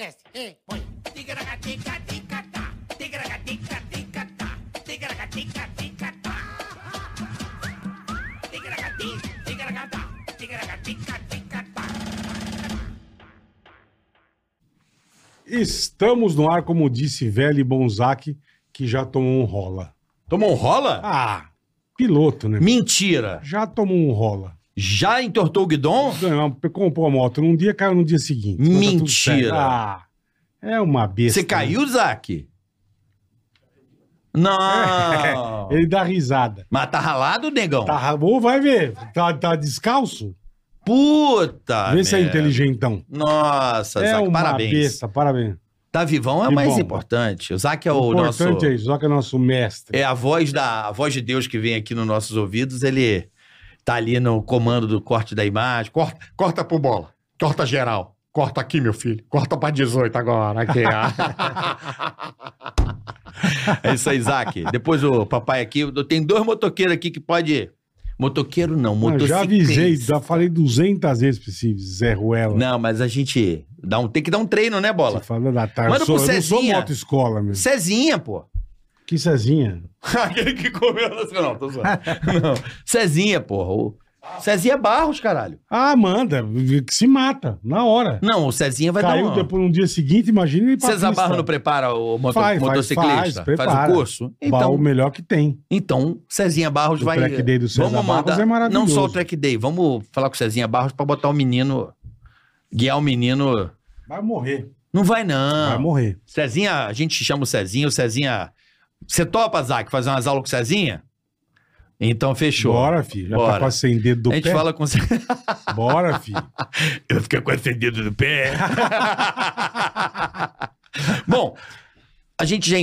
Aquece. Ei, põe. Estamos no ar, como disse velho Bonzac, que já tomou um rola. Tomou um rola? Ah, piloto, né? Mentira. Já tomou um rola. Já entortou o guidon? Ganhou, comprou a moto num dia, caiu no dia seguinte. Tá Mentira. certo. Ah, é uma besta. Você caiu, Zac? Não. Ele dá risada. Mas tá ralado, negão? Tá, ou vai ver. Tá, tá descalço? Puta. Vê se é merda. inteligentão. Nossa, é Zac, uma parabéns. besta, parabéns. Tá vivão é o mais bom. importante. O Zac é O o nosso. importante é isso, só que é nosso mestre. É a voz da a voz de Deus que vem aqui nos nossos ouvidos, ele tá ali no comando do corte da imagem. Corta, corta pro bola. Corta geral. Corta aqui, meu filho. Corta pra 18 agora. Aqui, é isso aí, Zac. Depois o papai aqui. Tem dois motoqueiros aqui que pode. Motoqueiro não, Eu motociclista. já avisei, já falei 200 vezes pra esse Zé Ruela. Não, mas a gente dá um, tem que dar um treino, né, Bola? Você fala da tarde. Manda Eu sou, pro eu não sou Cezinha. motoescola, meu. Cezinha, pô. Que Cezinha? Aquele que comeu. Não, tô zoando. Não. Cezinha, porra. O Cezinha Barros, caralho. Ah, manda. Se mata, na hora. Não, o Cezinha vai Caiu dar um... depois no dia seguinte, imagina ele pista. Barros não prepara o moto- Faz, faz, motociclista? faz, Faz, prepara. o curso? Então, o melhor que tem. então Cezinha Barros O vai... track day do César vamos Barros mandar, é maravilhoso. Não só o track day, vamos falar com o Cezinha Barros pra botar o menino... Guiar o menino... Vai morrer. Não vai, não. Vai morrer. Cezinha, a gente chama o Cezinha, o Cezinha... Você topa, Zac, fazer umas aulas com o Cezinha? Então, fechou. Bora, filho. Já Bora. tá sem dedo do a gente pé. fala com... Bora, filho. Eu fiquei com dedo no pé. Bom, a gente já,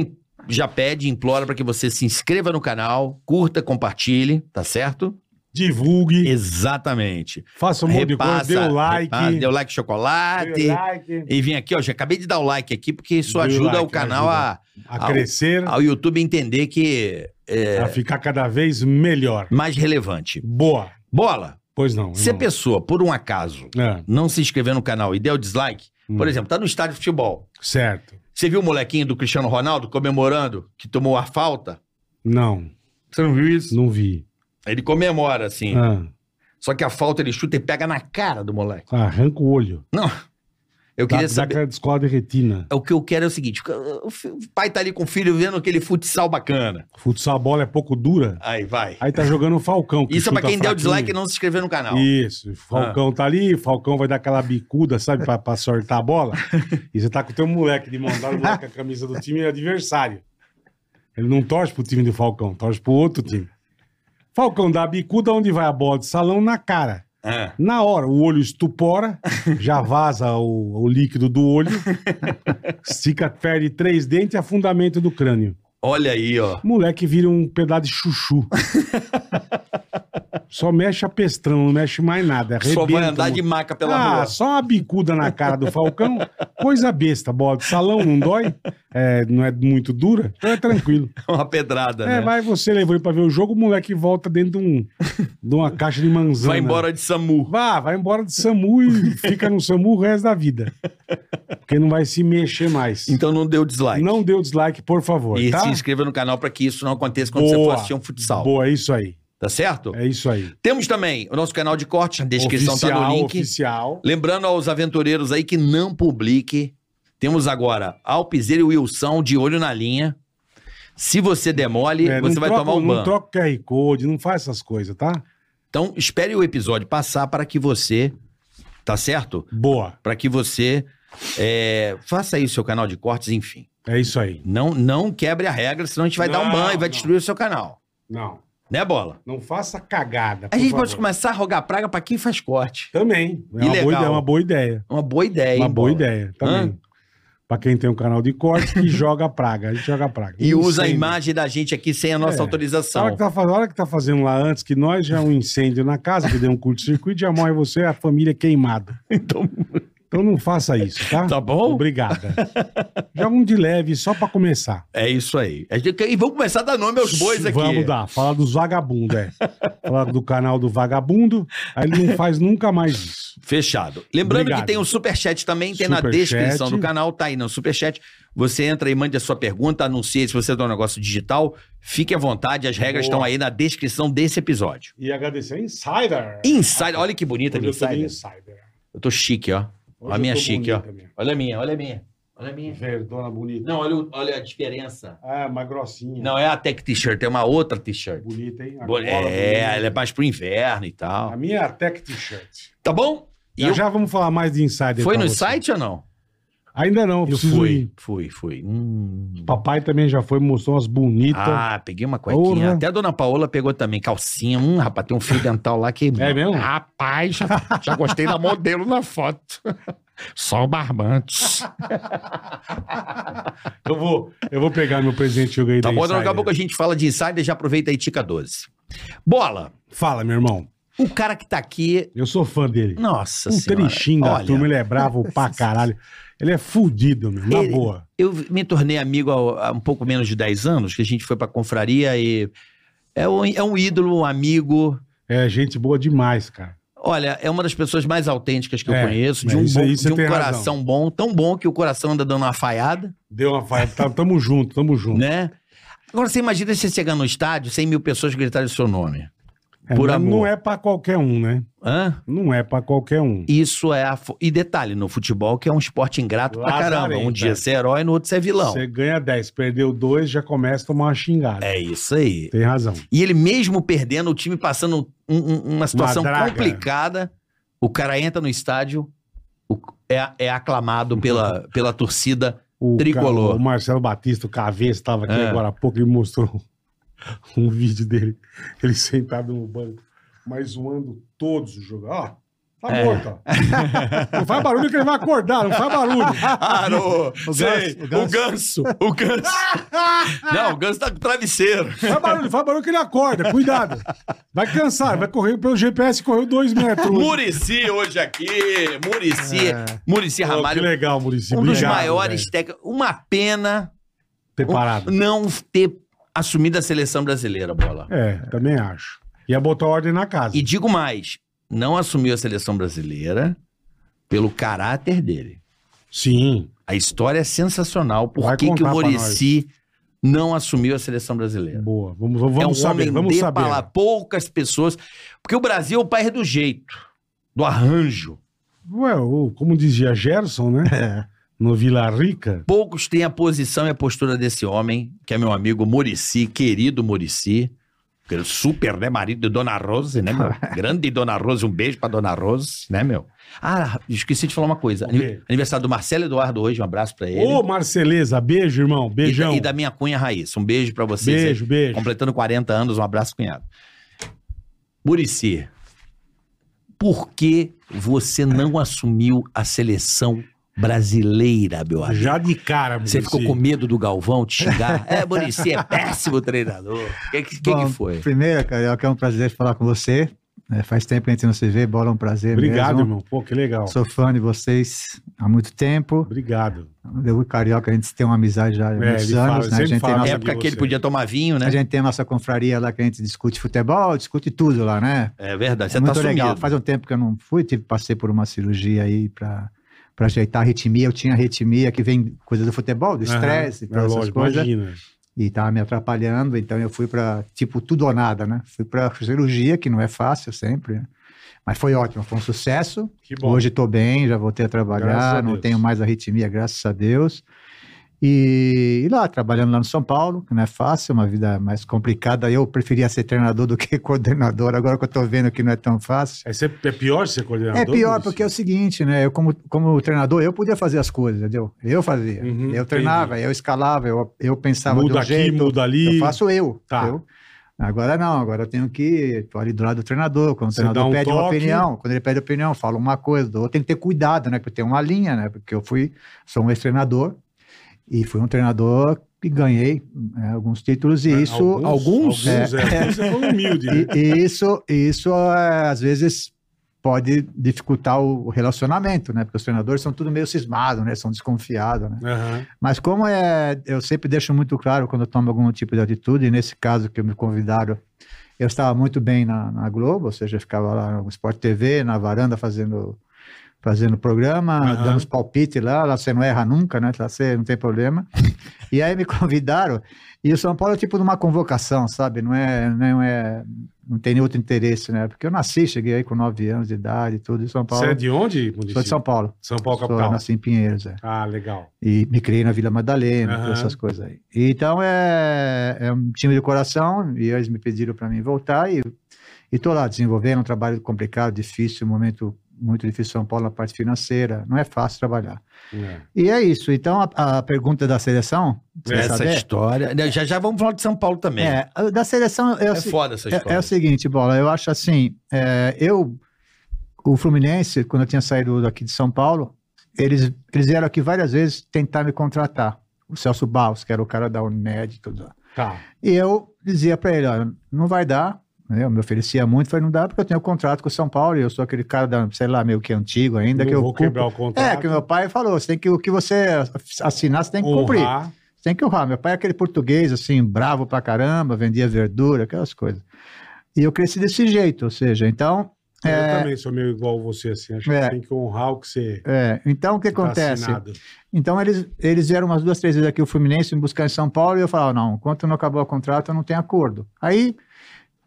já pede, implora para que você se inscreva no canal, curta, compartilhe, tá certo? Divulgue. Exatamente. Faça um monte de coisa. Dê o like. repassa, dê o like chocolate. Dê o like. E vem aqui, ó, já acabei de dar o like aqui, porque isso Dê o ajuda like, o canal a, A ao- crescer. ao YouTube entender que é A ficar cada vez melhor. mais relevante. Boa. Bola, Pois não. se a pessoa, por um acaso, É, não se inscrever no canal e der o dislike, Hum. por exemplo, tá no estádio de futebol, certo. Você viu o molequinho do Cristiano Ronaldo comemorando que tomou a falta? Não, Você não viu isso? não vi. Ele comemora, assim. Ah, Só que a falta ele chuta e pega na cara do moleque. arranca o olho. Não. Eu queria dá saber. aquela descola de retina. O que eu quero é o seguinte: o pai tá ali com o filho vendo aquele futsal bacana. Futsal a bola é pouco dura. Aí vai. Aí tá jogando o Falcão. Isso é pra quem deu fraquinho. dislike e não se inscreveu no canal. Isso, o Falcão tá ali, o Falcão vai dar aquela bicuda, sabe, pra, pra sortar a bola. e você tá com o teu moleque de dada, o moleque com a camisa do time adversário. Ele não torce pro time do Falcão, torce pro outro time. Falcão dá a bicuda, onde vai a bola de salão? Na cara. Ah. Na hora, o olho estupora, já vaza o, o líquido do olho, fica, perde três dentes e afundamento do crânio. Olha aí, ó. Moleque vira um pedaço de chuchu. Só mexe a pestrão, não mexe mais nada. Só vai arrebenta andar o- de maca pela ah, rua. só uma bicuda na cara do Falcão, coisa besta. Bola salão, não dói, é, não é muito dura, então é tranquilo. Uma pedrada, É, né? vai você levou ele pra ver o jogo, o moleque volta dentro de, um, de uma caixa de manzana. Vai embora de SAMU. Vá, vai embora de SAMU e fica no SAMU o resto da vida. Porque não vai se mexer mais. Então não deu dislike. Não o dislike, por favor, E tá? se inscreva no canal pra que isso não aconteça quando você Boa. for assistir um futsal. Boa, é isso aí. Tá certo? É isso aí. Temos também o nosso canal de corte, a descrição tá no link. Oficial. Lembrando aos aventureiros aí que não publique. Temos agora Alpizeiro e Wilson de olho na linha. Se você demole, É, você não vai troca- tomar um Não ban. troca o QR Code, não faz essas coisas, tá? Então, espere o episódio passar para que você, tá certo? Boa. Para que você é, faça aí o seu canal de cortes, enfim. É isso aí. Não, não quebre a regra, senão a gente vai dar um Não, ban e vai não. destruir o seu canal. Não. Né, Bola? Não faça cagada. A gente favor. pode começar a rogar praga para quem faz corte. Também. É uma boa, ideia, é uma boa ideia. Uma boa ideia, uma boa ideia. Também. Pra quem tem um canal de corte que joga praga. A gente joga praga. E usa a Incêndio. imagem da gente aqui sem a nossa É. A autorização. hora, que tá, a hora que tá fazendo lá antes que nós, já é um incêndio na casa, que deu um curto-circuito, já morre você e a família queimada. Então, Então não faça isso, tá? Tá bom? Obrigada. Joga um de leve só pra começar. É isso aí. E vamos começar a dar nome aos bois aqui. Vamos dar. Fala dos vagabundos, é. Fala do canal do vagabundo. Aí ele não faz nunca mais isso. Fechado. Lembrando Obrigado. que tem o Superchat também, tem na Superchat. descrição do canal, tá aí no Superchat. Você entra e mande a sua pergunta, anuncie se você tem um negócio digital. Fique à vontade, as regras Boa. estão aí na descrição desse episódio. E agradecer a Insider. Insider, olha que bonita a Insider. Insider. Eu tô chique, ó. Hoje a minha chique, ó. mesmo. Olha a minha, olha a minha. Olha a minha. Verdona bonita. Não, olha, o- olha a diferença. Ah, mais grossinha. Não é a Tech T-shirt, é uma outra T-shirt. Bonita, hein? A Bo- É, bonita. ela é mais pro inverno e tal. A minha é a Tech T-shirt. Tá bom? E Já, eu- já vamos falar mais de Insider. Foi no você. site ou não? Ainda não, Eu fui, ir. fui, fui. Hum. Papai também já foi, mostrou umas bonitas. Ah, peguei uma cuequinha. Porra. Até a dona Paola pegou também. Calcinha. Hum, rapaz, tem um fio dental lá que. É mesmo? Rapaz, já, já gostei da modelo na foto. Só o barbante. Eu, vou, eu vou pegar meu presente e joguei Tá da bom, daqui a pouco a gente fala de insider, já aproveita aí, Tica 12. Bola, Fala, meu irmão. o cara que tá aqui. Eu sou fã dele. Nossa Puta, senhora. ele xinga a Olha, turma, ele é bravo pra caralho. Ele é fudido, meu, na Ele- boa. Eu me tornei amigo há, há um pouco menos de 10 anos, que a gente foi pra confraria e. É um, é um ídolo, um amigo. É gente boa demais, cara. Olha, é uma das pessoas mais autênticas que eu É, conheço, de é, um, bom- de um coração bom, tão bom que o coração anda dando uma falhada, Deu uma faia. Tá, tamo junto, tamo junto. né? Agora você imagina você chegar no estádio, 100 mil pessoas gritarem o seu nome. É, por amor. Não é pra qualquer um, né? Hã? Não é pra qualquer um. Isso é a. E detalhe, no futebol, que é um esporte ingrato pra caramba. Um dia você é herói, no outro você é vilão. Você ganha 10, perdeu dois, já começa a tomar uma xingada. É isso aí. Tem razão. E ele mesmo perdendo, o time passando um- um- uma situação complicada, o cara entra no estádio, o- é, é aclamado pela, pela torcida. O, Tricolor. ca- o Marcelo Batista, o Caveça, estava aqui É. agora há pouco, ele mostrou um vídeo dele, ele sentado no banco, mas zoando todos os jogadores. Ó, tá É. morto, ó. Não faz barulho que ele vai acordar, não faz barulho. Ah, no, O sei, ganso, o ganso, o ganso. Não, o ganso tá com travesseiro. Faz barulho, faz barulho que ele acorda, cuidado. Vai cansar, vai correr pelo GPS, correu dois metros. Murici hoje aqui, Murici, É. Murici Pô, que Ramalho, legal, Muricy. um dos Obrigado, maiores velho, técnicos. Uma pena ter parado. não ter assumido a seleção brasileira, bola. É, também acho. Ia botar ordem na casa. E digo mais, não assumiu a seleção brasileira pelo caráter dele. Sim. A história é sensacional. Por Vai que, que o Murici não assumiu a seleção brasileira? Boa. Vamos, vamos, é um saber. homem Vamos de saber. pala- poucas pessoas. Porque o Brasil é o país do jeito, do arranjo. Ué, como dizia Gerson, né? É. No Vila Rica. Poucos têm a posição e a postura desse homem, que é meu amigo Murici, querido Murici. Super, né? Marido de Dona Rose, né, meu? Grande Dona Rose, um beijo pra Dona Rose, né, meu? Ah, esqueci de falar uma coisa. Aniversário do Marcelo Eduardo hoje, um abraço pra ele. Ô, Marceleza, beijo, irmão. E da, Beijão. e da minha cunha Raíssa. Um beijo pra vocês. Beijo, aí. beijo. Completando 40 anos, um abraço, cunhado. Murici, por que você não assumiu a seleção brasileira, meu amigo? Já de cara, Você ficou com medo do Galvão te xingar? é, Murici é péssimo treinador. O que, que, que, Bom, que foi? Primeiro, Carioca, é um prazer falar com você. É, faz tempo que a gente não se vê, bola é um prazer Obrigado, mesmo. irmão. Pô, que legal. Sou fã de vocês há muito tempo. Obrigado. Eu e o Carioca, a gente tem uma amizade já há É, muitos ele fala, anos. né? A gente, tem nossa, Na época que ele podia tomar vinho, né? a gente tem a nossa confraria lá que a gente discute futebol, discute tudo lá, né? É verdade, você é tá muito legal. sumido. Faz um tempo que eu não fui, tive, passei por uma cirurgia aí para para ajeitar a arritmia. Eu tinha arritmia que vem coisa do futebol, do estresse, Aham, todas é essas coisas. Imagina. E tava me atrapalhando, então eu fui para tipo tudo ou nada, né? Fui para cirurgia, que não é fácil sempre, né? mas foi ótimo, foi um sucesso. Que bom. Hoje estou bem, já voltei a trabalhar, não tenho mais arritmia, graças a Deus. E, e lá, trabalhando lá no São Paulo, que não é fácil, uma vida mais complicada. Eu preferia ser treinador do que coordenador, agora que eu estou vendo que não é tão fácil. Aí você- é pior ser coordenador? É pior, porque é o seguinte, né? Eu, como, como treinador, eu podia fazer as coisas, entendeu? Eu fazia. Uhum, eu treinava, eu escalava, eu, eu pensava Muda de um aqui, jeito. muda ali. Eu faço eu. Tá. entendeu? Agora não, agora eu tenho que. Tô ali do lado do treinador. Quando o Você dá treinador um pede uma toque. opinião, quando ele pede opinião, fala uma coisa, do outro tem que ter cuidado, né? Porque tem uma linha, né? Porque eu fui, sou um ex-treinador e fui um treinador que ganhei né, alguns títulos, e isso. Alguns? Alguns, É. é. Foi humilde, né? E, e isso, isso é, às vezes pode dificultar o relacionamento, né? Porque os treinadores são tudo meio cismados, né? São desconfiados, né? Aham. Mas como é, eu sempre deixo muito claro quando eu tomo algum tipo de atitude, e nesse caso que me convidaram, eu estava muito bem na, na Globo, ou seja, eu ficava lá no Sport TV, na varanda fazendo fazendo programa, Aham. dando os palpites lá, lá você não erra nunca, né? Lá você não tem problema. E aí me convidaram, e o São Paulo é tipo de uma convocação, sabe? Não é, não é, não tem nenhum outro interesse, né? Porque eu nasci, cheguei aí com nove anos de idade e tudo, em São Paulo. Você é de onde, Sou de São Paulo. São Paulo, Sou, capital. nasci em Pinheiros, é. Ah, legal. E me criei na Vila Madalena, todas essas coisas aí. Então é, é um time de coração, e eles me pediram para mim voltar, e estou lá desenvolvendo um trabalho complicado, difícil, um momento muito difícil São Paulo na parte financeira, não é fácil trabalhar. É. E é isso. Então a, a pergunta da seleção, Essa saber? história. né, Já já vamos falar de São Paulo também. É, É, da seleção é, o se- foda essa é- história. é o seguinte, Bola, eu acho assim, é, eu, o Fluminense, quando eu tinha saído daqui de São Paulo, eles, eles vieram aqui várias vezes tentar me contratar. O Celso Barros, que era o cara da Unimed e tudo. Tá. E eu dizia para ele, ó, não vai dar? Eu me oferecia muito, falei, não dá porque eu tenho um contrato com o São Paulo e eu sou aquele cara, da, sei lá, meio que antigo ainda, não que eu vou cumpro- quebrar o contrato. É, que o meu pai falou, você tem que, o que você assinar, você tem que cumprir. honrar. Você tem que honrar. Meu pai é aquele português, assim, bravo pra caramba, vendia verdura, aquelas coisas. E eu cresci desse jeito, ou seja, então. Eu É, também sou meio igual você, assim. Acho É. que tem que honrar o que você é, então, o que tá acontece? assinado. Então, eles, eles vieram umas duas, três vezes aqui, o Fluminense, me buscar em São Paulo, e eu falava, não, enquanto não acabar o contrato, eu não tenho acordo. Aí,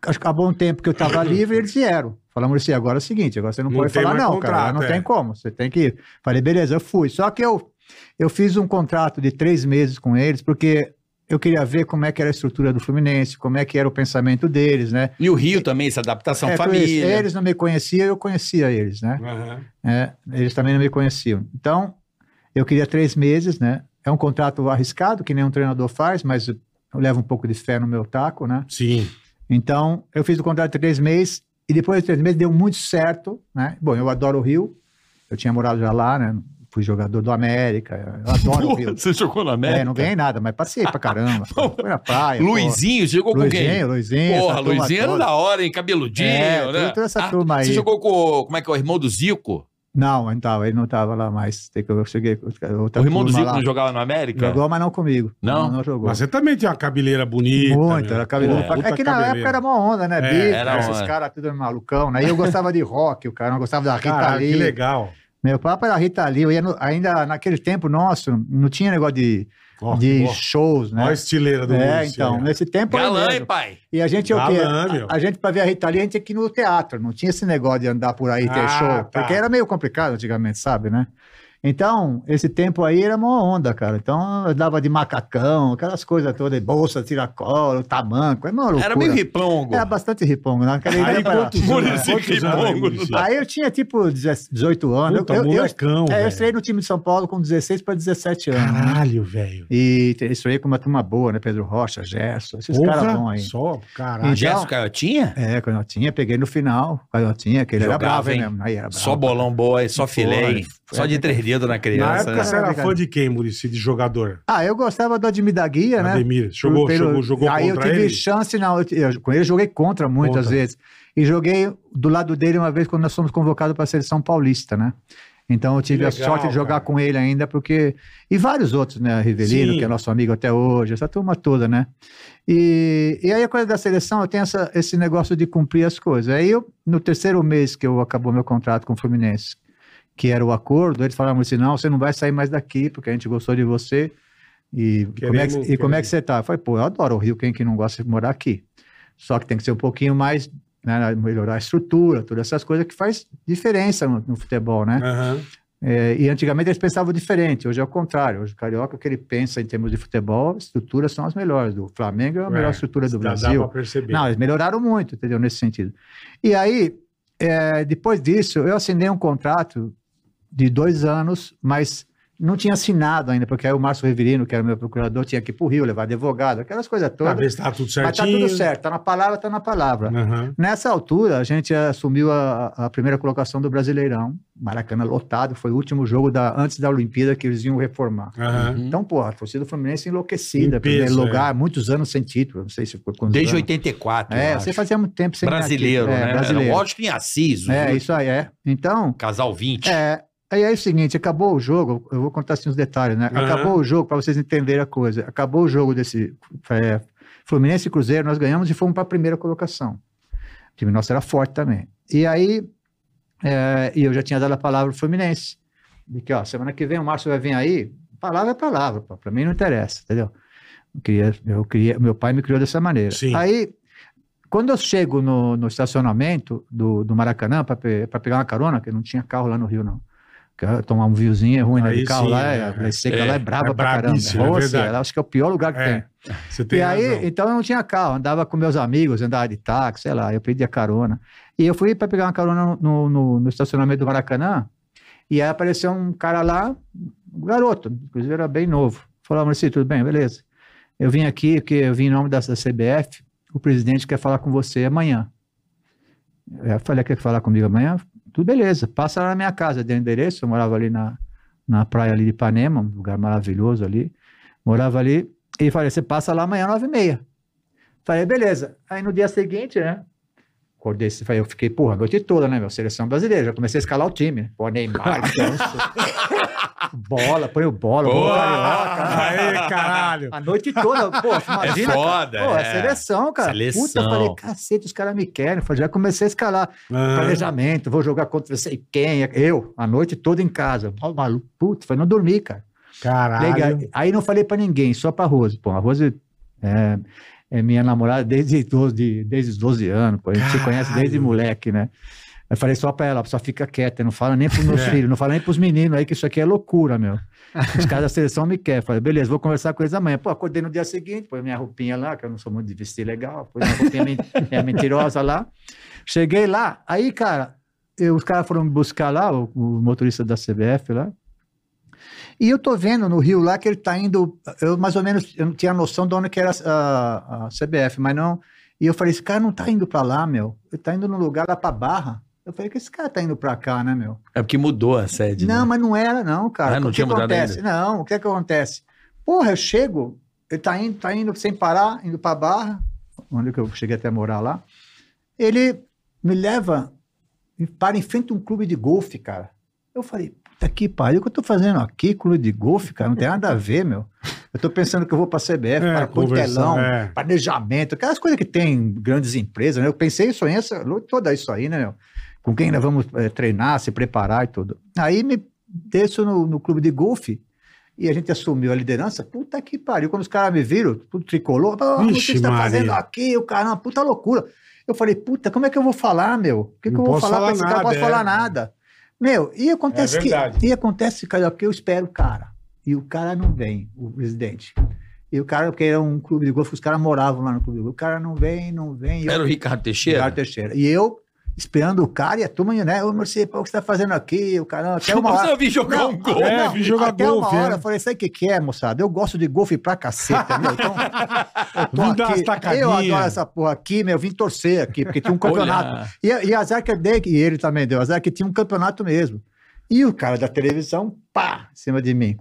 acabou um tempo que eu estava livre, eles vieram. Falamos assim, agora é o seguinte, agora você não, Não pode falar não, contrato, cara, não é. tem como, você tem que ir. Falei, beleza, eu fui. Só que eu, eu fiz um contrato de três meses com eles, porque eu queria ver como é que era a estrutura do Fluminense, como é que era o pensamento deles, né? E o Rio também, essa adaptação É, família. eles não me conheciam, eu conhecia eles, né? Aham. É, eles também não me conheciam. Então, eu queria três meses, né? É um contrato arriscado, que nenhum treinador faz, mas eu levo um pouco de fé no meu taco, né? Sim. Então, eu fiz o contrato de três meses, e depois de três meses deu muito certo, né? Bom, eu adoro o Rio, eu tinha morado já lá, né? Fui jogador do América, eu adoro o Rio. Você jogou na América? É, não ganhei nada, mas passei pra caramba. Fui na praia. pô. Luizinho, você jogou com quem? Luizinho, Luizinho. Porra, Luizinho era da hora, hein? Cabeludinho, É, né? toda essa turma aí. Você jogou com, como é que é, o irmão do Zico? Não, ele não tava, ele não tava lá mais. Tem que- Eu cheguei. Outra o irmão do turma Zico lá. não jogava no América? Jogou, mas não comigo. Não? Não, jogou. Mas você também tem uma cabeleira bonita. Muito, meu. era cabelo. Pô, É, puta que na cabeleira. época era uma onda, né? É, Bico, era esses caras tudo malucão, né? E eu gostava de rock, o cara não gostava da Rita Caralho, Lee. que legal. Meu papo era Rita Lee. Eu ia no- ainda naquele tempo nosso, não tinha negócio de, Ó, de ó, shows, ó a né? estileira do É, Lúcio, então, é. nesse tempo. aí Galã, hein, pai? E a gente, o quê? Galã, meu. A, a gente, pra ver a Rita Lee, a gente tinha que ir no teatro. Não tinha esse negócio de andar por aí e ter Ah, show. tá. Porque era meio complicado antigamente, sabe, né? Então, esse tempo aí era uma onda, cara. Então, eu dava de macacão, aquelas coisas todas, bolsa, tiracolo, tamanco, é uma loucura. Era meio ripongo. Era bastante ripongo, né? Aí ideia pra- Ripongo? Aí eu tinha, tipo, 18 anos. Puta, eu, eu, eu, molecão, é, eu estreiei no time de São Paulo com 16 para 17 anos. né? Caralho, velho. E estreiei com uma turma boa, né? Pedro Rocha, Gerson, esses caras bons aí. Só, caralho. Então- Gerson Caiotinha? É, quando eu tinha, peguei no final. Quando eu tinha, que ele era Jogava, bravo, hein. Aí era bravo. Só bolão boy, só filé, Só de três dedos na Na criança, época né? você era fã de quem, Muricy? De jogador? Ah, eu gostava do Ademir da Guia, né? Ademir. Jogou, Pelo- jogou, jogou Aí eu contra tive ele? chance, não. Eu, eu- com ele eu joguei contra muitas Contra. vezes. E joguei do lado dele uma vez quando nós fomos convocados para a seleção paulista, né? Então eu tive Que a legal, sorte de jogar cara. com ele ainda, porque. E vários outros, né? Rivelino, Sim. que é nosso amigo até hoje, essa turma toda, né? E, e aí a coisa da seleção, eu tenho essa- esse negócio de cumprir as coisas. Aí eu, no terceiro mês que eu acabou meu contrato com o Fluminense, que era o acordo, eles falaram assim: não, você não vai sair mais daqui, porque a gente gostou de você. E, como é, que, Queremos- e como é que você tá? Eu falei, pô, eu adoro o Rio, quem que não gosta de morar aqui? Só que tem que ser um pouquinho mais, né, melhorar a estrutura, todas essas coisas que faz diferença no, no futebol, né? Aham. É, e antigamente eles pensavam diferente, hoje é o contrário. Hoje o Carioca, o que ele pensa em termos de futebol, estruturas são as melhores. Do Flamengo é a melhor É, estrutura do Dá Brasil. pra perceber. Não, eles melhoraram muito, entendeu? Nesse sentido. E aí, é, depois disso, eu assinei um contrato de dois anos, mas Não tinha assinado ainda, porque aí o Márcio Reverino, que era meu procurador, tinha que ir pro Rio, levar advogado, aquelas coisas Pra todas. ver se tá tudo Mas tá certinho. tudo certo, tá na palavra, tá na palavra. Aham. Nessa altura, a gente assumiu a, a primeira colocação do Brasileirão, Maracanã lotado, foi o último jogo da, antes da Olimpíada que eles iam reformar. Aham. Então, porra, a torcida do Fluminense enlouquecida, Em primeiro peso, lugar, muitos anos sem título, não sei se foi quantos Desde anos. 84. É, você fazia muito tempo sem Brasileiro, título. É, né? brasileiro. Era Washington e Assis. o É, isso aí, é. Então, Casal 20. é, aí é o seguinte, acabou o jogo, eu vou contar assim os detalhes, né? Aham. Acabou o jogo, para vocês entenderem a coisa, acabou o jogo desse é, Fluminense e Cruzeiro, nós ganhamos e fomos para a primeira colocação. O time nosso era forte também. E aí, é, e eu já tinha dado a palavra pro Fluminense, de que, ó, semana que vem o Márcio vai vir aí, palavra é palavra, para mim não interessa, entendeu? Eu queria, eu queria, meu pai me criou dessa maneira. Sim. Aí, quando eu chego no, no estacionamento do, do Maracanã para pegar uma carona, que não tinha carro lá no Rio, não. Tomar um viozinho é ruim, né? Aí De carro sim, lá, é, é, seca É, lá é braba é pra caramba. brabíssimo, é acho que é o pior lugar que É, tem. Você tem E aí, razão. então eu não tinha carro, andava com meus amigos, andava de táxi, sei lá, eu pedia carona. E eu fui para pegar uma carona no, no, no estacionamento do Maracanã, e aí apareceu um cara lá, um garoto, inclusive era bem novo. Falou, Maurício, tudo bem? Beleza. Eu vim aqui porque eu vim em nome da, da CBF, o presidente quer falar com você amanhã. Eu falei, quer falar comigo amanhã? Tudo beleza, passa lá na minha casa, deu endereço, eu morava ali na, na praia ali de Ipanema, um lugar maravilhoso ali. Morava ali, e falei, você passa lá amanhã, nove e meia. Falei, beleza. Aí no dia seguinte, né? Acordei, falei, eu fiquei, porra, a noite toda, né, meu? Seleção brasileira. Já comecei a escalar o time. né? Pô, Neymar, Ganso. bola, põe o bola, põe o carioca. Aê, caralho. A noite toda, pô, imagina. foda, Pô, é é. seleção, cara. Seleção. Puta, eu falei, cacete, os caras me querem. Falei, já comecei a escalar Ah, planejamento, vou jogar contra sei quem. Eu, a noite toda em casa. Ó, Maluco, puta, falei, não dormi, cara. caralho. Legal. Aí não falei pra ninguém, só pra Rose. Pô, a Rose é, é minha namorada desde, 12, de- desde os 12 anos, pô. A gente se conhece desde Caralho. moleque, né? Eu falei só pra ela, só fica quieta, não fala nem pros meus É. filhos, não fala nem pros meninos aí, que isso aqui é loucura, meu. Os caras da seleção me querem. Falei, beleza, vou conversar com eles amanhã. Pô, acordei no dia seguinte, põe minha roupinha lá, que eu não sou muito de vestir legal, põe minha roupinha minha mentirosa lá. Cheguei lá, aí, cara, eu- os caras foram me buscar lá, o, o motorista da CBF lá, e eu tô vendo no Rio lá que ele tá indo, eu mais ou menos, eu não tinha noção de onde que era a, a CBF, mas não, e eu falei, esse cara não tá indo pra lá, meu, ele tá indo num lugar lá pra Barra. Eu falei, que esse cara tá indo pra cá, né, meu? É porque mudou a sede. Não, né? mas não era, não, cara. Ah, não o que tinha mudado acontece? Não, o que é que acontece? Porra, eu chego, ele tá indo, tá indo sem parar, indo pra Barra, onde que eu cheguei até a morar lá. Ele me leva e para em frente a um clube de golfe, cara. Eu falei, puta que pariu, o que eu tô fazendo aqui, clube de golfe, cara? Não tem nada a ver, meu. Eu tô pensando que eu vou pra CBF, É, para Contelão, é. planejamento, aquelas coisas que tem em grandes empresas, né? Eu pensei isso toda isso aí, né, meu? Com quem nós vamos eh, treinar, se preparar e tudo. Aí me desço no, no clube de golfe e a gente assumiu a liderança. Puta que pariu. Quando os caras me viram, tudo tricolor, "Pô, o que você tá Maria. fazendo aqui? O caramba, puta loucura. Eu falei, puta, como é que eu vou falar, meu? O que, que eu vou posso falar falar pra esse cara? Não posso é. falar nada. Meu, e acontece É que. E acontece, cara, que eu espero o cara. E o cara não vem, o presidente. E o cara, porque era um clube de golfe, os caras moravam lá no clube de golfe. O cara não vem, não vem. e eu- Era o Ricardo Teixeira? Ricardo Teixeira. E eu esperando o cara e a turma, né? Ô, pô, o que você tá fazendo aqui? O cara, até uma hora. Eu vi jogar Não, um gol. É, vi jogar até golfe, uma hora é. eu falei, sabe o que, que é, moçada? Eu gosto de golfe pra caceta, meu. Então, eu, tô aqui, eu adoro essa porra aqui, meu. Eu vim torcer aqui, porque tinha um campeonato. E, e azar que eu dei, e ele também deu, azar que tinha um campeonato mesmo. E o cara da televisão, pá, em cima de mim.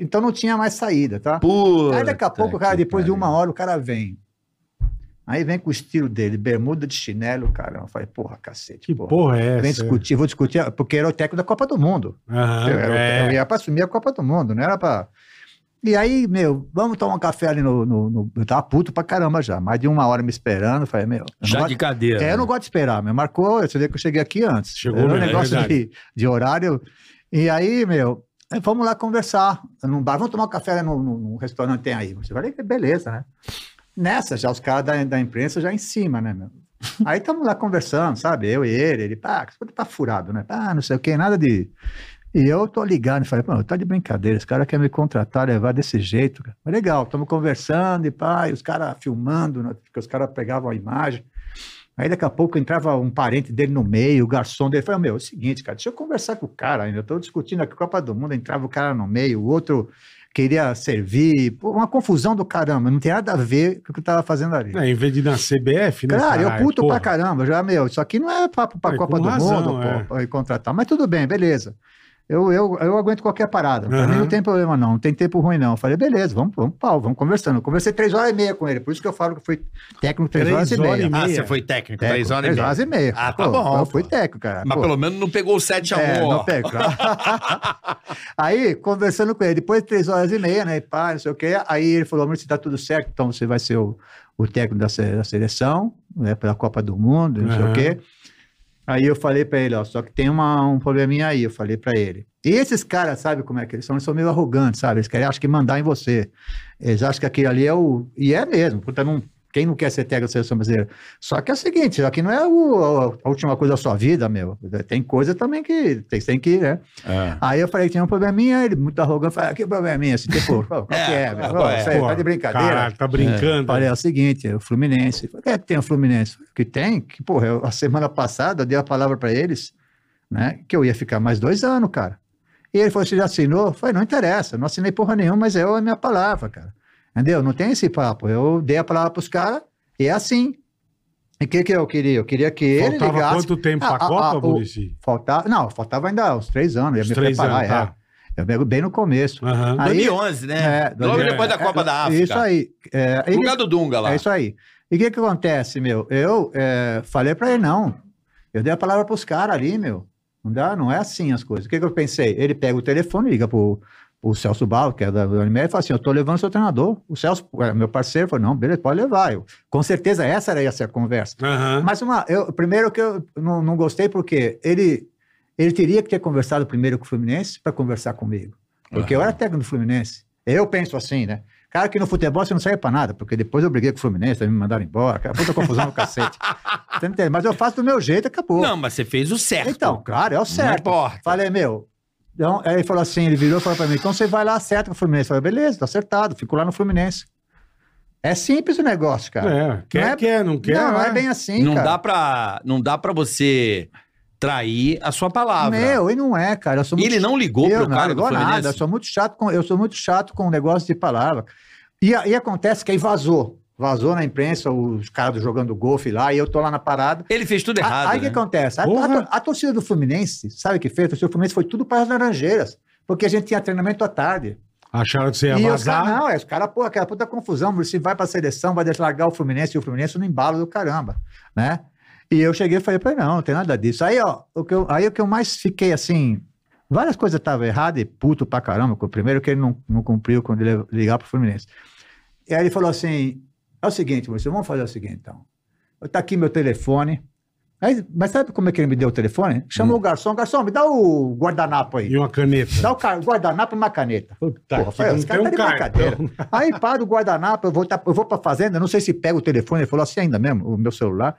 Então não tinha mais saída, tá? Puta Aí daqui a pouco, o cara, depois de pariu. uma hora, o cara vem. Aí vem com o estilo dele, bermuda de chinelo, cara. Eu falei, porra, cacete. Que porra. porra é Vem essa? discutir, vou discutir, porque era o técnico da Copa do Mundo. Aham, eu, é. eu ia pra assumir a Copa do Mundo, não era pra. E aí, meu, vamos tomar um café ali no. no- no- Eu tava puto pra caramba já, mais de uma hora me esperando. eu Falei, meu. Já gosto- de cadeira. é, eu não gosto de esperar, meu. Marcou, você vê que eu cheguei aqui antes. Chegou Era um é negócio verdade. de, de horário. E aí, meu, vamos lá conversar num bar, vamos tomar um café no, no, no restaurante que tem aí. Você falei, beleza, né? Nessa, já os caras da, da imprensa já em cima, né, meu? Aí estamos lá conversando, sabe? Eu e ele, ele, pá, você tá furado, né? Ah, não sei o que, nada de. E eu tô ligando e falei, pô, tá de brincadeira, esse cara quer me contratar, levar desse jeito. Cara. Mas legal, estamos conversando e pá, e os caras filmando, né? porque os caras pegavam a imagem. Aí daqui a pouco entrava um parente dele no meio, o garçom dele. Falei, meu, é o seguinte, cara, deixa eu conversar com o cara ainda. Eu tô discutindo aqui Copa do Mundo, entrava o cara no meio, o outro queria servir. Uma confusão do caramba, não tem nada a ver com o que eu tava fazendo ali. É, em vez de ir na CBF, né? Claro, eu puto Porra. pra caramba, já, meu, isso aqui não é papo pra É, Copa do razão, Mundo, é. pô, contratar. Mas tudo bem, beleza. Eu, eu, eu aguento qualquer parada. Pra Aham. mim não tem problema, não. Não tem tempo ruim, não. Eu falei, beleza, vamos, vamos pau, vamos conversando. Eu conversei três horas e meia com ele. Por isso que eu falo que fui técnico três, Três horas e horas meia. e meia. Ah, você foi técnico, Técnico, três horas e três meia. horas e meia. Ah, tá Pô, bom, Eu fui técnico, cara. Mas Pô. pelo menos não pegou o 7x1, É, ó. não pego. aí, conversando com ele, depois de três horas e meia, né? Pá, não sei o quê. Aí ele falou: Maurício, tá tudo certo, então você vai ser o, o técnico da, se- da seleção, né? Pela Copa do Mundo, não sei Aham. o quê. Aí eu falei pra ele, ó, só que tem uma, um probleminha aí, eu falei pra ele. E esses caras, sabe como é que eles são? Eles são meio arrogantes, sabe? Eles querem, acham que mandar em você. Eles acham que aquilo ali é o... E é mesmo, puta, não... Quem não quer ser técnico da seleção brasileira? Só que é o seguinte, aqui não é o- a última coisa da sua vida, meu. Tem coisa também que tem, tem que, né? É. Aí eu falei que tinha um probleminha, ele muito arrogante, falei, ah, que probleminha? Assim, tipo, qual que é, É, meu? é? Pô, tá de brincadeira? Tá brincando. Falei, é o seguinte, é o Fluminense. Falei, é que tem o Fluminense? Que tem? Que, porra, eu- a semana passada eu dei a palavra para eles, né? Que eu ia ficar mais dois anos, cara. E ele falou, você já assinou? Eu falei, não interessa, não assinei porra nenhuma, mas é a minha palavra, cara. Entendeu? Não tem esse papo. Eu dei a palavra pros caras e é assim. E o que, que eu queria? Eu queria que ele Faltava ligasse. quanto tempo Ah, pra ah, Copa, ah, o- Muricy? Faltava, não, faltava ainda uns três anos, ia Uns me três preparar, anos, tá. é. Eu pego bem no começo. Aham. Aí- 2011, né? É, Logo dois- depois da é, Copa é, da África. Isso aí. É, No ele- lugar do Dunga lá. é isso aí. E o que que acontece, meu? Eu é, falei pra ele, não. Eu dei a palavra pros caras ali, meu. Não dá, não é assim as coisas. O que que eu pensei? Ele pega o telefone, liga pro, pro Celso Bal, que é da e fala assim, eu tô levando seu treinador. O Celso, é, meu parceiro, falou, não, beleza, pode levar. Eu, com certeza essa era essa a conversa. Aham. Mas uma, eu, primeiro que eu não, não gostei porque ele, ele teria que ter conversado primeiro com o Fluminense para conversar comigo. Porque eu era técnico do Fluminense. Eu penso assim, né? Cara, que no futebol você não serve pra nada, porque depois eu briguei com o Fluminense, me mandaram embora, aquela puta confusão no cacete. Mas eu faço do meu jeito, acabou. Não, mas você fez o certo. então, claro, é o Não certo. importa. Falei, meu. Então, aí ele falou assim, ele virou e falou pra mim, então você vai lá, acerta com o Fluminense. Eu falei, beleza, tá acertado, fico lá no Fluminense. É simples o negócio, cara. É, quer, Não é- quer, não quer. não, não é né? bem assim, não, cara. dá pra, não dá pra você trair a sua palavra. Meu, e não é, cara. Eu sou E muito ele não ligou eu pro não cara do ligou nada. Eu Fluminense? sou muito chato com, eu sou muito chato com o negócio de palavra. E aí acontece que aí vazou. Vazou na imprensa os caras jogando golfe lá e eu tô lá na parada. Ele fez tudo errado, A- aí o né? que acontece? A, a- a torcida do Fluminense, sabe o que fez? A torcida do Fluminense foi tudo para as Laranjeiras. Porque a gente tinha treinamento à tarde. Acharam que você ia e vazar. caras, não, é, os caras, pô, aquela puta confusão, se vai pra seleção, vai largar o Fluminense e o Fluminense no embalo do caramba, né? E eu cheguei e falei pra ele, não, não tem nada disso. Aí, ó, o que eu, aí o que eu mais fiquei assim, várias coisas estavam erradas e puto pra caramba. O primeiro que ele não, não cumpriu quando ele ia ligar pro Fluminense. E aí ele falou assim, é o seguinte, você vamos fazer o seguinte, então. Tá aqui meu telefone. Aí, mas sabe como é que ele me deu o telefone? Chamou o garçom, garçom, me dá o guardanapo aí. E uma caneta. Dá o guardanapo e uma caneta. Puta, Porra, falei, os caras um tá de brincadeira. cartão. Aí para o guardanapo, eu vou, tá, eu vou pra fazenda, não sei se pega o telefone, ele falou assim ainda mesmo, o meu celular.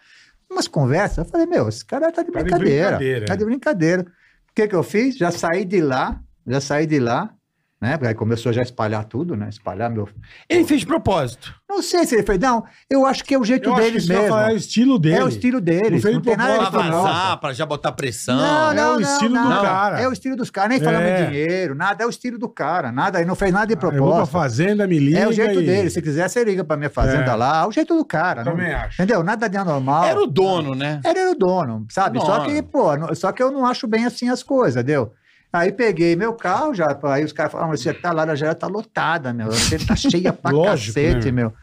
Umas conversas, eu falei, meu, esse cara tá de Tá de brincadeira. brincadeira, Tá de brincadeira. O que que eu fiz? Já saí de lá, já saí de lá, né? Porque aí começou já a espalhar tudo, né? Espalhar meu... Ele fez de propósito. Não sei se ele fez, não, eu acho que é o jeito Eu deles mesmo. falar, é o estilo dele. É o estilo deles, Não fez não, de tem nada a ver Pra propósito, não. vazar, pra já botar pressão. Não, É não, o não, estilo do não. cara. É o estilo dos caras, nem falamos É. em dinheiro, nada, é o estilo do cara, nada, ele não fez nada de Eu vou pra propósito. fazenda, me liga É o jeito e- dele. Se quiser, você liga pra minha fazenda É. lá. É o jeito do cara. não- Também acho. Entendeu? Nada de anormal. Era o dono, né? Ele era o dono, sabe? Só Dono. que, pô, não- só que eu não acho bem assim as coisas, entendeu? Aí peguei meu carro, já, aí os caras falaram, você tá lá, já tá lotada, meu. Você tá cheia pra Lógico, cacete, né, meu.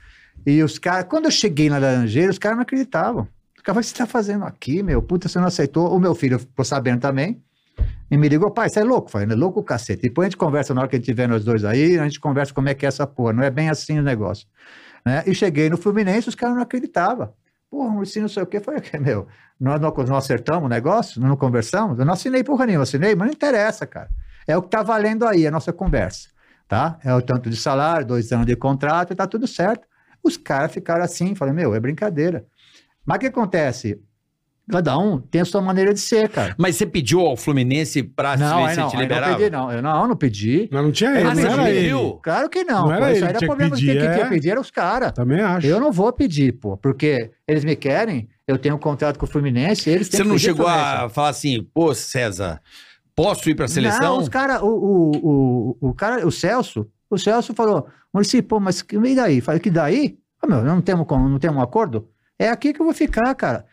E os caras, quando eu cheguei na Laranjeira, os caras não acreditavam. Os caras falaram, o que você tá fazendo aqui, meu? Puta, você não aceitou. O meu filho ficou sabendo também. E me ligou, pai, você é louco? Falei, é louco o cacete. Depois a gente conversa na hora que a gente tiver nós dois aí, a gente conversa como é que é essa porra. Não é bem assim o negócio. Né? E cheguei no Fluminense, os caras não acreditavam. Porra, Muricy, não sei o quê. Falei, "Que, meu, nós não, não acertamos o negócio? Não conversamos? Eu não assinei porra nenhuma, assinei, mas não interessa, cara. É o que tá valendo aí, a nossa conversa, tá? É o tanto de salário, dois anos de contrato tá tudo certo. Os caras ficaram assim, falei, meu, é brincadeira. Mas o que acontece? Cada um tem a sua maneira de ser, cara. Mas você pediu ao Fluminense pra Não, se não, te aí não pedi, não. Eu não, eu não pedi. Mas não tinha ele, Ah, não era ele. Claro que não. Não era ele isso era tinha que problema. pedir, Quem que é. tinha que pedir eram os caras. Também acho. Eu não vou pedir, pô, porque eles me querem, eu tenho um contrato com o Fluminense, eles têm Você que não pedir chegou a falar assim, pô, César, posso ir pra seleção? Não, os caras, o, o, o, o cara, o Celso, o Celso falou, pô, mas que- e daí? Falei, que daí? Ah, meu, não temos, não temos um acordo? É aqui que eu vou ficar, cara.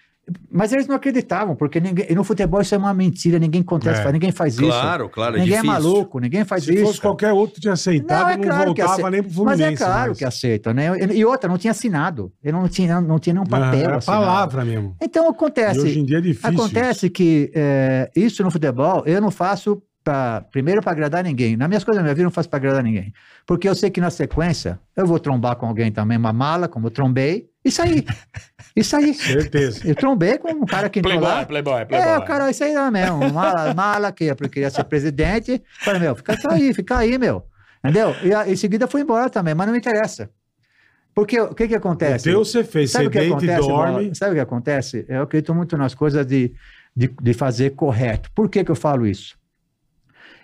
Mas eles não acreditavam, porque ninguém, e no futebol isso é uma mentira, ninguém acontece, É. ninguém faz isso. Claro, claro, é ninguém é difícil. maluco, ninguém faz Se isso. fosse cara. qualquer outro tinha aceitado, não, é claro que voltava aceita. nem pro Mas Fluminense. é claro mais. que aceita, né? E e outra, não tinha assinado. Ele não tinha, não tinha nenhum Ah, papel Era assinado. palavra mesmo. Então E acontece. hoje em dia é difícil. Acontece que é, isso no futebol eu não faço pra, primeiro para agradar ninguém. Nas minhas coisas da minha vida eu não faço para agradar ninguém. Porque eu sei que na sequência eu vou trombar com alguém também, uma mala, como eu trombei. Isso aí. Isso aí. Certeza. Eu trombei com um cara que entrou lá. playboy, É, o cara, isso aí lá mesmo. Mala, mala que eu queria ser presidente. Falei, meu, fica aí, fica aí, meu. Entendeu? E a- em seguida fui embora também, mas não me interessa. Porque o que que O acontece? teu você fez, Sabe você o que e acontece, dorme. Bola? Sabe o que acontece? Eu acredito muito nas coisas de, de, de fazer correto. Por que, que eu falo isso?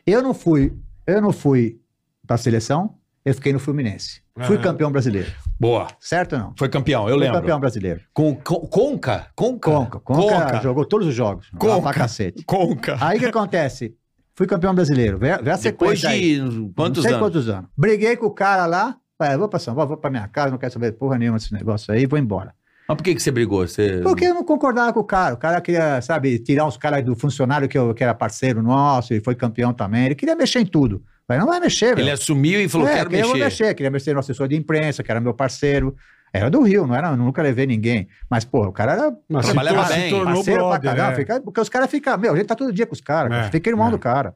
Eu não fui, eu não fui para a seleção, eu fiquei no Fluminense. Fui campeão brasileiro. Boa. Certo ou não? Foi campeão, eu Fui lembro. campeão brasileiro. Com, com- Conca? Conca? Conca. Conca, jogou todos os jogos. Conca. pra cacete. Conca. Aí o que acontece? Fui campeão brasileiro. Vê, vê a Depois sequência aí. de quantos não sei anos? quantos anos. Briguei com o cara lá. Falei, vou pra São Paulo, vou pra minha casa, não quero saber porra nenhuma desse negócio aí, vou embora. Mas por que, que você brigou? Você... Porque eu não concordava com o cara. O cara queria, sabe, tirar uns caras do funcionário que, eu, que era parceiro nosso e foi campeão também. Ele queria mexer em tudo. Falei, não vai mexer, velho. Ele assumiu e falou, é, quero queria mexer. mexer. Queria mexer no assessor de imprensa, que era meu parceiro. Era do Rio, não era, nunca levei ninguém. Mas, pô, o cara era Mas se Trabalhava se bem. tornou parceiro pra brother, caramba. é. fica- porque os caras ficam, meu, a gente tá todo dia com os caras, É, fica irmão é. do cara.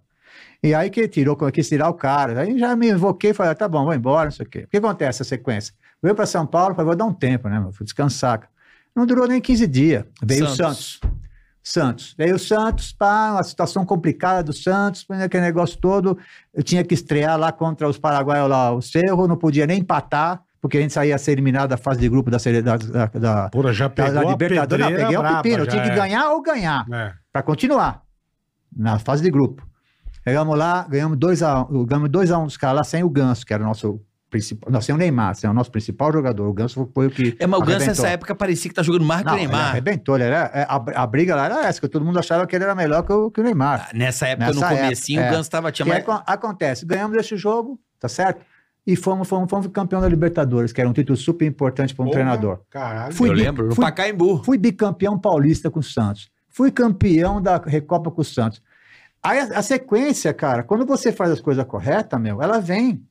E aí que tirou, quis tirar o cara. Aí já me invoquei e falei, tá bom, vou embora, não sei o quê. O que acontece essa sequência? Veio pra São Paulo, falei, vou dar um tempo, né, meu? Fui descansar. cara. Não durou nem 15 dias. Veio o Santos. Santos. Veio o Santos, pá, uma situação complicada do Santos, aquele negócio todo. Eu tinha que estrear lá contra os paraguaios lá, o Cerro, não podia nem empatar, porque a gente saía a ser eliminado da fase de grupo da, sele- da, da, da, Porra, já pegou da Libertadores. Não, peguei o pepino. Eu tinha que é. ganhar ou ganhar É. para continuar na fase de grupo. Chegamos lá, ganhamos 2x1 um, ganhamos dois a um dos caras lá sem o Ganso, que era o nosso principal. Não, sem o Neymar, sem o nosso principal jogador. O Ganso foi o que. É, mas o Ganso nessa época parecia que tá jogando mais que o ele Neymar. arrebentou, ele era, é, a, a briga lá era essa, que todo mundo achava que ele era melhor que o, que o Neymar. Nessa época, Nessa no comecinho, época, o é. Ganso tava... Tinha E mais... acon- acontece, ganhamos esse jogo, tá certo? E fomos, fomos, fomos campeão da Libertadores, que era um título super importante para um Porra, treinador. Caralho. Fui eu bi- lembro, no fui- Pacaembu. Fui bicampeão paulista com o Santos. Fui campeão da Recopa com o Santos. Aí a, a sequência, cara, quando você faz as coisas corretas, meu, ela vem.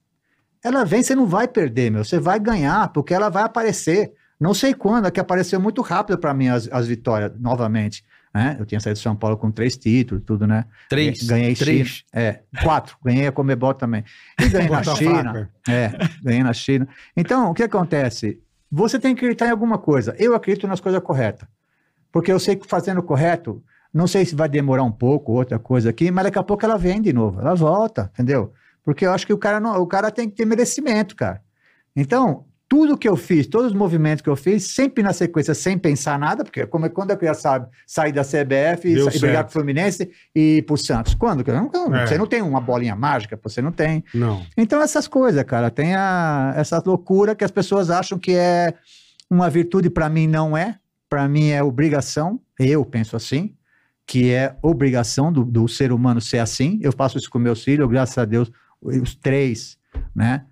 Ela vem, você não vai perder, meu. Você vai ganhar, porque ela vai aparecer. Não sei quando, é que apareceu muito rápido para mim as, as vitórias, novamente. né? Eu tinha saído de São Paulo com três títulos, tudo, né? Três. Ganhei Três. China. É, quatro. Ganhei a Comebol também. E ganhei na China. É, ganhei na China. Então, o que acontece? Você tem que acreditar em alguma coisa. Eu acredito nas coisas corretas. Porque eu sei que fazendo o correto, não sei se vai demorar um pouco, outra coisa aqui, mas daqui a pouco ela vem de novo, ela volta, entendeu? Porque eu acho que o cara, não, o cara tem que ter merecimento, cara. Então, tudo que eu fiz, todos os movimentos que eu fiz, sempre na sequência, sem pensar nada, porque como é quando eu queria sabe, sair da CBF e, e brigar com o Fluminense e ir pro Santos. Quando? Eu não- É. Você não tem uma bolinha mágica, você não tem. Não. Então, essas coisas, cara, tem a, essa loucura que as pessoas acham que é uma virtude, para mim não é. Para mim é obrigação, eu penso assim, que é obrigação do, do ser humano ser assim. Eu faço isso com meus filhos, graças a Deus, os três, né,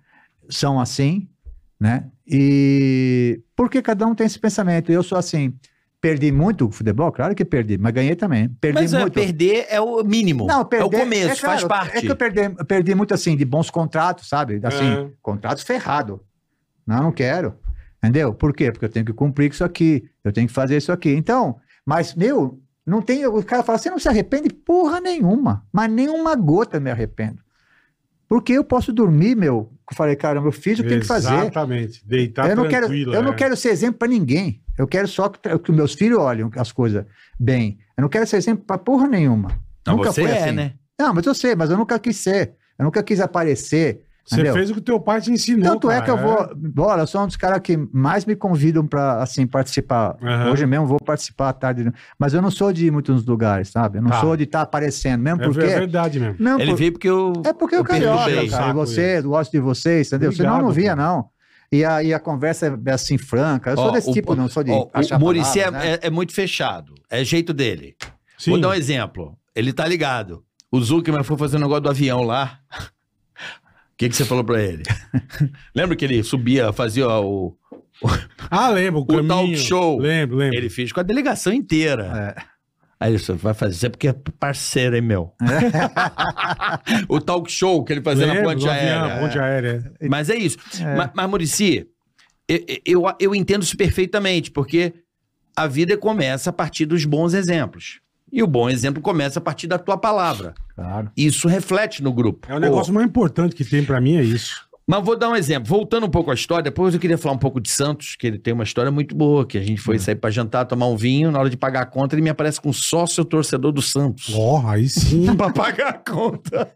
são assim, né? E porque cada um tem esse pensamento. Eu sou assim, perdi muito o futebol, claro que perdi, mas ganhei também. Perdi Mas é, muito. perder é o mínimo. Não, perder, é o começo, é claro, faz parte. É que eu perdi, eu perdi muito assim de bons contratos, sabe? Assim, É. contratos ferrados. Não, não quero. Entendeu? Por quê? Porque eu tenho que cumprir com isso aqui, eu tenho que fazer isso aqui. Então, mas, meu, não tem. O cara fala, você não se arrepende porra nenhuma, mas nenhuma gota eu me arrependo. Porque eu posso dormir, meu. Eu falei, caramba, eu fiz o que fazer. Exatamente. Deitar eu não quero, tranquilo. eu não é. quero ser exemplo para ninguém. Eu quero só que, que meus filhos olhem as coisas bem. Eu não quero ser exemplo para porra nenhuma. Não, nunca você foi é, assim. né? Não, mas eu sei, mas eu nunca quis ser. Eu nunca quis aparecer. Você entendeu? fez o que teu pai te ensinou. Tanto é cara, que eu vou. Bora, eu sou um dos caras que mais me convidam pra, assim, participar. Aham. Hoje mesmo vou participar à tarde. Mas eu não sou de ir muito nos lugares, sabe? Eu não Tá. sou de estar aparecendo, mesmo É, porque. é verdade mesmo. Não, Ele por- veio porque eu. É porque eu carioca, perturbei. cara. E Saco você, eu gosto de vocês, entendeu? Senão eu não Obrigado, via, cara. não. E a, e a conversa é assim, franca. Eu sou Ó, desse o- tipo, não sou de ó, achar o Murici é, né? é- é muito fechado. É jeito dele. Sim. Vou dar um exemplo. Ele tá ligado. O Zuckerman foi fazer um negócio do avião lá. O que, que você falou pra ele? Lembra que ele subia, fazia o. Ah, lembro. O, caminho. talk show. Lembro, lembro. Ele fez com a delegação inteira. É. Aí ele disse, vai fazer porque é parceiro, hein, meu? o talk show que ele fazia na Lembro, ponte do avião, aérea. Ponte aérea. é. Mas é isso. Ma- Mas, Murici, eu, eu, eu entendo isso perfeitamente, porque a vida começa a partir dos bons exemplos. E o bom exemplo começa a partir da tua palavra. Claro. Isso reflete no grupo. É o negócio mais importante que tem pra mim, é isso. Mas vou dar um exemplo. Voltando um pouco à história, depois eu queria falar um pouco de Santos, que ele tem uma história muito boa, que a gente foi sair pra jantar, tomar um vinho, na hora de pagar a conta, ele me aparece com sócio torcedor do Santos. Ó, aí sim. pra pagar a conta.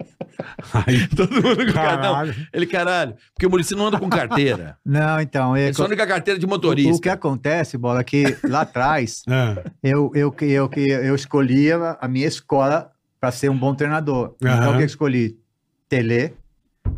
Aí, Todo mundo com cartão. Ele, caralho, porque o Murici não anda com carteira. Não, então. É, Ele só anda com a carteira de o, motorista. o que acontece, Bola, é que lá atrás Ah, eu, eu, eu, eu, eu escolhia a minha escola para ser um bom treinador. Então, Aham. o que eu escolhi? Tele.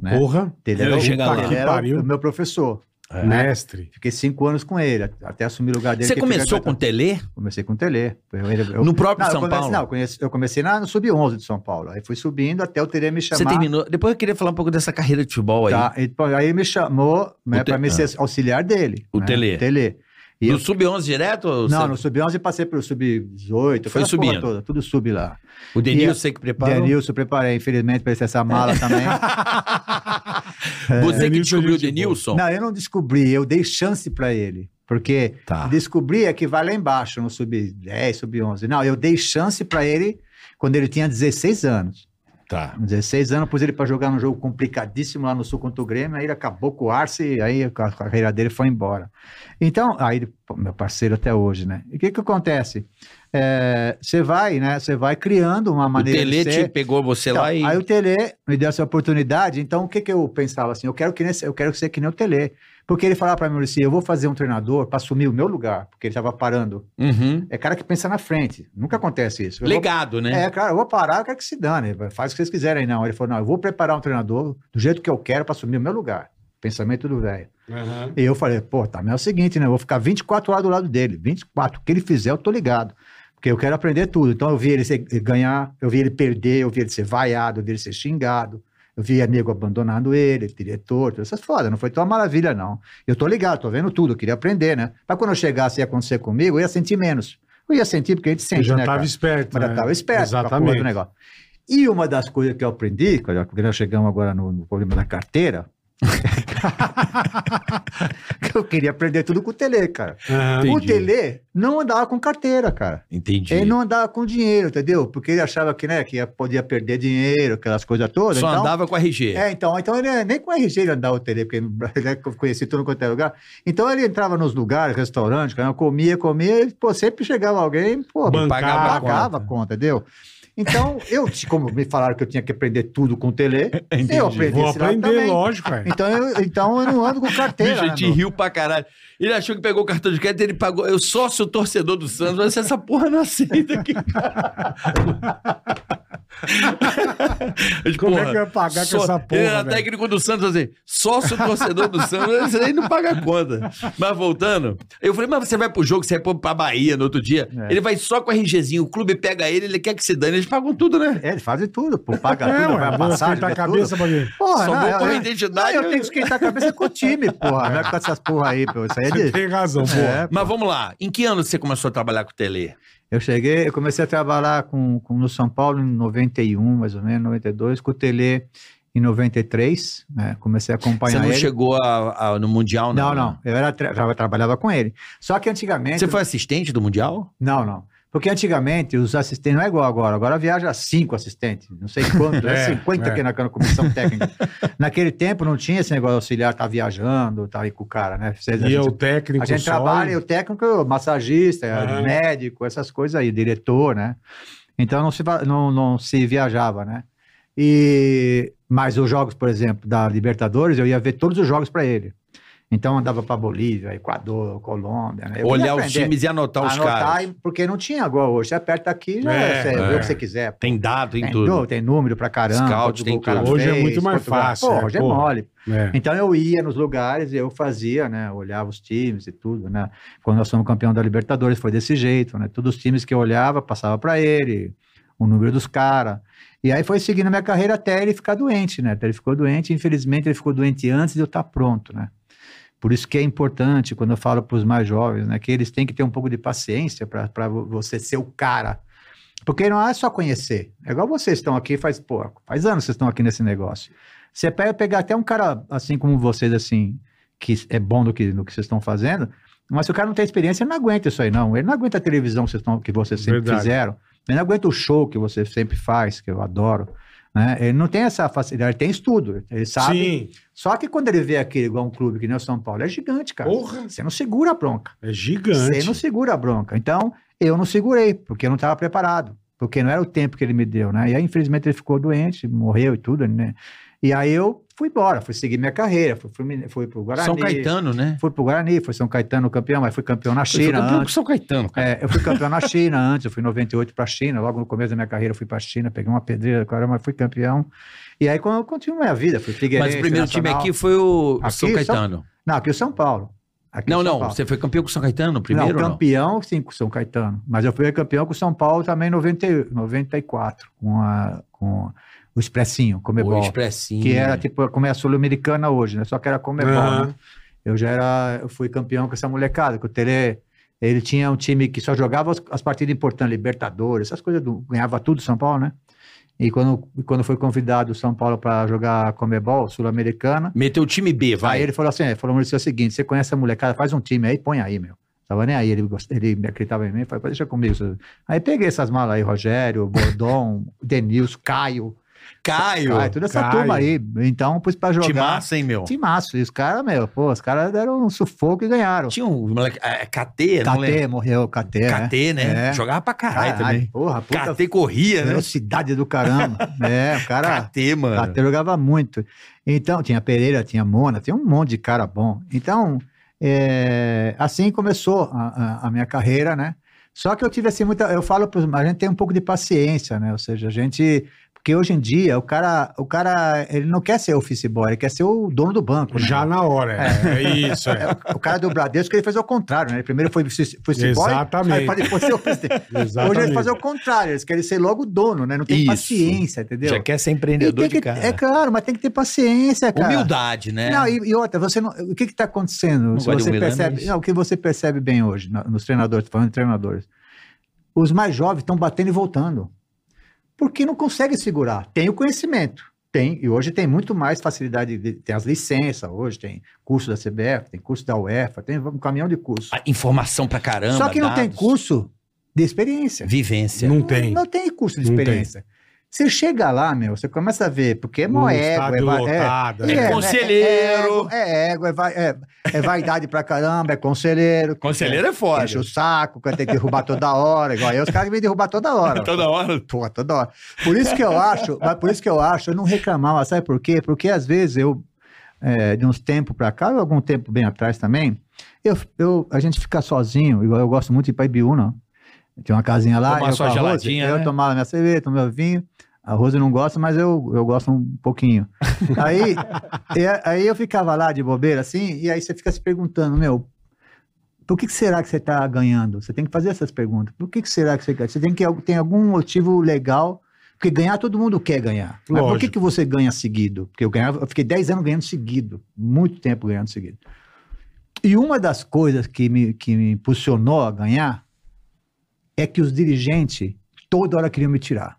Né? Porra. Tele era, o- chegar lá. ele Que era o meu professor. É. Mestre. Fiquei cinco anos com ele, até assumir o lugar dele. Você começou com o Telê? Comecei com o Tele. Eu- eu- No próprio Não, eu São comecei, Paulo? Não, eu conheci- eu comecei na, no Sub-11 de São Paulo. Aí fui subindo até o Tele me chamar. Você terminou. Depois eu queria falar um pouco dessa carreira de futebol aí. Tá, e, pô, aí ele me chamou né, Te- para me ser auxiliar dele. O né, Tele. Tele. E Do eu- Sub-11 direto? ou não, você- no Sub-11 passei pelo Sub-18. Foi subindo. Toda, tudo sub lá. O Denil, a- você que preparou? Denilson, preparei, infelizmente, para essa mala também. Você que Denilson descobriu o. Denilson? não, eu não descobri, eu dei chance para ele. Porque Tá. descobrir é que vai lá embaixo, no Sub-10, Sub-11. Não, eu dei chance para ele quando ele tinha 16 anos. Tá. 16 anos, pus ele para jogar num jogo complicadíssimo lá no Sul contra o Grêmio, aí ele acabou com o Arce e aí a carreira dele foi embora. Então, aí, meu parceiro até hoje, né? E o que que acontece? É, Você vai, né? Você vai criando uma O maneira Telê de te pegou você Então, lá e. Aí o Tele me deu essa oportunidade, então o que que eu pensava assim? Eu quero que nesse, eu quero ser que nem o Tele. Porque ele falava para mim assim, eu vou fazer um treinador para assumir o meu lugar, porque ele estava parando. Uhum. É cara que pensa na frente. Nunca acontece isso. Eu vou- Legado, né? é, cara, eu vou parar, eu quero que se dane, faz o que vocês quiserem, não. Ele falou, não, eu vou preparar um treinador do jeito que eu quero para assumir o meu lugar. Pensamento do velho. Aham. E eu falei, pô, tá, mas é o seguinte, né? Eu vou ficar 24 horas do lado dele. 24. O que ele fizer, eu tô ligado. Porque eu quero aprender tudo. Então eu vi ele ganhar, eu vi ele perder, eu vi ele ser vaiado, eu vi ele ser xingado. Eu vi amigo abandonando ele, diretor, todas essas fodas. Não foi tão maravilha, não. Eu tô ligado, tô vendo tudo, eu queria aprender, né? Mas quando eu chegasse e ia acontecer comigo, eu ia sentir menos. Eu ia sentir, porque a gente Eu sente, já né, tava esperto. Mas eu né? estava esperto com a porra do Exatamente. negócio. E uma das coisas que eu aprendi, quando nós chegamos agora no, no problema da carteira, eu queria aprender tudo com o Tele, cara. Aham. O Entendi. Tele não andava com carteira, cara. Entendi. Ele não andava com dinheiro, entendeu? Porque ele achava que, né, que ia- podia perder dinheiro, aquelas coisas todas. Só então, andava com RG. É, então, então ele, nem com RG ele andava o Tele, porque ele é conhecia tudo quanto é lugar. Então ele entrava nos lugares, restaurantes, comia, comia, e, pô, sempre chegava alguém, pô, Bancava a pagava a conta. conta, entendeu? Então, eu, como me falaram que eu tinha que aprender tudo com o Tele, Entendi. eu aprendi Vou aprender, lógico, cara. Então eu, então eu não ando com carteira. Bicho, a né, gente meu? riu pra caralho. Ele achou que pegou o cartão de crédito, ele pagou. Eu sócio torcedor do Santos, mas essa porra não aceita aqui. Como é que vai pagar com essa porra, Ele era velho? técnico do Santos, assim, sócio torcedor do Santos, aí não paga a conta. Mas voltando, eu falei, mas você vai pro jogo, você vai pra Bahia no outro dia. É. Ele vai só com a RGzinho, o clube pega ele, ele quer que se dane, eles pagam tudo, né? É, eles fazem tudo, pô, paga É, tudo, ué, vai passar, esquentar a cabeça pra ver. Porra, Só não, vou eu- eu- identidade. não, eu tenho que esquentar a cabeça com o time, porra. Não é com essas porra aí, pô. Isso aí é Você tem razão, pô. É, Mas vamos lá, em que ano você começou a trabalhar com o Tele? Eu cheguei, eu comecei a trabalhar com, com- no São Paulo em 91, mais ou menos, 92, com o Tele em 93, né? Comecei a Você acompanhar não ele. chegou a- a- no Mundial, não? Não, não, eu era, tra- já trabalhava com ele. Só que antigamente... Você foi assistente do Mundial? Não, não. Porque antigamente os assistentes não é igual agora. Agora viaja cinco assistentes, não sei quanto, é, É, 50 é. que na comissão técnica. Naquele tempo não tinha esse negócio de auxiliar tá viajando, tá aí com o cara, né? Vocês- E gente, o técnico a gente só, trabalha, o técnico, o massagista, Aham. médico, essas coisas aí, diretor, né? Então não se, não, não se viajava, né? E, Mas os jogos, por exemplo, da Libertadores, eu ia ver todos os jogos para ele. Então andava para Bolívia, Equador, Colômbia. Né? Eu Olhar os times e anotar os Anotar, caras. e- porque não tinha igual hoje. Você aperta aqui, já É, você vê é. o que você quiser. pô. Tem dado, tem, Tem, tudo. tem número pra caramba. Scout, tem tudo. Hoje é fez, muito mais cara- fácil, Pô, é, hoje é pô. mole. É. Então eu ia nos lugares, eu fazia, né? Olhava os times e tudo, né? Quando nós fomos campeão da Libertadores foi desse jeito, né? Todos os times que eu olhava passava para ele, o número dos caras. E aí foi seguindo a minha carreira até ele ficar doente, né? Até ele ficou doente, infelizmente ele ficou doente antes de eu estar pronto, né? Por isso que é importante quando eu falo para os mais jovens, né? Que eles têm que ter um pouco de paciência para você ser o cara. Porque não é só conhecer. É igual vocês estão aqui, faz, pô, faz anos que vocês estão aqui nesse negócio. Você pega pegar até um cara assim como vocês, assim, que é bom do que, no que vocês estão fazendo, mas se o cara não tem experiência, ele não aguenta isso aí, não. Ele não aguenta a televisão que vocês, estão, que vocês sempre Verdade. fizeram. Ele não aguenta o show que você sempre faz, que eu adoro. Né? Ele não tem essa facilidade, ele tem estudo, ele sabe. Sim. Só que quando ele vê aquele igual um clube que nem o São Paulo, é gigante, cara. Porra. Você não segura a bronca. É gigante. Você não segura a bronca. Então, eu não segurei, porque eu não estava preparado. Porque não era o tempo que ele me deu, né? E aí, infelizmente, ele ficou doente, morreu e tudo, né? E aí eu fui embora, fui seguir minha carreira, fui, fui, fui pro Guarani. São Caetano, né? Fui pro Guarani, fui São Caetano campeão, mas fui campeão na China campeão com antes. São Caetano, cara. É, eu fui campeão na China antes, eu fui em 98 para a China, logo no começo da minha carreira eu fui para a China, peguei uma pedreira, caramba, fui campeão. E aí quando eu continuei a vida, fui Figueirense, Mas o primeiro time aqui foi o Aqui, São São- Caetano. Não, aqui o São Paulo. Aqui Não, o São não. Paulo. Você foi campeão com o São Caetano primeiro não, ou não? campeão sim com o São Caetano, mas eu fui campeão com o São Paulo também em 90, e- 94, com, a, com o Expressinho, O Comebol, Expressinho. que era tipo como é a Sul-Americana hoje, né? Só que era Comebol, Aham. né? Eu já era, eu fui campeão com essa molecada, que o Tele, ele tinha um time que só jogava as, as partidas importantes, Libertadores, essas coisas, do, ganhava tudo São Paulo, né? E quando, quando foi convidado o São Paulo para jogar Comebol, Sul-Americana, Meteu o time B, vai. Aí ele falou assim: ele falou, Maurício, é o seguinte: você conhece a molecada, faz um time aí, põe aí, meu. Tava nem aí, ele, ele me acreditava em mim, falei, deixa comigo. senhor." Aí peguei essas malas aí, Rogério, Bordon, Denilson, Caio, Caio. Caio, toda essa Caio. turma aí. Então, pus pra jogar. Timaço, hein, meu? Timaço. E os caras, meu, pô, os caras deram um sufoco e ganharam. Tinha um moleque. É, KT, não lembro. KT, morreu, KT. né? KT, né? É. Jogava pra caralho Caralho, também. Porra, puta KT corria, né? velocidade do caramba. é, o cara. KT, mano. Até jogava muito. Então, tinha Pereira, tinha Mona, tinha um monte de cara bom. Então, é, assim começou a, a- a minha carreira, né? Só que eu tive assim muita. Eu falo para a gente tem um pouco de paciência, né? Ou seja, a gente. Porque hoje em dia, o cara, o cara, ele não quer ser office boy, ele quer ser o dono do banco. né? Já na hora. É, é isso. É. O cara do Bradesco, ele fez o contrário, né? Ele primeiro foi office boy, Exatamente. aí depois ser office. Hoje eles fazem o contrário, eles querem ser logo o dono, né? Não tem Isso. paciência, entendeu? Já quer ser empreendedor tem de que- cara. É claro, mas tem que ter paciência, cara. Humildade, né? Não, e, e outra, você não, o que está acontecendo? Não Se você percebe, não, o que você percebe bem hoje nos treinadores, falando de treinadores, os mais jovens estão batendo e voltando, porque não conseguem segurar. Tem o conhecimento, tem e hoje tem muito mais facilidade, de, tem as licenças hoje, tem curso da CBF, tem curso da UEFA, tem um caminhão de curso. A informação pra caramba. Só que não tem dados, curso de experiência. Vivência. Não tem. Não tem curso de Não tem. experiência. Você chega lá, meu, você começa a ver, porque é mó ego, é, va- é, É é. conselheiro. É, é ego, é, vai- é- é vaidade pra caramba, é conselheiro. Conselheiro é foda. Enche o saco, que tem que derrubar toda hora. Igual aí, os caras vêm derrubar toda hora. Toda hora. Pô, toda hora. Por isso que eu acho, mas por isso que eu acho, eu não reclamava, sabe por quê? Porque às vezes eu, é, de uns tempos pra cá, ou algum tempo bem atrás também, eu, eu, a gente fica sozinho, igual eu gosto muito de ir pra Ibiúna. Tem uma casinha lá, Tomar eu sua com a Rose, geladinha, eu né? tomava minha cerveja, tomava meu vinho. A Rose não gosta, mas eu, eu gosto um pouquinho. Aí, e- aí eu ficava lá de bobeira assim, e aí você fica se perguntando, meu, por que, que será que você está ganhando? Você tem que fazer essas perguntas. Por que, que será que você ganha? Você tem que algum motivo legal, porque ganhar todo mundo quer ganhar. Mas por que, Lógico. que você ganha seguido? Porque eu ganhava, eu fiquei 10 anos ganhando seguido, muito tempo ganhando seguido. E uma das coisas que me, que me impulsionou a ganhar é que os dirigentes toda hora queriam me tirar.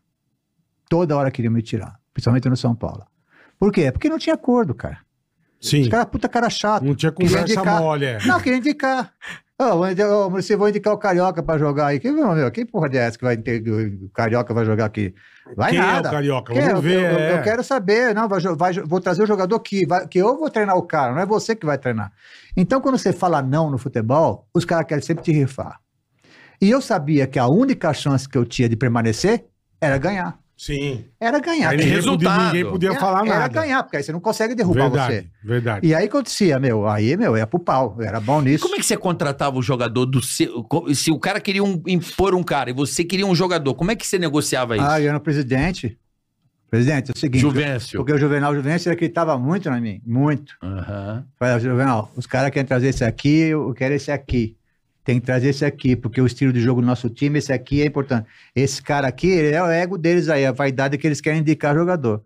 Toda hora queriam me tirar, principalmente no São Paulo. Por quê? Porque não tinha acordo, cara. Sim. Os caras, puta cara chato. Não tinha conversa indicar- mole. é. Não, queria indicar. Vou ô, você vai indicar o Carioca pra jogar aí. Que, meu, que porra é essa que vai ter, o Carioca vai jogar aqui? Vai Quem é nada. o Carioca? Quem é? Vamos Eu, ver. eu- é. eu quero saber. Não, vai, vai vou trazer o jogador aqui, vai- que eu vou treinar o cara, não é você que vai treinar. Então, quando você fala não no futebol, os caras querem sempre te rifar. E eu sabia que a única chance que eu tinha de permanecer era ganhar. Sim. Era ganhar. Aí ninguém, resultado. podia, ninguém podia Era- falar Era nada. ganhar, porque aí você não consegue derrubar verdade, você. verdade. E aí acontecia, meu, aí, meu, ia pro pau. Era bom nisso. Como é que você contratava o jogador do seu. Se o cara queria um- impor um cara e você queria um jogador, como é que você negociava isso? Ah, eu era o presidente. Presidente, é o seguinte. Juvencio. Porque o Juvenal Juvencio ele acreditava muito na mim, muito. Aham. Falei, Juvenal, os caras querem trazer esse aqui, eu quero esse aqui. Tem que trazer esse aqui, porque o estilo de jogo do nosso time, esse aqui é importante. Esse cara aqui ele é o ego deles aí, a vaidade que eles querem indicar jogador.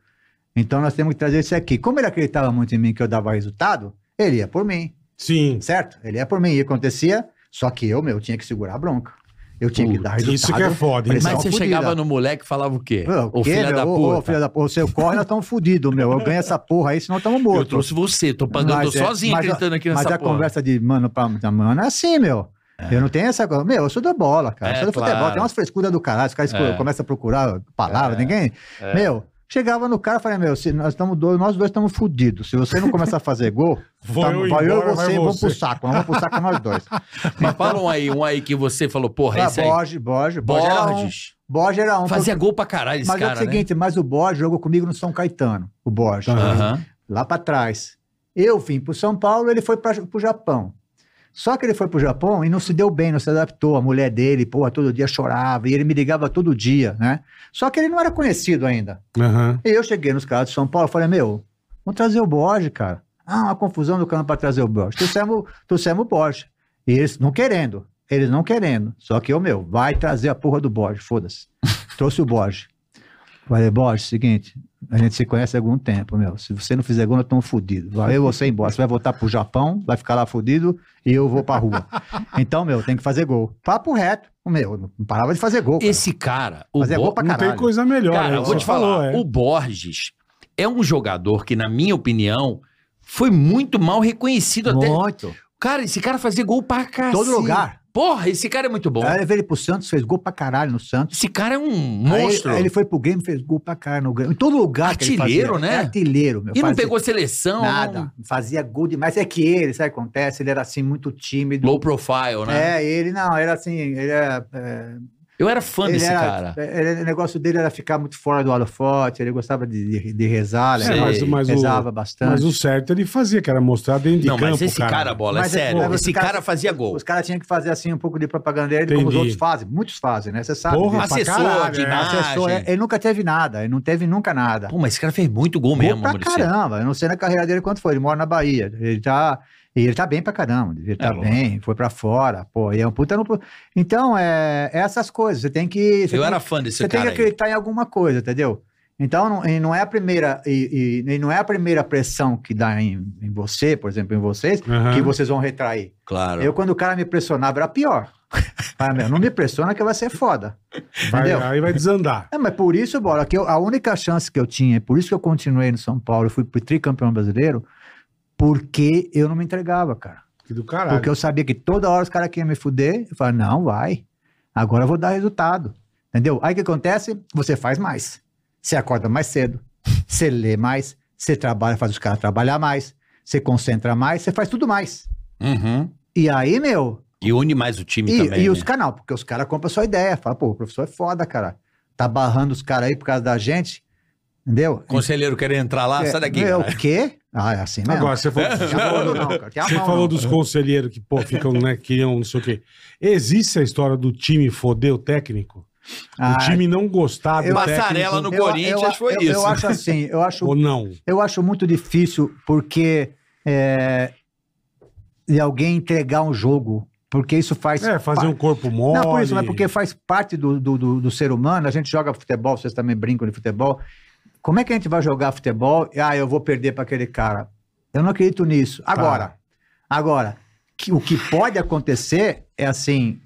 Então nós temos que trazer esse aqui. Como ele acreditava muito em mim que eu dava resultado, ele ia por mim, Sim. certo? Ele ia por mim. E acontecia, só que eu, meu, tinha que segurar a bronca. Eu tinha que dar resultado. Isso que é foda, hein? Mas você fudida. chegava no moleque e falava o quê? Ô, filha meu? da Ô, puta. ô, filha da. O seu corre, nós estamos fodidos, meu. Eu ganho essa porra aí, senão estamos Eu mortos. trouxe você, tô pagando Mas tô é- sozinho mas a- acreditando aqui Mas nessa a porra. conversa de mano pra mano é assim, meu. Eu não tenho essa coisa. Meu, eu sou da bola, cara. É, eu sou do claro. futebol. Tem umas frescuras do caralho. Os caras É. começam a procurar palavras, ninguém. Meu, chegava no cara e falei, meu, se nós estamos dois, nós dois estamos fodidos. Se você não começar a fazer gol, Vou tamo- eu vai eu e você vai e vamos pro saco. Nós vamos pro saco nós dois. Mas fala um aí, um aí que você falou, porra, Ah, esse aí. Borges, Borges, Borges era um. Borges. Borges era um. Fazia gol pra caralho esse Mas é cara, o seguinte, mas o Borges jogou comigo no São Caetano, o Borges. Né? Lá para trás. Eu vim para o São Paulo, ele foi para o Japão. Só que ele foi para o Japão e não se deu bem, não se adaptou. A mulher dele, porra, todo dia chorava e ele me ligava todo dia, né? Só que ele não era conhecido ainda. Aham. E eu cheguei nos caras de São Paulo e falei, meu, vamos trazer o Borges, cara. Ah, uma confusão do canal para trazer o Borges. Trouxemos, trouxemos o Borges. E eles não querendo, eles não querendo. Só que eu, meu, vai trazer a porra do Borges, foda-se. Trouxe o Borges. Falei, Borges, seguinte, a gente se conhece há algum tempo, meu. Se você não fizer gol, nós estamos fodidos. Vai eu e você embora. Você vai voltar pro Japão, vai ficar lá fodido e eu vou pra rua. Então, meu, tem que fazer gol. Papo reto. Meu, não parava de fazer gol. cara. Esse cara, o Fazia Bo- gol pra Não caralho. tem coisa melhor. Cara, é eu vou te você falou, falar, é. o Borges é um jogador que, na minha opinião, foi muito mal reconhecido até. Muito. Cara, esse cara fazia gol pra cacete. Todo lugar. Porra, esse cara é muito bom. Aí ele pro Santos, fez gol pra caralho no Santos. Esse cara é um Aí- monstro. Aí, ele foi pro Grêmio, fez gol pra caralho no Grêmio. Em todo lugar Artilheiro, fazia. né? É artilheiro, meu. E não pegou seleção. Nada. não- Fazia gol demais. É que ele, sabe o que acontece? Ele era assim, muito tímido. Low profile, né? É, ele não, era assim, ele era. é, Eu era fã ele desse era- cara. é, o negócio dele era ficar muito fora do holofote, ele gostava de, de, de rezar, né? mas, mas, o, rezava bastante. mas o certo ele fazia, que era mostrar dentro de Não, campo, mas esse cara, bola, é Mas é- sério. mas esse os caras- cara fazia gol. Os caras tinham que fazer assim um pouco de propaganda dele, como os Entendi. outros fazem. Muitos fazem, né? Você sabe. Porra, pra Assessor caralho, de é. imagem. Assessor, é- ele nunca teve nada, ele não teve nunca nada. Pô, mas esse cara fez muito gol Gol mesmo, pra Maurício. caramba. Eu não sei na carreira dele quanto foi. Ele mora na Bahia. Ele tá. E ele tá bem pra caramba. Ele tá lógico. bem, foi pra fora. Pô, e é um puta no. Então, é, é essas coisas. Você tem que. Você Eu tem, era fã desse você tem cara que aí. acreditar em alguma coisa, entendeu? Então, não, e não é a primeira. E, e- e não é a primeira pressão que dá em, em você, por exemplo, em vocês, Aham. que vocês vão retrair. Claro. Eu, quando o cara me pressionava, era pior. Ah, meu, não me pressiona que vai ser foda. Vai- Entendeu? aí vai desandar. É, mas por isso, Bola, que eu- a única chance que eu tinha, por isso que eu continuei no São Paulo, eu fui pro tricampeão brasileiro, porque eu não me entregava, cara. Que do caralho. Porque eu sabia que toda hora os caras queriam me fuder, eu falava, não, vai, agora eu vou dar resultado. Entendeu? Aí o que acontece? Você faz mais. Você acorda mais cedo, você lê mais, você trabalha, faz os caras trabalhar mais, você concentra mais, você faz tudo mais. Uhum. E aí, meu, E une mais o time e, também. e né? os canal, porque os caras compram a sua ideia. Fala, pô, o professor é foda, cara. Tá barrando os caras aí por causa da gente. Entendeu? Conselheiro querendo entrar lá, É, sai daqui. é, o quê? Ah, é assim mesmo. Agora, você falou, falou não, cara. A você mão, falou não. dos conselheiros que, pô, ficam, né, queriam não sei o quê. Existe a história do time foder o técnico? Ah, o time não gostar do Passarela no técnico? eu- Corinthians eu- foi eu- isso. Eu acho assim, eu acho, Ou não? eu acho muito difícil porque é, de alguém entregar um jogo, porque isso faz É, fazer um corpo mole. Não, por isso, mas porque faz parte do, do, do, do ser humano. A gente joga futebol, vocês também brincam de futebol. Como é que a gente vai jogar futebol? Ah, eu vou perder para aquele cara. Eu não acredito nisso. Agora, agora, que, o que pode acontecer é assim,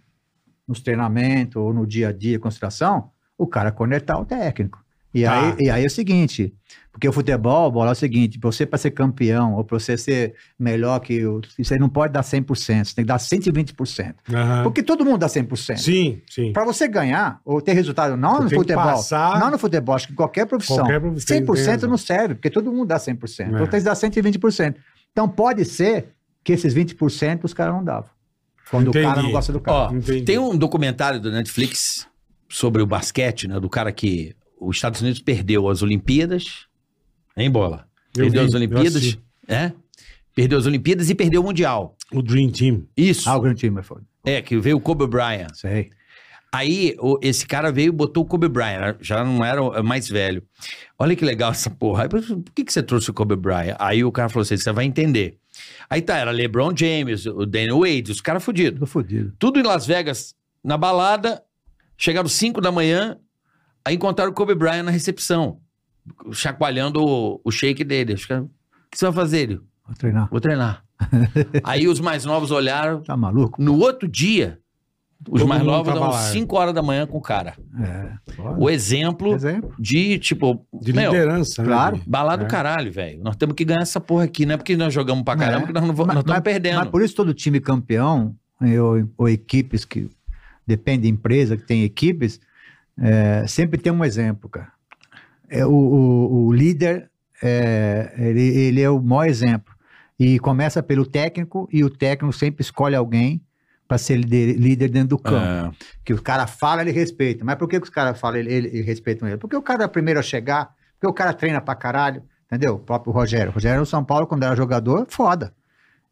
nos treinamentos ou no dia a dia, concentração, o cara conectar o técnico. E, Tá. aí, e aí é o seguinte, porque o futebol, bola, é o seguinte, pra você para ser campeão ou para você ser melhor que o... Você não pode dar 100%, você tem que dar 120%. Aham. Porque todo mundo dá 100%. Sim, sim. Para você ganhar ou ter resultado, não Você no futebol, passar- não no futebol, acho que em qualquer profissão, Qualquer profissão, tem 100% razão. não serve, porque todo mundo dá 100%. É. Então tem que dar 120%. Então pode ser que esses 20% os caras não davam. Quando o cara Entendi. não gosta do cara. Ó, Entendi. tem um documentário do Netflix sobre o basquete, né? Do cara que. os Estados Unidos perdeu as Olimpíadas, em bola. Eu Perdeu vi, as Olimpíadas, é? Perdeu as Olimpíadas e perdeu o Mundial. O Dream Team. Isso. Ah, o Grande Time, foi. É, que veio o Kobe Bryant. Sei. Aí, o- esse cara veio e botou o Kobe Bryant, já não era o mais velho. Olha que legal essa porra. Aí, por que, que você trouxe o Kobe Bryant? Aí o cara falou assim: você vai entender. Aí tá, era LeBron James, o Daniel Wade, os caras fudidos. Tô fodido. Tudo em Las Vegas, na balada. Chegaram 5 da manhã, aí encontraram o Kobe Bryant na recepção, chacoalhando o, o shake dele. Os caras, O que você vai fazer? Ele, Vou treinar. vou treinar. aí os mais novos olharam. Tá maluco? No outro dia, os Todo mais novos lá. 5 horas da manhã com o cara. É. O exemplo Exemplo. de, tipo, De meu, liderança, claro. né? balada do É. caralho, velho. Nós temos que ganhar essa porra aqui. Não é porque nós jogamos pra caramba É. que nós não vamos, nós estamos perdendo. Mas por isso todo time campeão, ou, ou equipes que depende de empresa que tem equipes, é, sempre tem um exemplo, cara. É, o, o- o líder, é, ele, ele é o maior exemplo. E começa pelo técnico, e o técnico sempre escolhe alguém para ser líder, líder dentro do campo. É. Que o cara fala, ele respeita. Mas por que, que os caras falam, ele, ele, ele respeitam ele? Porque o cara é o primeiro a chegar, porque o cara treina pra caralho, entendeu? O próprio Rogério. O Rogério no São Paulo, quando era jogador, foda.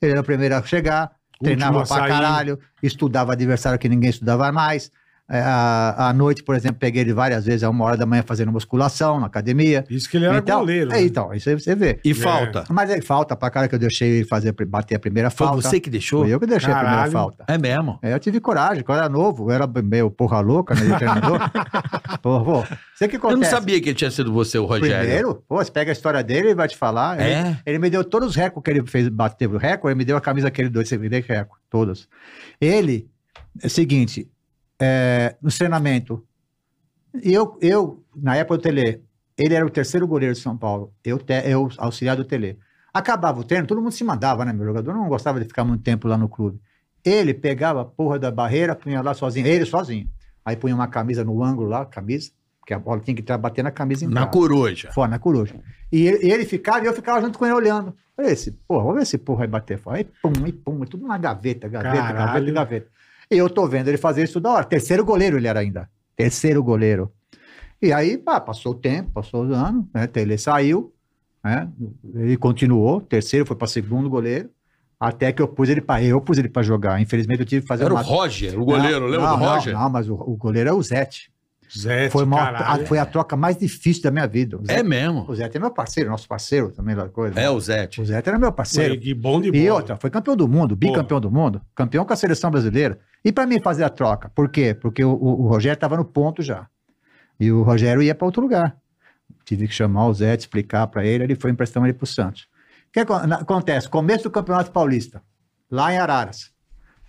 Ele era o primeiro a chegar, treinava Último a pra caralho, estudava adversário que ninguém estudava mais. É, À à noite, por exemplo, peguei ele várias vezes, a uma hora da manhã, fazendo musculação na academia. Isso que ele era então, goleiro. É, né? então, isso aí você vê. E falta. Mas aí falta pra cara que eu deixei ele fazer, bater a primeira Foi falta. você que deixou? Foi eu que deixei a Caralho. primeira falta. É mesmo. É, eu tive coragem, quando eu era novo, eu era meio porra louca, né, de treinador. pô, pô, você que Eu não acontece? sabia que tinha sido você, o Rogério. Primeiro, pô, você pega a história dele, ele vai te falar. Ele, É? ele me deu todos os recordes que ele fez, bateu o recorde, ele me deu a camisa que ele deu, esse recorde, todas. Ele, é o seguinte, é, no treinamento, eu, eu, na época do Tele, ele era o terceiro goleiro de São Paulo, eu, te, eu auxiliar do Tele. Acabava o treino, todo mundo se mandava, né, meu jogador não gostava de ficar muito tempo lá no clube. Ele pegava a porra da barreira, punha lá sozinho, ele sozinho. Aí punha uma camisa no ângulo lá, camisa, que a bola tinha que bater na camisa em Na coruja. Fora, na coruja. E ele, ele ficava e eu ficava junto com ele olhando. Falei, esse, porra, vamos ver se porra vai bater fora. Aí, pum, e pum, e tudo na gaveta, gaveta, Caralho. gaveta, gaveta. E eu tô vendo ele fazer isso toda hora. Terceiro goleiro ele era ainda. Terceiro goleiro. E aí, pá, passou o tempo, passou os anos, né? Ele saiu, né? Ele continuou, terceiro foi para segundo goleiro, até que eu pus ele para eu pus ele para jogar. Infelizmente eu tive que fazer Era o uma Roger, o goleiro, não, lembra não, do Roger? Não, não, mas o, o goleiro é o Zete. Zé, Foi, uma- caralho. a, foi a troca mais difícil da minha vida. É Zete, mesmo. o Zete é meu parceiro, nosso parceiro também da coisa. É o Zete. O Zete era meu parceiro. Que bom de E bola. outra, foi campeão do mundo, bicampeão do mundo, campeão com a seleção brasileira. E para mim fazer a troca, por quê? Porque o, o- o Rogério estava no ponto já. E o Rogério ia para outro lugar. Tive que chamar o Zé, explicar para ele, ele foi emprestando ele para o Santos. O que acontece? Começo do Campeonato Paulista, lá em Araras.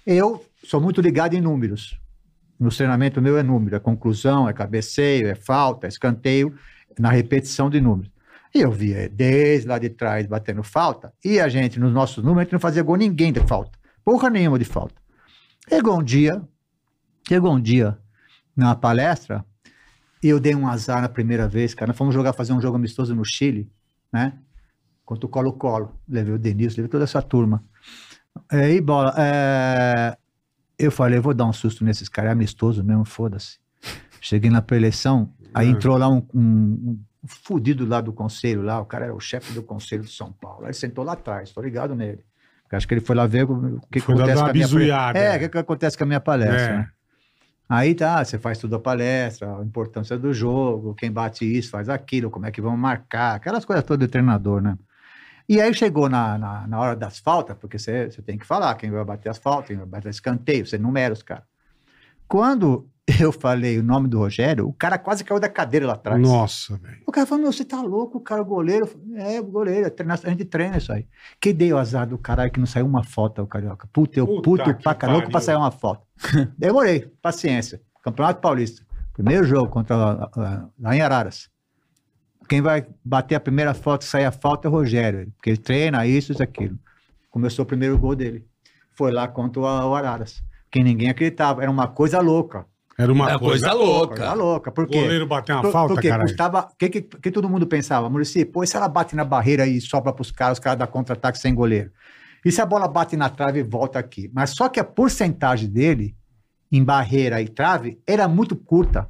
Eu sou muito ligado em números. No treinamento meu é número, é conclusão, é cabeceio, é falta, é escanteio, na repetição de números. E eu via desde lá de trás batendo falta, e a gente, nos nossos números, a gente não fazia gol ninguém de falta. Porra nenhuma de falta. Chegou um dia, chegou um dia na palestra, e eu dei um azar na primeira vez, cara. Nós fomos jogar, fazer um jogo amistoso no Chile, né? Contra o Colo-Colo. Levei o Denilson, levei toda essa turma. É, e bola, é, eu falei, eu vou dar um susto nesses caras, é amistoso mesmo, foda-se. Cheguei na preleção, aí Ah. entrou lá um, um, um fudido lá do conselho, lá, o cara era o chefe do conselho de São Paulo. Aí ele sentou lá atrás, tô ligado nele. Acho que ele foi lá ver o que, Foi acontece com a minha. É, o que, que acontece com a minha palestra, É. né? Aí tá, você faz tudo a palestra, a importância do jogo, quem bate isso, faz aquilo, como é que vamos marcar, aquelas coisas todas do treinador, né? E aí chegou na, na, na hora das faltas, porque você, você tem que falar quem vai bater as faltas, quem vai bater escanteio, você numera os caras. Quando eu falei o nome do Rogério, o cara quase caiu da cadeira lá atrás. Nossa, velho. O cara falou, meu, você tá louco, o cara, o goleiro. Falei, É, o goleiro, é treina- a gente treina isso aí. Que deu azar do caralho que não saiu uma foto, o carioca. Puta, eu Puta puto pra caramba pra sair uma foto. Demorei, paciência. Campeonato Paulista. Primeiro jogo contra lá em Araras. Quem vai bater a primeira foto, sair a falta é o Rogério, porque ele treina isso, isso, aquilo. Começou o primeiro gol dele. Foi lá contra o o Araras. Que ninguém acreditava. Era uma coisa louca. Era uma É coisa, coisa louca. Coisa louca. Por O quê? goleiro bateu uma Por- falta, porque caralho. custava. O que, que, que todo mundo pensava? Murici, pô, e se ela bate na barreira e sobra para os caras, os caras dão contra-ataque sem goleiro? E se a bola bate na trave e volta aqui? Mas só que a porcentagem dele em barreira e trave era muito curta.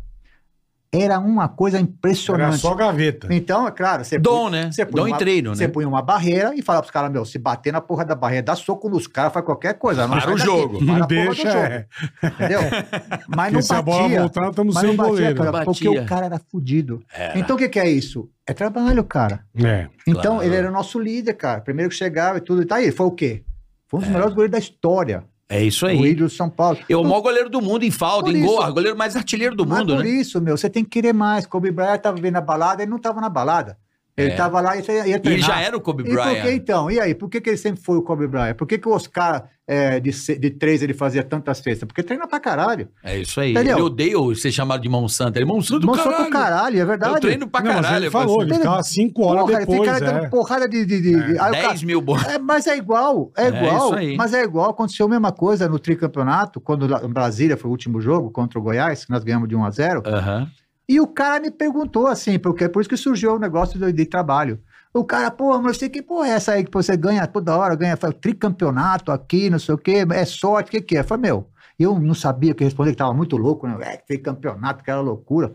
Era uma coisa Era impressionante. só gaveta. Então, é claro, você Dom, põe- né? Você põe Dom em uma, treino, Você né? põe uma barreira e fala pros caras, meu, se bater na porra da barreira, dá soco nos caras, faz qualquer coisa. Não Para o daqui, jogo. para Não a porra do deixa, jogo, é. Entendeu? Mas não se a bola batia. voltar, estamos Mas sem batia, goleiro. cara, Não porque batia. o cara era fudido. Então o que, que é isso? É trabalho, cara. É. Então Claro. ele era o nosso líder, cara. Primeiro que chegava e tudo. E tá aí, foi o quê? Foi um dos melhores goleiros da história. É isso O aí. ídolo de São Paulo. É o maior goleiro do mundo em falta, Por em gol. Goleiro mais artilheiro do mundo, por né? isso, meu, você tem que querer mais. Kobe Bryant tava vendo a balada, ele não tava na balada. Ele É. tava lá e ia E ele treinar. já era o Kobe E por que Bryant. então? E aí, por que, que ele sempre foi o Kobe Bryant? Por que, que o Oscar é, de, de três ele fazia tantas festas? Porque treina pra caralho. É isso aí. Entendeu? Ele odeia ser chamado de Monsanto. Ele é Monsanto do Mostrou caralho. pro caralho, é verdade. Eu treino pra Não, caralho. ele falou, ele ficava cinco horas Porra, depois. fica é. dando porrada de. de, de- de- aí o cara- 10 mil bolas. É, mas é igual, é É igual. isso aí. mas é igual. Aconteceu a mesma coisa no tricampeonato, quando Brasília foi o último jogo contra o Goiás, que nós ganhamos de 1 a 0 Aham. E o cara me perguntou assim, porque por isso que surgiu o negócio de, de trabalho. O cara, pô, mas você que porra é essa aí que você ganha toda hora, ganha faz tricampeonato aqui, não sei o quê, é sorte, o que que é? Eu falei, meu, eu não sabia o que responder, que tava muito louco, né? É, tricampeonato, que era loucura.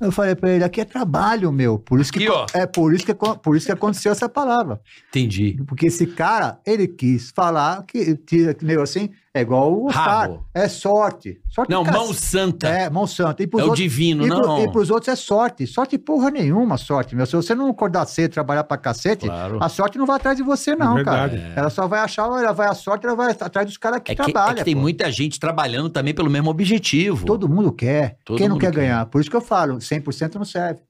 Eu falei pra ele, aqui é trabalho, meu. Por isso que, Aqui, é por isso que, por isso que aconteceu essa palavra. Entendi. Porque esse cara, ele quis falar que, que meio assim, é igual o. Rabo. É sorte. sorte Não, mão santa. É, mão santa. E pros É o outros- divino, e, pro- não. e pros outros é sorte. Sorte porra nenhuma, sorte, meu. Se você não acordar cedo, trabalhar pra cacete, Claro. a sorte não vai atrás de você, não, É cara. verdade. Ela só vai achar, ela vai a sorte, ela vai atrás dos caras que É que, é trabalham. que tem pô. muita gente trabalhando também pelo mesmo objetivo. Todo mundo quer. Todo Quem não mundo quer, quer. ganhar? Por isso que eu falo, 100% não serve.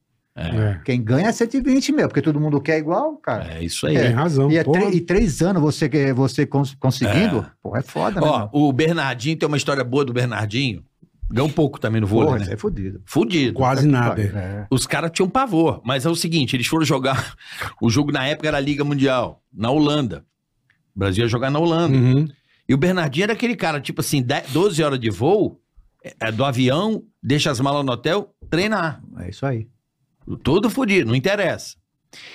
É. Quem ganha é 120, meu, porque todo mundo quer igual, cara. É isso aí. Tem razão. E, é porra. três- e três anos você, que- você cons- conseguindo, pô, é foda, né? Ó, o Bernardinho tem uma história boa do Bernardinho. Ganhou um pouco também no vôlei, Porra, né? é fodido. Fudido. Quase nada. é. É. Os caras tinham pavor. Mas é o seguinte, eles foram jogar... O jogo na época era a Liga Mundial, na Holanda. O Brasil ia jogar na Holanda. Uhum. E o Bernardinho era aquele cara, tipo assim, 10, 12 horas de voo, é, é, do avião, deixa as malas no hotel, treinar. É isso aí. Tudo fudido, não interessa.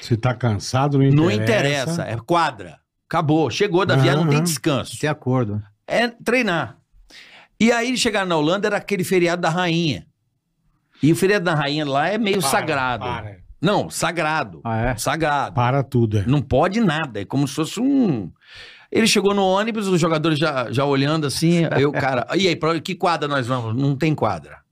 Se tá cansado, não interessa. Não interessa, é quadra. Acabou, chegou da viagem, não tem descanso. Tem acordo. É treinar. E aí eles chegaram na Holanda, era aquele feriado da rainha. E o feriado da rainha lá é meio Para, sagrado. Para, Não, sagrado. Ah, é? Sagrado. para tudo. é. Não pode nada, é como se fosse um. Ele chegou no ônibus, os jogadores já, já olhando assim, aí o cara. E aí, pra que quadra nós vamos? Não tem quadra.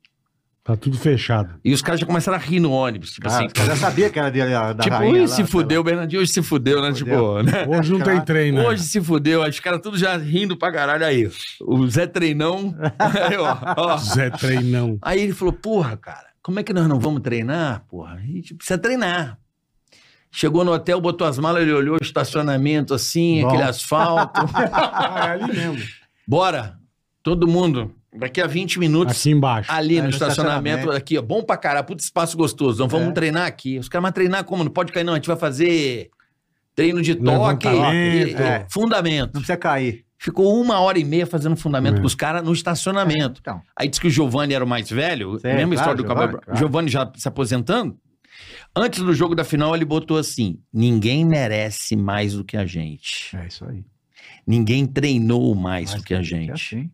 Tá tudo fechado. E os caras já começaram a rir no ônibus, tipo Ah, assim. eu já sabia que era dele, da Tipo, rainha hoje se fudeu, o Bernardinho hoje se fudeu, né? Tipo, né? Hoje não tem treino. né? Hoje se fudeu, aí os caras tudo já rindo pra caralho aí. O Zé Treinão. aí, ó, ó. Zé Treinão. Aí ele falou, porra, cara, como é que nós não vamos treinar, porra? A gente precisa treinar. Chegou no hotel, botou as malas, ele olhou o estacionamento assim, Bom. aquele asfalto. É ali mesmo. Bora, todo mundo, daqui a 20 minutos, Aqui embaixo. ali É, no no estacionamento, estacionamento. aqui, ó, bom pra caralho, puto espaço gostoso, então vamos É. treinar aqui. Os caras, mas treinar como? Não pode cair não, a gente vai fazer treino de toque, e- É. fundamento. Não precisa cair. Ficou uma hora e meia fazendo fundamento É. com os caras no estacionamento. Então, Aí disse que o Giovanni era o mais velho, Sim, mesma claro, história do Giovanni, Cabral. claro. Giovanni já se aposentando. Antes do jogo da final, ele botou assim: ninguém merece mais do que a gente. é isso aí. Ninguém treinou mais Mas do que a gente. assim.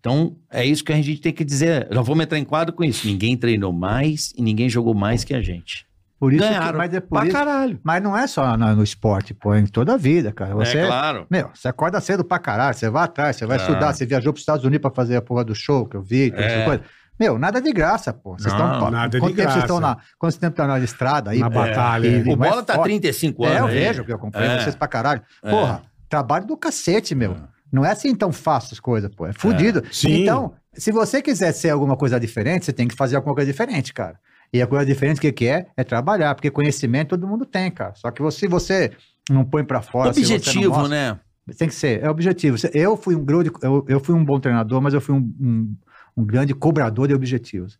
Então, é isso que a gente tem que dizer. Já vamos entrar em quadro com isso. Ninguém treinou mais e ninguém jogou mais que a gente. Por isso que, Ganharam. mas é pra isso. caralho. Mas não é só no, no esporte, pô, é em toda a vida, cara. Você, É claro. Meu, você acorda cedo pra caralho, você vai atrás, você vai Ah. estudar, você viajou pros Estados Unidos pra fazer a porra do show que eu vi, toda É. essa coisa. Meu, nada de graça, pô. Vocês Não, estão. nada de quanto tempo vocês graça. estão na. Quanto tempo estão na estrada aí? Na batalha, E- é. O mais Bola tá forte. 35 É, anos. eu aí. vejo, que eu acompanho É. vocês pra caralho. É. Porra, trabalho do cacete, meu. Não é assim tão fácil as coisas, pô. É fudido. Sim. Então, se você quiser ser alguma coisa diferente, você tem que fazer alguma coisa diferente, cara. E a coisa diferente, o que, que é? É trabalhar, porque conhecimento todo mundo tem, cara. Só que você, você não põe pra fora. Objetivo, mostra- né? Tem que ser, é objetivo. Eu fui um grande, eu, eu fui um bom treinador, mas eu fui um, um, um grande cobrador de objetivos.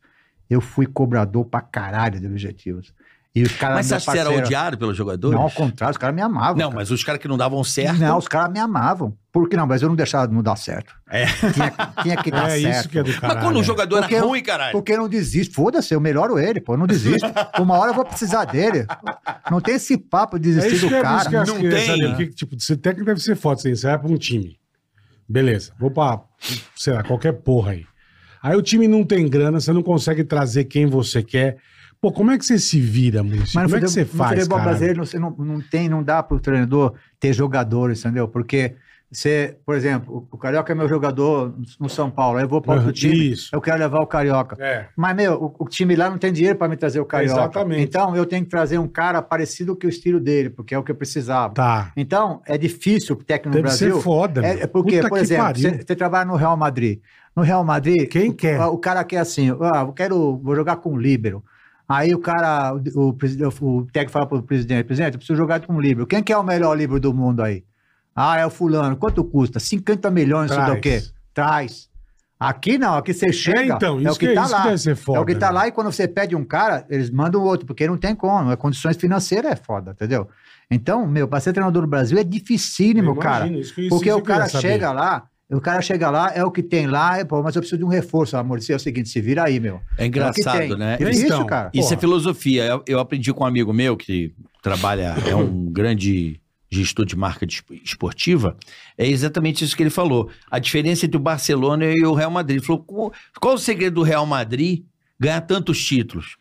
Eu fui cobrador pra caralho de objetivos. E os caras Mas você acha que você era odiado pelos jogadores? Não, ao contrário, os caras me amavam. Não, cara. mas os caras que não davam certo. Não, os caras me amavam. Por que não? Mas eu não deixava de não dar certo. É. Tinha, tinha que dar É certo. isso que é do caralho. Mas quando o é. jogador Porque era eu- ruim, caralho. Porque eu não desisto. Foda-se, eu melhoro ele, pô. Eu não desisto. Uma hora eu vou precisar dele. Não tem esse papo de É desistir isso do que, é, isso cara. que Não que tem. saber. Porque, tipo, você técnico deve ser foda. Assim, você vai pra um time. Beleza. Vou pra, sei lá, qualquer porra aí. Aí o time não tem grana, você não consegue trazer quem você quer. Pô, como é que você se vira, Maurício? Mas Como no é que futebol, você no faz, futebol cara? brasileiro você não, não tem, não dá para o treinador ter jogadores, entendeu? Porque você, por exemplo, o, o Carioca é meu jogador no São Paulo, aí eu vou para outro Aham, time, isso. eu quero levar o Carioca. É. Mas, meu, o, o time lá não tem dinheiro para me trazer o Carioca. Exatamente. Então, eu tenho que trazer um cara parecido com o estilo dele, porque é o que eu precisava. Tá. Então, é difícil o técnico no Deve Brasil. ser foda, É, meu. é porque, Puta por que exemplo, você, você trabalha no Real Madrid. No Real Madrid, Quem o, quer? O, cara quer assim, ah, eu quero, vou jogar com o líbero. Aí o cara, o, o, o técnico fala pro presidente, presidente, eu preciso jogar com o líbero. Quem que é o melhor líbero do mundo aí? Ah, é o fulano. Quanto custa? 50 milhões, isso Traz. do quê? Traz. Aqui não, aqui você chega, então, é isso o que, que- tá isso que lá. deve ser é foda, o que tá né? lá e quando você pede um cara, eles mandam outro, porque não tem como. A condições financeiras é foda, entendeu? Então, meu, pra ser treinador do Brasil é dificílimo, Eu cara. imagino, isso que- isso Porque que o cara saber. chega lá, o cara chega lá, é o que tem lá, é, pô, mas eu preciso de um reforço, amor. É o seguinte, se vira aí, meu. É engraçado, É o né? É Então, isso, cara. Isso é Porra. filosofia. Eu, eu aprendi com um amigo meu que trabalha, é um grande gestor de marca esportiva. É exatamente isso que ele falou. A diferença entre o Barcelona e o Real Madrid. Ele falou: qual, qual o segredo do Real Madrid ganhar tantos títulos?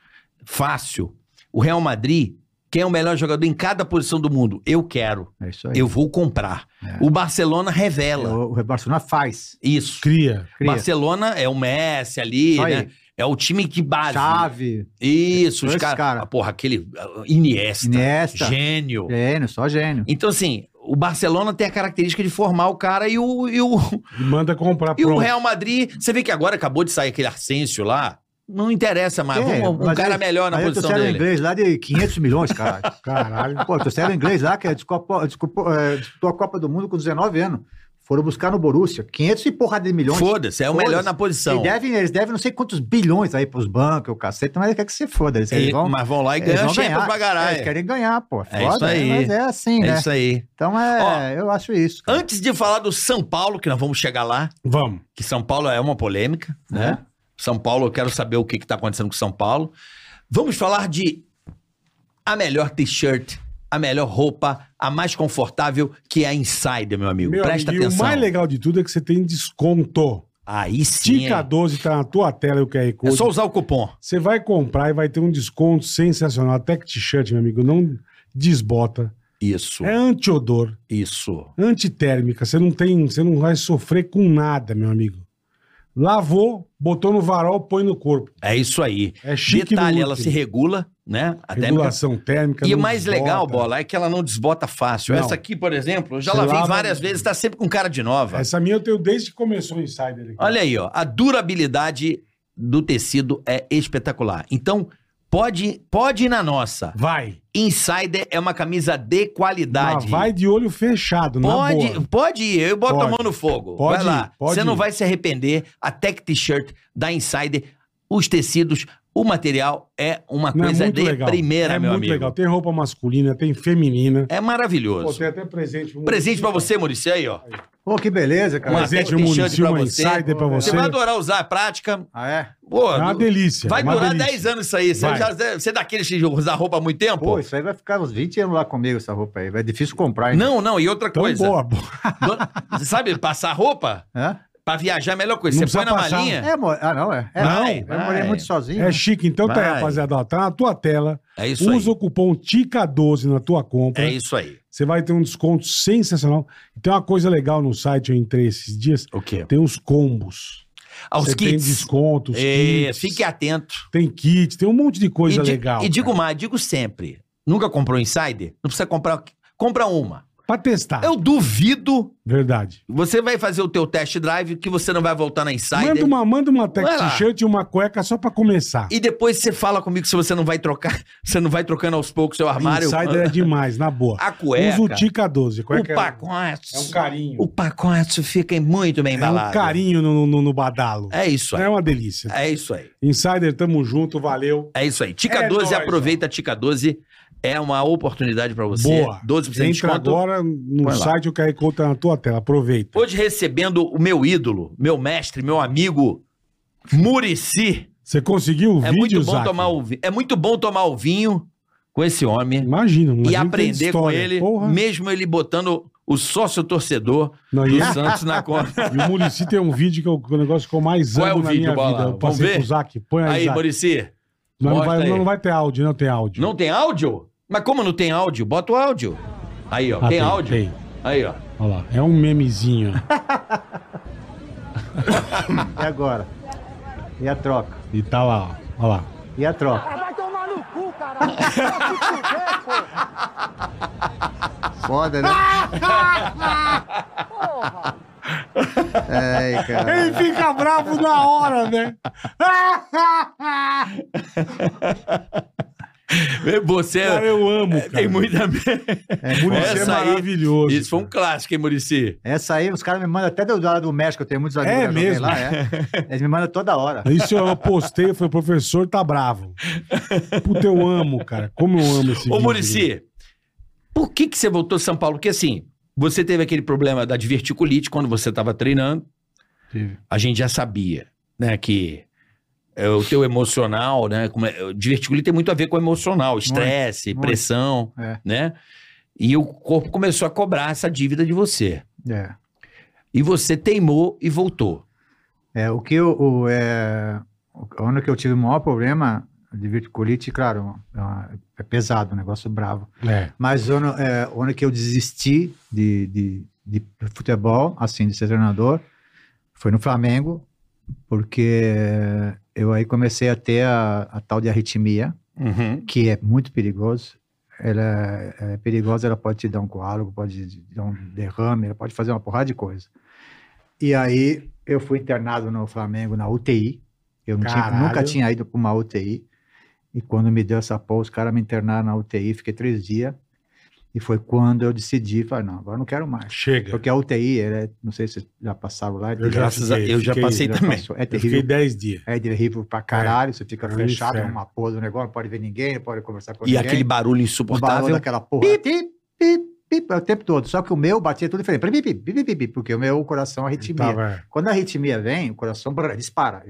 Fácil. O Real Madrid, quem é o melhor jogador em cada posição do mundo? Eu quero. É isso aí. Eu vou comprar. O Barcelona revela. O, o Barcelona faz. Isso. Cria. Cria. Barcelona é o Messi ali, né? É o time que base. Chave, Isso, os caras. cara. Porra, aquele uh, Iniesta. Iniesta. Gênio. gênio, só gênio. Então, assim, o Barcelona tem a característica de formar o cara e o, e o, E manda comprar e o. Real Madrid. Você vê que agora acabou de sair aquele Arsêncio lá. Não interessa mais. É, Vamos, um cara aí- melhor na aí posição um dele. inglês lá de 500 milhões, caralho. Caralho. Pô, trouxeram um inglês lá que disputou, é, disputou a Copa do Mundo com 19 anos. Foram buscar no Borussia. 500 e porra de milhões. Foda-se, é o melhor Foda-se. na posição. E devem, eles devem não sei quantos bilhões aí pros bancos, o cacete, mas quer que você foda. Eles, eles vão, mas vão lá e eles ganham Champions ganhar. pra É, caralho. Eles querem ganhar, pô. É isso aí. Mas é assim, É né? isso aí. Então é, eu acho isso. cara. Antes de falar do São Paulo, que nós vamos chegar lá, Vamos. que São Paulo é uma polêmica, né? São Paulo, eu quero saber o que está acontecendo com São Paulo. Vamos falar de a melhor t-shirt, a melhor roupa, a mais confortável, que é a Insider, meu amigo. Meu Presta amigo, e atenção. o mais legal de tudo é que você tem desconto. Aí sim. Tica hein? 12 tá na tua tela e o QR É Code. só usar o cupom. Você vai comprar e vai ter um desconto sensacional. Até que t-shirt, meu amigo, não desbota. Isso. É anti-odor, Isso. antitérmica. Você não tem, você não vai sofrer com nada, meu amigo. Lavou, botou no varal, põe no corpo. É isso aí. É chique Detalhe, ela se regula, né? A térmica. Regulação térmica. E o mais desbota. legal, Bola, é que ela não desbota fácil. Não. Essa aqui, por exemplo, eu já Você lavei lava- várias vezes, tá sempre com cara de nova. Essa minha eu tenho desde que começou o Insider aqui. Olha aí, ó. A durabilidade do tecido é espetacular. Então, pode, pode ir na nossa. Vai. Insider é uma camisa de qualidade. vai de olho fechado, na Pode, boa. pode ir, eu boto a Pode. mão no fogo. Pode vai lá. ir, pode Você não vai se arrepender. A Tech T-shirt da Insider, os tecidos, o material é uma Não, coisa é muito de legal. primeira, é meu muito amigo. legal. Tem roupa masculina, tem feminina. É Pô, maravilhoso. tem até presente. um- Presente pra você, Maurício, aí, ó. Pô, que beleza, cara. Presente, um pra uma você. Insider pra Você você. vai adorar usar, é prática. Ah, é? Pô, É uma do- delícia. vai uma durar delícia. 10 anos isso aí. Você, Vai. já, você é daqueles que usa roupa há muito tempo? Pô, isso aí vai ficar uns 20 anos lá comigo, essa roupa aí. Vai difícil comprar, hein? Não, não, e outra Então, coisa. boa, boa. Do- Sabe, passar roupa É? Pra viajar é a melhor coisa. Não Você põe na passar. malinha. É, amor. Ah, não, é. é Vai, não, eu morei vai. muito sozinho. É chique. Então tá aí, Vai. rapaziada. Ó, tá na tua tela. É isso Usa aí. o cupom TICA12 na tua compra. É isso aí. Você vai ter um desconto sensacional. E tem uma coisa legal no site, eu entrei esses dias. O quê? Tem os combos. Aos Você tem kits. descontos, É, kits. fique atento. Tem kit, tem um monte de coisa e, di- legal. e digo cara. mais, digo sempre. Nunca comprou Insider? Não precisa comprar. Compra uma. Pra testar. Eu duvido. Verdade. Você vai fazer o teu test drive que você não vai voltar na Insider. Manda uma, manda uma tech t-shirt e uma cueca só pra começar. E depois você fala comigo se você não vai trocar, você não vai trocando aos poucos seu armário. Insider é demais, na boa. A cueca. Usa o Tica 12. o Cueca é- pacote. É um carinho. O pacote fica muito bem É um embalado. carinho no, no, no badalo. É isso aí. É uma delícia. É isso aí. Insider, tamo junto, valeu. É isso aí. Tica É 12, nóis, aproveita a Tica 12. É uma oportunidade pra você. Boa. 12% de Entra desconto. agora no Põe lá. site, o QR Code tá na tua tela. Aproveita. Hoje recebendo o meu ídolo, meu mestre, meu amigo Murici. Você conseguiu o É vídeo, muito bom Zac? tomar o é muito bom tomar o vinho com esse homem Imagina. e aprender com ele, Porra. mesmo ele botando o sócio torcedor Não, do Santos na conta. e o Murici tem um vídeo que é o, é negócio que eu mais Qual é amo o na vídeo, minha Bola? vida. Eu Vamos ver? Zac. Põe aí, Aí, Zac. Murici. Não, vai, aí. não vai ter áudio, não tem áudio. Não tem áudio? Mas como não tem áudio? Bota o áudio. Aí, ó. Ah, tem, áudio? Tem. Aí, ó. Olha lá. É um memezinho. E agora? E a troca? e tá lá, ó. Olha lá. E a troca? Vai tomar no cu, caralho! Foda, né? Porra! Ai, cara. Ele fica bravo na hora, né? Você Cara, eu amo, cara. tem muita. Muricy é Essa aí- maravilhoso. Isso foi um clássico, hein, Murici? Essa aí, os caras me mandam até do lado do México, eu tenho muitos amigos É eu joguei mesmo? lá, é. Eles me mandam toda hora. Isso eu postei, eu falei, professor tá bravo. Puta, eu amo, cara. Como eu amo esse Ô, vídeo. Murici, por que, que você voltou a São Paulo? Porque assim, você teve aquele problema da diverticulite quando você estava treinando. Tive. A gente já sabia, né, que é, o teu emocional, né, como é, diverticulite tem muito a ver com emocional, estresse, muito. pressão, É. né? E o corpo começou a cobrar essa dívida de você. É. E você teimou e voltou. É, o que eu, o, é, o ano que eu tive o maior problema de verticulite, claro, é, é pesado, um negócio bravo. É. Mas o ano, é, o ano que eu desisti de, de, de futebol, assim, de ser treinador, foi no Flamengo, porque eu aí comecei a ter a, a tal de arritmia, que é muito perigoso. Ela é, é perigosa, ela pode te dar um coágulo, pode te dar um derrame, ela pode fazer uma porrada de coisa. E aí eu fui internado no Flamengo na UTI. Eu tinha- nunca tinha ido para uma UTI. E quando me deu essa porra, os caras me internaram na UTI, fiquei três dias. E foi quando eu decidi, falei, não, agora eu não quero mais. Chega. Porque a UTI, ela é- não sei se vocês já passaram lá, é Eu. Graças a eu já passei Já também. passou, é Eu terrível. fiquei 10 dias. É terrível pra caralho, você fica É fechado numa porra do negócio, não pode ver ninguém, não pode conversar com E ninguém. aquele barulho o barulho insuportável. daquela porra. Pip, pip, pip, o tempo todo. Só que o meu batia tudo diferente. Pip, pip, pip, pip, pip, porque o meu coração é arritmia. Quando a arritmia vem, o coração brrr, dispara.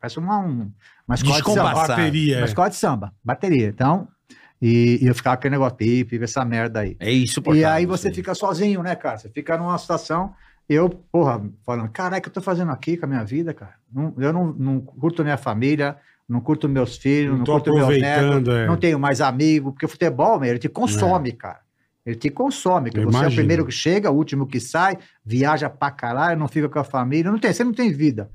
Parece uma, um, uma escola de samba. Bateria. Uma é. escola de samba, bateria. Então, e, e eu ficava com aquele negócio, pip, pip, essa merda aí. É insuportável. E aí você isso fica sozinho, né, cara? Você fica numa situação. Eu, porra, falando, caralho, o que eu tô fazendo aqui com a minha vida, cara? Não- eu não, não curto minha família, não curto meus filhos, Não não, curto meus netos, é. não tenho mais amigo, porque o futebol, meu, ele te consome, cara. Ele te consome, que você é o primeiro que chega, o último que sai, viaja pra caralho, não fica com a família, não tem, você não tem vida.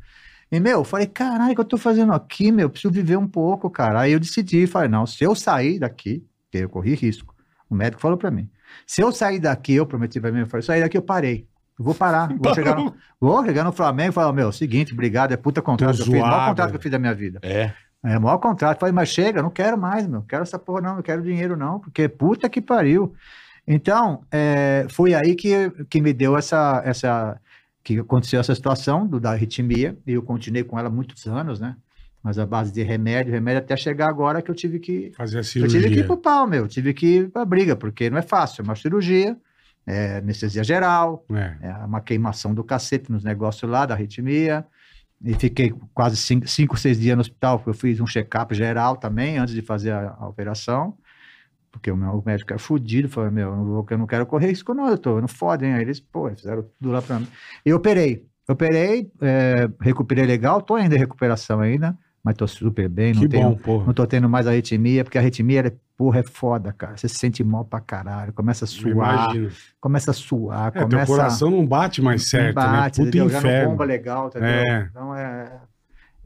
E, meu, eu falei, caralho, o que eu tô fazendo aqui, meu? Eu preciso viver um pouco, cara. Aí eu decidi, falei, não, se eu sair daqui, eu corri risco, o médico falou pra mim, se eu sair daqui, eu prometi pra mim, eu falei, sair daqui eu parei. Eu vou parar, vou chegar, no, vou chegar no Flamengo e falar, meu, seguinte, obrigado, é puta contrato que eu fiz, o maior contrato que eu fiz da minha vida. É. É, o maior contrato. Falei, mas chega, não quero mais, meu. Quero essa porra, não. Não quero dinheiro, não. Porque puta que pariu. Então, é, foi aí que, que me deu essa, essa. Que aconteceu essa situação do, da arritmia. E eu continuei com ela muitos anos, né? Mas a base de remédio, remédio até chegar agora que eu tive que. Fazer a Eu cirurgia. tive que ir pro pau, meu. Tive que ir pra briga, porque não é fácil. É uma cirurgia, é anestesia geral, É. é uma queimação do cacete nos negócios lá, da arritmia. E fiquei quase cinco, cinco, seis dias no hospital, porque eu fiz um check-up geral também, antes de fazer a, a operação. Porque o meu médico era fudido, falou, meu, eu não, vou- eu não quero correr risco não, eu tô, não fode, hein? Aí eles, pô, fizeram tudo lá pra mim. E eu operei. Operei, é, recuperei legal, tô ainda em recuperação ainda, mas tô super bem, não Que tenho bom, não tô tendo mais arritmia, porque a arritmia, é, porra, é foda, cara. Você se sente mal pra caralho, começa a suar, começa a suar, É, teu começa coração não bate mais certo, bate, né? Puta entendeu? Já não inferno. bomba legal, entendeu? É. Então é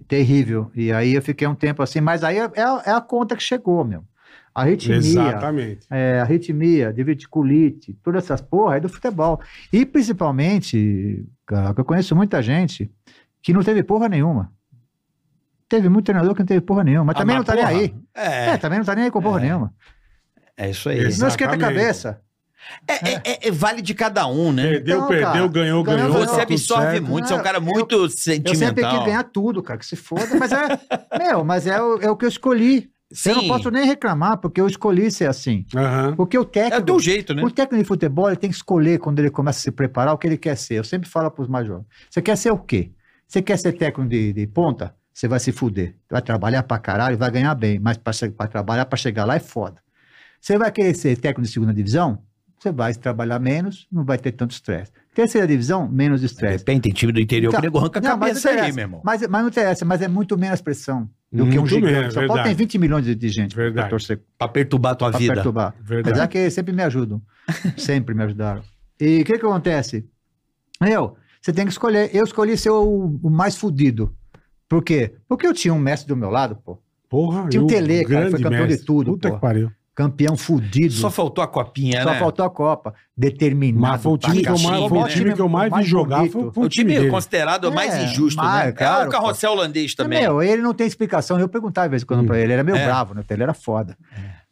terrível. E aí eu fiquei um tempo assim, mas aí é, é a- é a conta que chegou, meu. Arritmia, Exatamente. é, arritmia, diverticulite, todas essas porra é do futebol. E principalmente, cara, que eu conheço muita gente que não teve porra nenhuma. Teve muito treinador que não teve porra nenhuma, mas Ah, também mas não tá nem porra, aí. É. É, também não tá nem aí com porra É. nenhuma. é isso aí. Exato. Não esquenta a Exatamente. cabeça. É, é- é- é vale de cada um, né? Perdeu, Então, perdeu, cara, ganhou, ganhou. Você tá absorve certo. muito, você é um cara Eu- muito Eu sempre sentimental. quis ganhar tudo, cara, que se foda, mas é, meu, mas é o, é o que eu escolhi. Eu não Sim. posso nem reclamar, porque eu escolhi ser assim. Aham. Porque o É técnico, do teu jeito, né? o técnico de futebol, ele tem que escolher quando ele começa a se preparar o que ele quer ser. Eu sempre falo para os mais jovens. Você quer ser o quê? Você quer ser técnico de, de ponta? Você vai se fuder. Vai trabalhar pra caralho, vai ganhar bem, mas para trabalhar, para chegar lá é foda. Você vai querer ser técnico de segunda divisão? você vai trabalhar menos, não vai ter tanto estresse. Terceira divisão, menos estresse. Depende, tem time do interior que Então, nego arranca a cabeça não aí, meu irmão. Mas, mas não interessa, mas é muito menos pressão do que um Muito gigante. menos, São Paulo tem 20 milhões de, de gente Verdade. para torcer, Pra perturbar a tua para vida. perturbar. Verdade. Apesar que sempre me ajudam. sempre me ajudaram. E o que que acontece? Eu, você tem que escolher. Eu escolhi ser o, o mais fudido. Por quê? Porque eu tinha um mestre do meu lado, pô. Porra, Tinha o eu- Tele, cara, grande foi campeão de mestre. tudo, Puta pô. que pariu. Campeão fudido. Só faltou a copinha, Só né? faltou a Copa. Determinado. Mas foi o time, que eu, mais, foi o né? time que eu mais vi jogar. Foi, foi O time dele. considerado mais É, injusto, mas, né? claro, é o carrossel holandês também. Meu, ele não tem explicação. Eu perguntava de vez em quando Hum. pra ele. Ele era meio É. bravo, né? Ele era foda.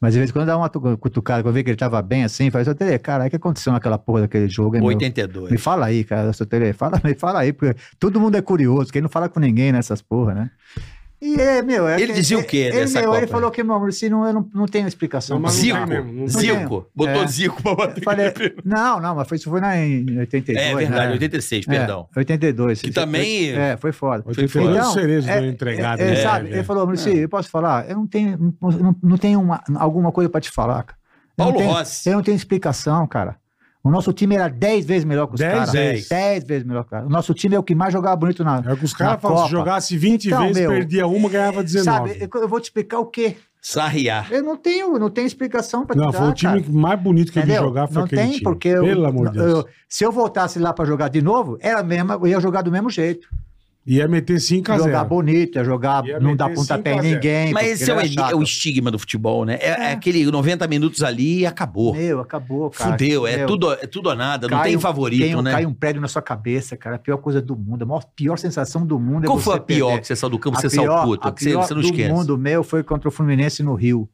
Mas de vez em quando dava uma tu- cutucada, quando eu vi que ele tava bem assim, falei, seu Tele, cara, o que aconteceu naquela porra daquele jogo? hein, meu? 82. Me fala aí, cara, seu Tele, fala, me fala aí, porque todo mundo é curioso, quem não fala com ninguém nessas porra, né? E é, meu, é Ele que- dizia o é- quê ele, dessa meu, Ele Copa? falou que, meu amor, se não, eu não, não tenho explicação. Não, não Zico. não tem. Zico. Botou É. Zico pra bater. Falei, não, não, mas foi, isso foi na, em 82. É verdade, né? 86, É, perdão. 82. Que também- É, foi foda. Foi foi Então, cerejas é, do entregado. É, né? sabe, ele falou, Maurício, eu posso falar? Eu não tenho, não, não- não tenho uma- alguma coisa pra te falar, cara. Eu Paulo não tenho, Rossi. Eu não tenho explicação, cara. O nosso time era 10 vezes melhor que os Dez caras. vezes. 10 vezes melhor que os caras. O nosso time é o que mais jogava bonito na. É o que os na caras falam, se Copa. jogasse 20 Então, vezes, meu, perdia uma, ganhava 19. Sabe, eu, eu vou te explicar o quê? Sarriá. Eu não tenho, não tenho explicação pra te Não, dar, foi o time cara. mais bonito que eu vi Entendeu? jogar, foi não aquele tem, time. porque eu, Pelo amor de Deus. eu- se eu voltasse lá pra jogar de novo, era mesmo, eu ia jogar do mesmo jeito. Ia meter 5 a 0 Jogar bonito, ia jogar, Ia não dar pontapé em 5 a 0. ninguém. Mas esse é o, é o estigma do futebol, né? É, é aquele 90 minutos ali e acabou. Meu, acabou, cara. Fudeu, é Meu, tudo, é tudo ou nada, não tem um- favorito, tem um- né? Cai um prédio na sua cabeça, cara. A pior coisa do mundo. A maior, pior sensação do mundo Qual é foi a pior perder. que você saiu do campo, A você saiu puto? a Que você, pior você não do esquece. mundo meu foi contra o Fluminense no Rio.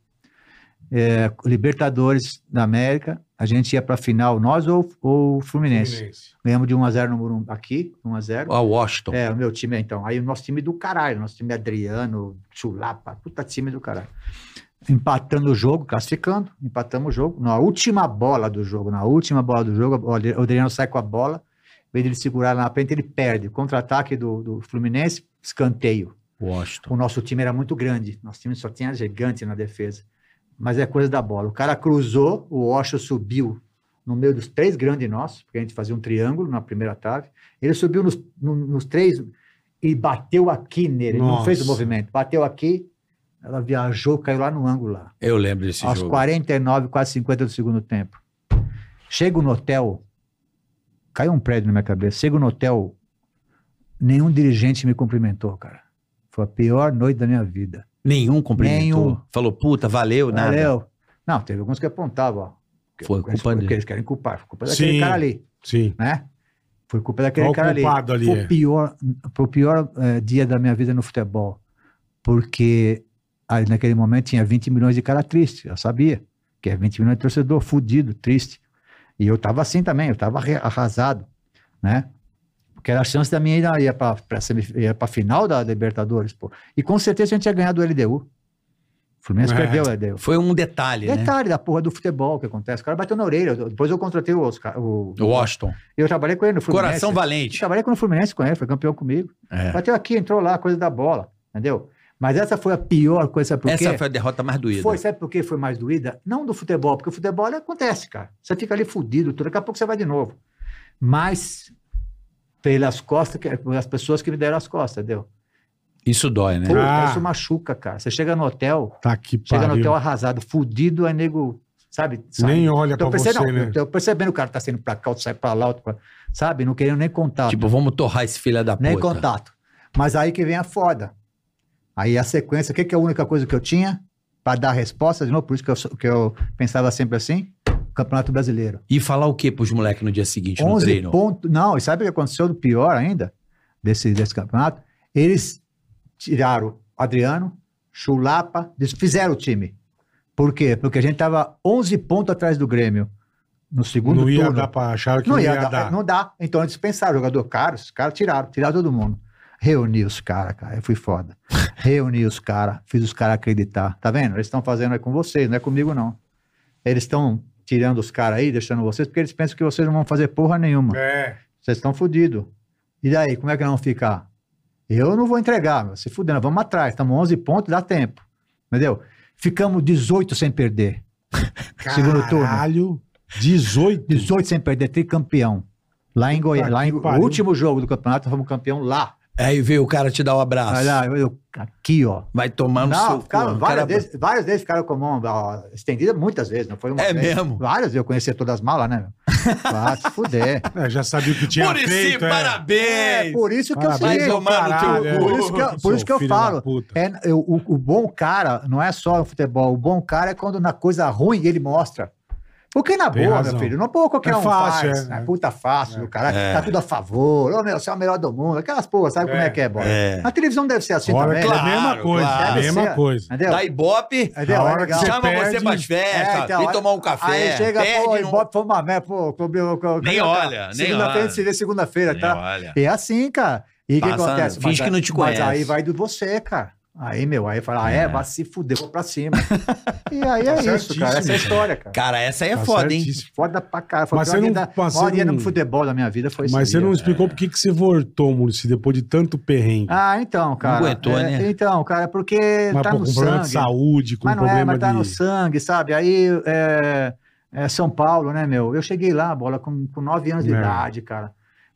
É, Libertadores da América. A gente ia pra final, nós ou ou o Fluminense. Fluminense. Ganhamos de 1x0 no Morumbi, aqui, 1x0. Ó, Washington. É, o meu time, então. Aí o nosso time do caralho, nosso time é Adriano, Chulapa, puta time do caralho. Empatando o jogo, classificando, empatamos o jogo. Na última bola do jogo, na última bola do jogo, o o Adriano sai com a bola, em vez de ele segurar lá na frente, ele perde. Contra-ataque do, do Fluminense, escanteio. Washington. O nosso time era muito grande, nosso time só tinha gigante na defesa. Mas é coisa da bola. O cara cruzou, o Osho subiu no meio dos três grandes nossos, porque a gente fazia um triângulo na primeira trave. Ele subiu nos, no- nos três e bateu aqui nele. Ele não Nossa. fez o movimento. Bateu aqui, ela viajou, caiu lá no ângulo lá. Eu lembro desse aos jogo. 49, quase 50 do segundo tempo. Chego no hotel, caiu um prédio na minha cabeça. Chego no hotel, nenhum dirigente me cumprimentou, cara. Foi a pior noite da minha vida. Nenhum cumprimentou. Nenhum. Falou, puta, valeu, nada. Valeu. Não, teve alguns que apontavam, ó. Foi Eles- culpa porque dele. eles querem culpar. Foi culpa daquele Sim. cara ali, Sim. né? Foi culpa daquele Qual cara ali. ali, Foi é? o pior, foi o pior eh, dia da minha vida no futebol. Porque aí, naquele momento tinha 20 milhões de cara triste. Eu sabia que é 20 milhões de torcedor fudido, triste. E eu tava assim também, eu tava arrasado, né? Porque era a chance da minha ir ia para a final da Libertadores, pô. E com certeza a gente ia ganhar do LDU. O Fluminense É. perdeu o LDU. Foi um detalhe, né? Detalhe da porra do futebol que acontece. O cara bateu na orelha. Depois eu contratei o Oscar. O, O Washington. eu trabalhei com ele no Fluminense. Coração Eu valente. trabalhei com o Fluminense com ele, foi campeão comigo. É. Bateu aqui, entrou lá, coisa da bola, entendeu? Mas essa foi a pior coisa, sabe por quê? Essa foi a derrota mais doída. Foi, sabe por que foi mais doída? Não do futebol, porque o futebol acontece, cara. Você fica ali fudido, tudo, daqui a pouco você vai de novo. Mas pelas costas, que- pelas pessoas que me deram as costas, entendeu? Isso dói, né? Puta, Ah. isso machuca, cara. Você chega no hotel, Tá que chega no hotel arrasado, fudido, aí nego, sabe? sabe? Nem olha pra Tô você, percebendo, né? não, tô percebendo que o cara tá saindo pra cá, outro sai pra lá, outro pra... sabe? Não querendo nem contato. Tipo, vamos torrar esse filho da puta. nem contato. Mas aí que vem a foda. Aí a sequência, o que, que é a única coisa que eu tinha para dar resposta, de novo, por isso que eu, que eu pensava sempre assim, Campeonato Brasileiro. E falar o que pros moleques no dia seguinte no 11 treino? pontos. Não, e sabe o que aconteceu do pior ainda desse, desse campeonato? Eles tiraram Adriano, Chulapa, desfizeram o time. Por quê? Porque a gente tava 11 pontos atrás do Grêmio no segundo Não ia turno. dar pra achar que Não ia, dar, Não dá. Então eles pensaram, jogador caro, os caras tiraram, tiraram todo mundo. Reuni os caras, cara, eu fui foda. Reuni os caras, fiz os caras acreditar. Tá vendo? Eles estão fazendo aí com vocês, não é comigo não. Eles estão tirando os caras aí, deixando vocês, porque eles pensam que vocês não vão fazer porra nenhuma. É. Vocês estão fodidos. E daí, como é que nós vamos ficar? Eu não vou entregar, meu. se fudendo, vamos atrás. Estamos 11 pontos, dá tempo. Entendeu? Ficamos 18 sem perder. Segundo turno. Caralho. 18? 18 sem perder, tricampeão. Lá em Goiânia. Lá em, o último jogo do campeonato, fomos campeão lá. Aí veio o cara te dar um abraço. Olha eu, eu- aqui, ó. Vai tomar no Não, seu ficaram, várias, Cara- vezes, várias vezes ficaram com a mão ó, estendida, muitas vezes, não foi uma É vez. mesmo? Várias, eu conhecia todas as malas, né? Ah, se fuder. É, já sabia o que tinha Muricy, feito. é. parabéns! É, por isso que eu Parabéns no teu caralho, é. Por isso que eu, por isso que eu falo. É, eu- o, o bom cara não é só no futebol. O bom cara é quando na coisa ruim ele mostra. Porque na Tem boa, razão. meu filho, não pô, qualquer É um fácil, faz. é, É, é. puta fácil, o cara É. tá tudo a favor. Ô, meu, você é o melhor do mundo. Aquelas porra, sabe como É. é que é, bola? É. Na televisão deve ser assim Hora também. que é a Claro, mesma coisa, claro. é a mesma ser. coisa. Entendeu? Da Ibope, Entendeu? A É hora que você chama perde- você pras festas, É, então, vem tomar um café. Aí chega, pô, não- Ibope foi uma merda, pô, cobriu- co- Nem co- olha, nem Segunda-feira olha. a gente se vê segunda-feira, tá? olha. É assim, cara. E o que acontece? finge Mas que não te Mas conhece. aí vai do você, cara. Aí, meu, aí fala, ah, é, É. vai se fuder, vou pra cima. e aí é Tá isso, cara. Essa é a história, cara. Cara, essa aí é Tá foda, hein? certíssimo. Foda pra caralho. Foi Mas você pior não- da- mas você dia não- futebol da minha vida foi Mas você dia. não explicou por que que você voltou, Muricy, depois de tanto perrengue. Ah, então, cara. aguentou, é, né? Então, cara, porque mas tá pô, no com problema sangue. de saúde, com mas não é, problema mas tá de... no sangue, sabe? Aí, é, é São Paulo, né, meu? Eu cheguei lá, bola, com, com 9 anos de É. idade, cara.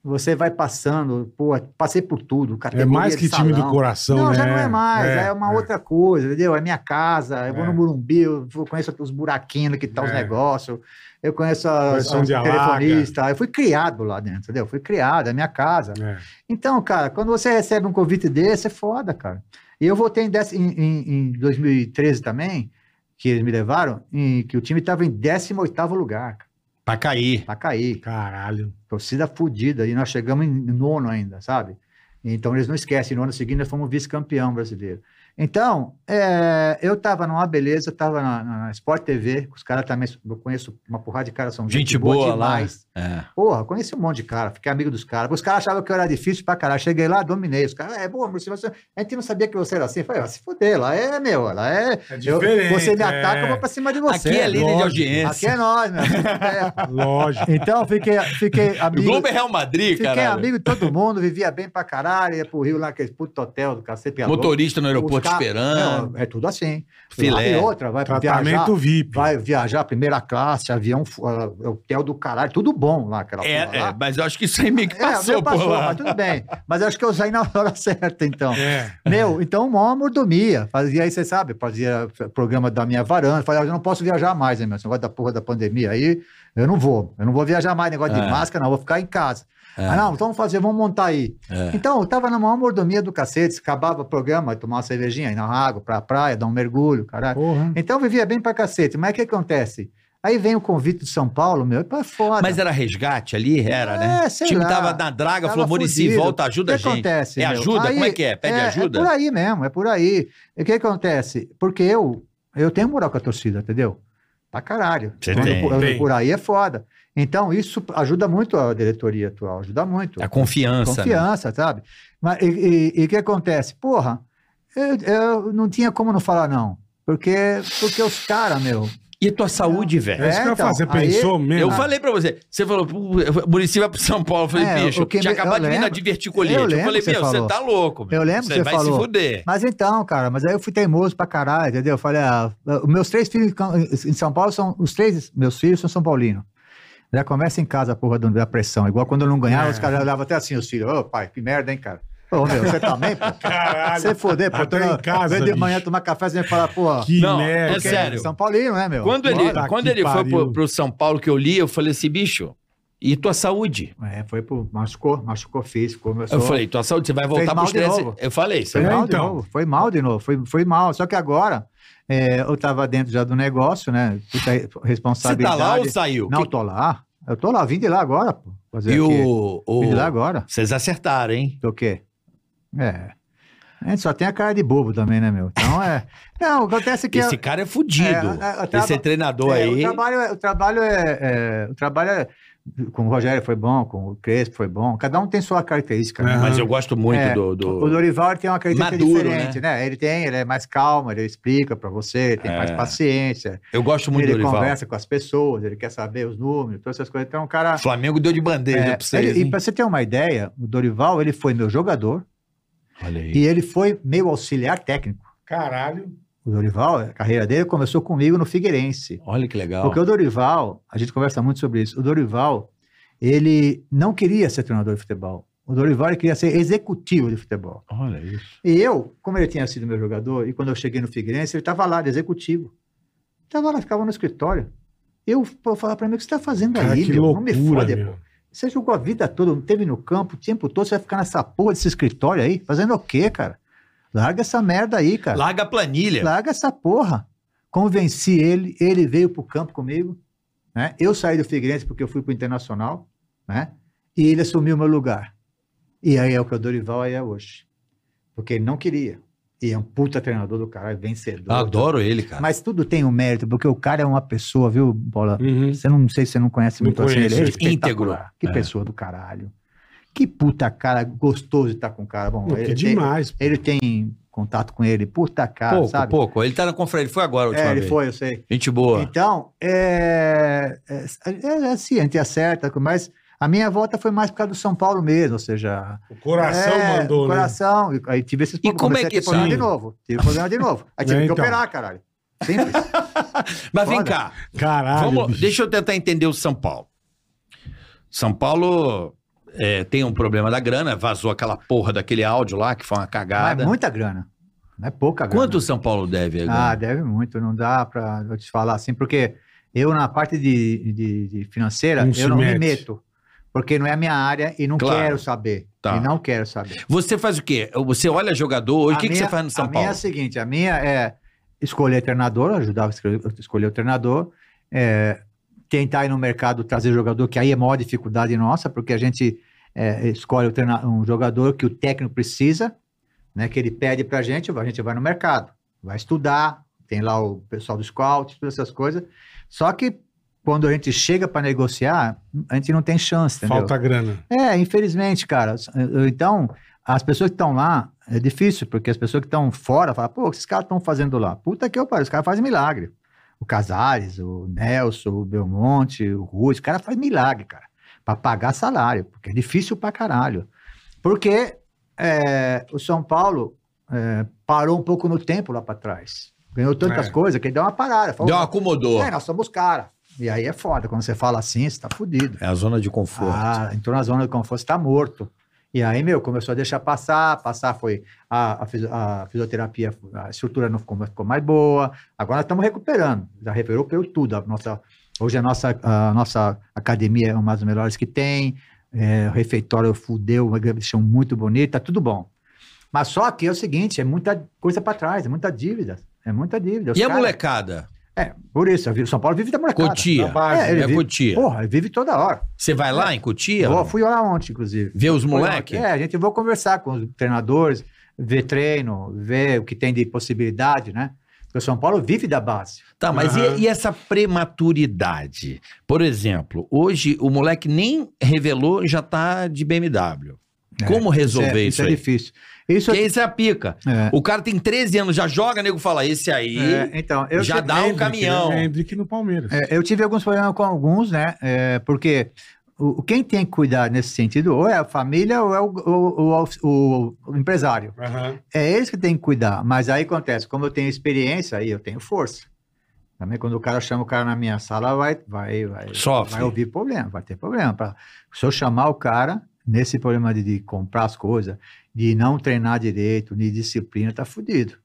Você vai passando, pô, passei por tudo. É mais que time do coração, Não, né? já não é mais, é, uma é. outra coisa, entendeu? É minha casa, eu vou É. no Morumbi, eu conheço os buraquinhos que tá os É. negócios, eu conheço alaga. telefonistas, eu fui criado lá dentro, entendeu? Fui criado, é minha casa. É. Então, cara, quando você recebe um convite desse, é foda, cara. E eu voltei em, dez- em, em- em 2013 também, que eles me levaram, em, que o time estava em 18º lugar, cara, Pra cair. pra cair. Caralho. Torcida fodida, e nós chegamos em nono ainda, sabe? Então eles não esquecem, no ano seguinte nós fomos vice-campeão brasileiro. Então, é, eu tava numa beleza, tava na, na Sport TV, os caras também, eu conheço uma porrada de caras, são Gente boa lá. demais. É. Porra, conheci um monte de cara, fiquei amigo dos caras. Os caras achavam que eu era difícil pra caralho. Cheguei lá, dominei. Os caras, é, pô, mas você, a gente não sabia que você era assim. Eu falei, ah, se fuder, lá é meu, lá é. É eu- você me ataca, é. eu vou pra cima de você. Aqui é líder de lógico. audiência. Aqui é nós, meu. É. Lógico. Então, fiquei, fiquei O amigo. Globo é Real Madrid, Fiquei cara. amigo de todo mundo, vivia bem pra caralho, ia pro Rio lá, aquele puto hotel do cacete. Motorista no aeroporto Ca- esperando. Não, é tudo assim. Filé. E outra, vai viajar, Tratamento VIP. vai viajar primeira classe, avião, ah, hotel do caralho, tudo bom lá, aquela É, porra é, lá. mas eu acho que isso aí meio que É, passou, meu passou, por lá. mas tudo bem. Mas eu acho que eu saí na hora certa, então. É. Meu, então, mó mordomia. Fazia aí, você sabe, fazia programa da minha varanda. Falei, eu não posso viajar mais, né, meu? Esse negócio da porra da pandemia aí, eu não vou. Eu não vou viajar mais, negócio É. de máscara, não, eu vou ficar em casa. É. Ah, não, então vamos fazer, vamos montar aí. É. Então, eu tava na maior mordomia do cacete, acabava o programa, tomar uma cervejinha, ir na água, pra praia, dar um mergulho, caralho. Porra. Então, eu vivia bem pra cacete. Mas o que acontece? Aí vem o convite de São Paulo, meu, é foda. Mas era resgate ali? Era, né? É, o sei time lá. tava na draga, Tava falou, Murici, volta, ajuda O a que gente. acontece? É meu? ajuda? Aí- Como é que é? Pede ajuda? É por aí mesmo, é por aí. E o que acontece? Porque eu, eu tenho moral com a torcida, entendeu? Pra caralho. Você Quando tem. por, Tem. por aí é foda. Então, isso ajuda muito a diretoria atual, ajuda muito. A confiança. né? Confiança, sabe? Mas, e- e e o que acontece? Porra, eu, eu não tinha como não falar não. Porque, porque os caras, meu. E tua saúde, velho? É isso que eu ia então, falar. Você aí- pensou mesmo? Eu falei pra você, você falou, o Murici vai pro São Paulo. Eu falei, É, bicho, o que tinha me- acabado eu de vir na lembro. diverticolite. Eu Eu, lembro falei, que você meu, você falou. tá louco. meu. Eu lembro que Você você vai falou. se fuder. Mas então, cara, mas aí eu fui teimoso pra caralho, entendeu? Eu falei, ah, os meus três filhos em São Paulo são. Os três meus filhos são São Paulinos. Já começa em casa a porra da pressão. Igual quando eu não ganhava, É. os caras olhavam até assim, os filhos. Ô, pai, que merda, hein, cara? Ô, meu, você também, pô? Caralho. Você foder, pô. Tu não- em casa, vem de manhã bicho. tomar café, você vem falar, pô. Que Não, merda. é sério. São Paulino, né, meu? Quando ele, Puta quando ele foi pro, pro São Paulo que eu li, eu falei assim, bicho, e tua saúde? É, foi pro. Machucou, machucou físico. Começou, Eu falei, tua saúde, você vai Fez voltar mal pros de novo. Eu falei, você Foi É, vai... mal de então. novo, foi mal de novo, foi, foi mal. Só que agora é, eu tava dentro já do negócio, né? Puta Você responsabilidade. tá lá ou saiu? Não, Que- tô lá. Eu tô lá, vim de lá agora, pô. Fazer E o... o- Vim de lá agora. Vocês acertaram, hein? Do quê? É. A gente só tem a cara de bobo também, né, meu? Então é. Não, acontece que. Esse cara é fudido. É, é, eu tava- Esse treinador é, O aí... trabalho, é, o trabalho é, é- O trabalho é. Com o Rogério foi bom, com o Crespo foi bom. Cada um tem sua característica. né? Aham. Mas eu gosto muito É, do... do- O Dorival ele tem uma característica Maduro, diferente, né? Ele tem, ele é mais calmo, ele explica pra você, ele tem É. mais paciência, Eu gosto muito do ele Dorival. conversa com as pessoas, ele quer saber os números, todas essas coisas. Então, o cara. O Flamengo deu de bandeja é, pra vocês, ele- e pra você ter uma ideia, o Dorival ele foi meu jogador. E ele foi meu auxiliar técnico. Caralho. O Dorival, a carreira dele começou comigo no Figueirense. Olha que legal. Porque o Dorival, a gente conversa muito sobre isso, o Dorival, ele não queria ser treinador de futebol. O Dorival ele queria ser executivo de futebol. Olha isso. E eu, como ele tinha sido meu jogador, e quando eu cheguei no Figueirense, ele estava lá, de executivo. Estava lá, ficava no escritório. Eu pô, falava para mim, o que você está fazendo Cara, aí, que meu? loucura, não me fode, meu. Você jogou a vida toda, não teve no campo o tempo todo, você vai ficar nessa porra desse escritório aí? Fazendo o quê, cara? Larga essa merda aí, cara. Larga a planilha. Larga essa porra. Convenci ele, ele veio pro campo comigo, né? Eu saí do Figueirense porque eu fui pro Internacional, né? E ele assumiu o meu lugar. E aí é o que o Dorival aí é hoje. Porque ele não queria. E é um puta treinador do caralho, vencedor. Adoro ele, cara. Mas tudo tem um mérito, porque o cara é uma pessoa, viu, Bola? Uhum. Você não, não sei se você não conhece Não muito assim ele. É é íntegro. Que É. pessoa do caralho. Que puta cara, gostoso de estar com o cara. Bom, Pô, que ele, tem, demais. ele tem contato com ele, puta cara, pouco, sabe? pouco. Ele tá na conferência. Ele foi agora a última É, ele vez. foi, eu sei. Gente boa. Então, é, é, é assim, a gente acerta, mas a minha volta foi mais por causa do São Paulo mesmo, ou seja... O coração é, mandou, né? coração, e aí tive esses E como é que- problema de novo, tive problema de novo. Aí tive É, que então. operar, caralho. Simples. Mas vem Foda. cá. Caralho. Vamos, deixa eu tentar entender o São Paulo. São Paulo é, tem um problema da grana, vazou aquela porra daquele áudio lá, que foi uma Mas cagada. é muita grana. Não é pouca grana. Quanto o São Paulo deve? Ah, agora? deve muito, não dá pra eu te falar assim, porque eu na parte de, de- de financeira, Não eu não me mete. meto, porque não é a minha área e não Claro. quero saber. Tá. E não quero saber. Você faz o quê? Você olha jogador, hoje, A o que, que você faz no São a Paulo? minha é a seguinte, a minha é escolher treinador, ajudar a escolher, o treinador, é, tentar ir no mercado trazer jogador, que aí é a maior dificuldade nossa, porque a gente é, escolhe um jogador que o técnico precisa, né, que ele pede pra gente, a gente vai no mercado, vai estudar, tem lá o pessoal do scout, todas essas coisas, só que quando a gente chega para negociar, a gente não tem chance, entendeu? Falta grana. É, infelizmente, cara. Então, as pessoas que estão lá, é difícil, porque as pessoas que estão fora falam, pô, o que esses caras estão fazendo lá? Puta que eu pariu, os caras fazem milagre. O Casares, o Nelson, o Belmonte, o Rui, os caras fazem milagre, cara, para pagar salário, porque é difícil pra caralho. Porque é, o São Paulo é, parou um pouco no tempo lá para trás. Ganhou tantas É. coisas que ele deu uma parada. Falou, Deu uma acomodou. é, nós somos cara. E aí é foda, quando você fala assim, você tá fudido. É a zona de conforto. Ah, entrou na zona de conforto, está morto. E aí, meu, começou a deixar passar, passar foi a, a, a fisioterapia, a estrutura não ficou, ficou mais boa. Agora estamos recuperando, já recuperou tudo. A nossa, hoje a nossa, a nossa academia é uma das melhores que tem, é, o refeitório fudeu, uma deixou muito bonita, tá tudo bom. Mas só que é o seguinte, é muita coisa para trás, é muita dívida, é muita dívida. Os E a caras- molecada? É, por isso, o São Paulo vive da molecada. Cotia. Base, É, ele É vive- Cotia. Porra, ele vive toda hora. Você vai lá em Cotia? Vou, fui lá ontem, inclusive. Ver os Foi moleque? ontem. É, a gente vai conversar com os treinadores, ver treino, ver o que tem de possibilidade, né? Porque o São Paulo vive da base. Tá, mas Aham. e, e essa prematuridade? Por exemplo, hoje o moleque nem revelou já tá de BMW. É, Como resolver é, isso, é aí? difícil. Isso Porque isso é a pica. é, O cara tem 13 anos, já joga, nego fala, esse aí. é, então, eu já dá um Hendrick, caminhão. né? Hendrick no Palmeiras. é, eu tive alguns problemas com alguns, né? É, porque o, quem tem que cuidar nesse sentido, ou é a família ou é o, o- o- o empresário. Aham. É eles que têm que cuidar. Mas aí acontece, como eu tenho experiência, aí eu tenho força. Também quando o cara chama o cara na minha sala, vai, vai, vai, Sofre. vai ouvir problema, vai ter problema. Pra, se eu chamar o cara nesse problema de, de comprar as coisas, de não treinar direito, de disciplina, tá fudido.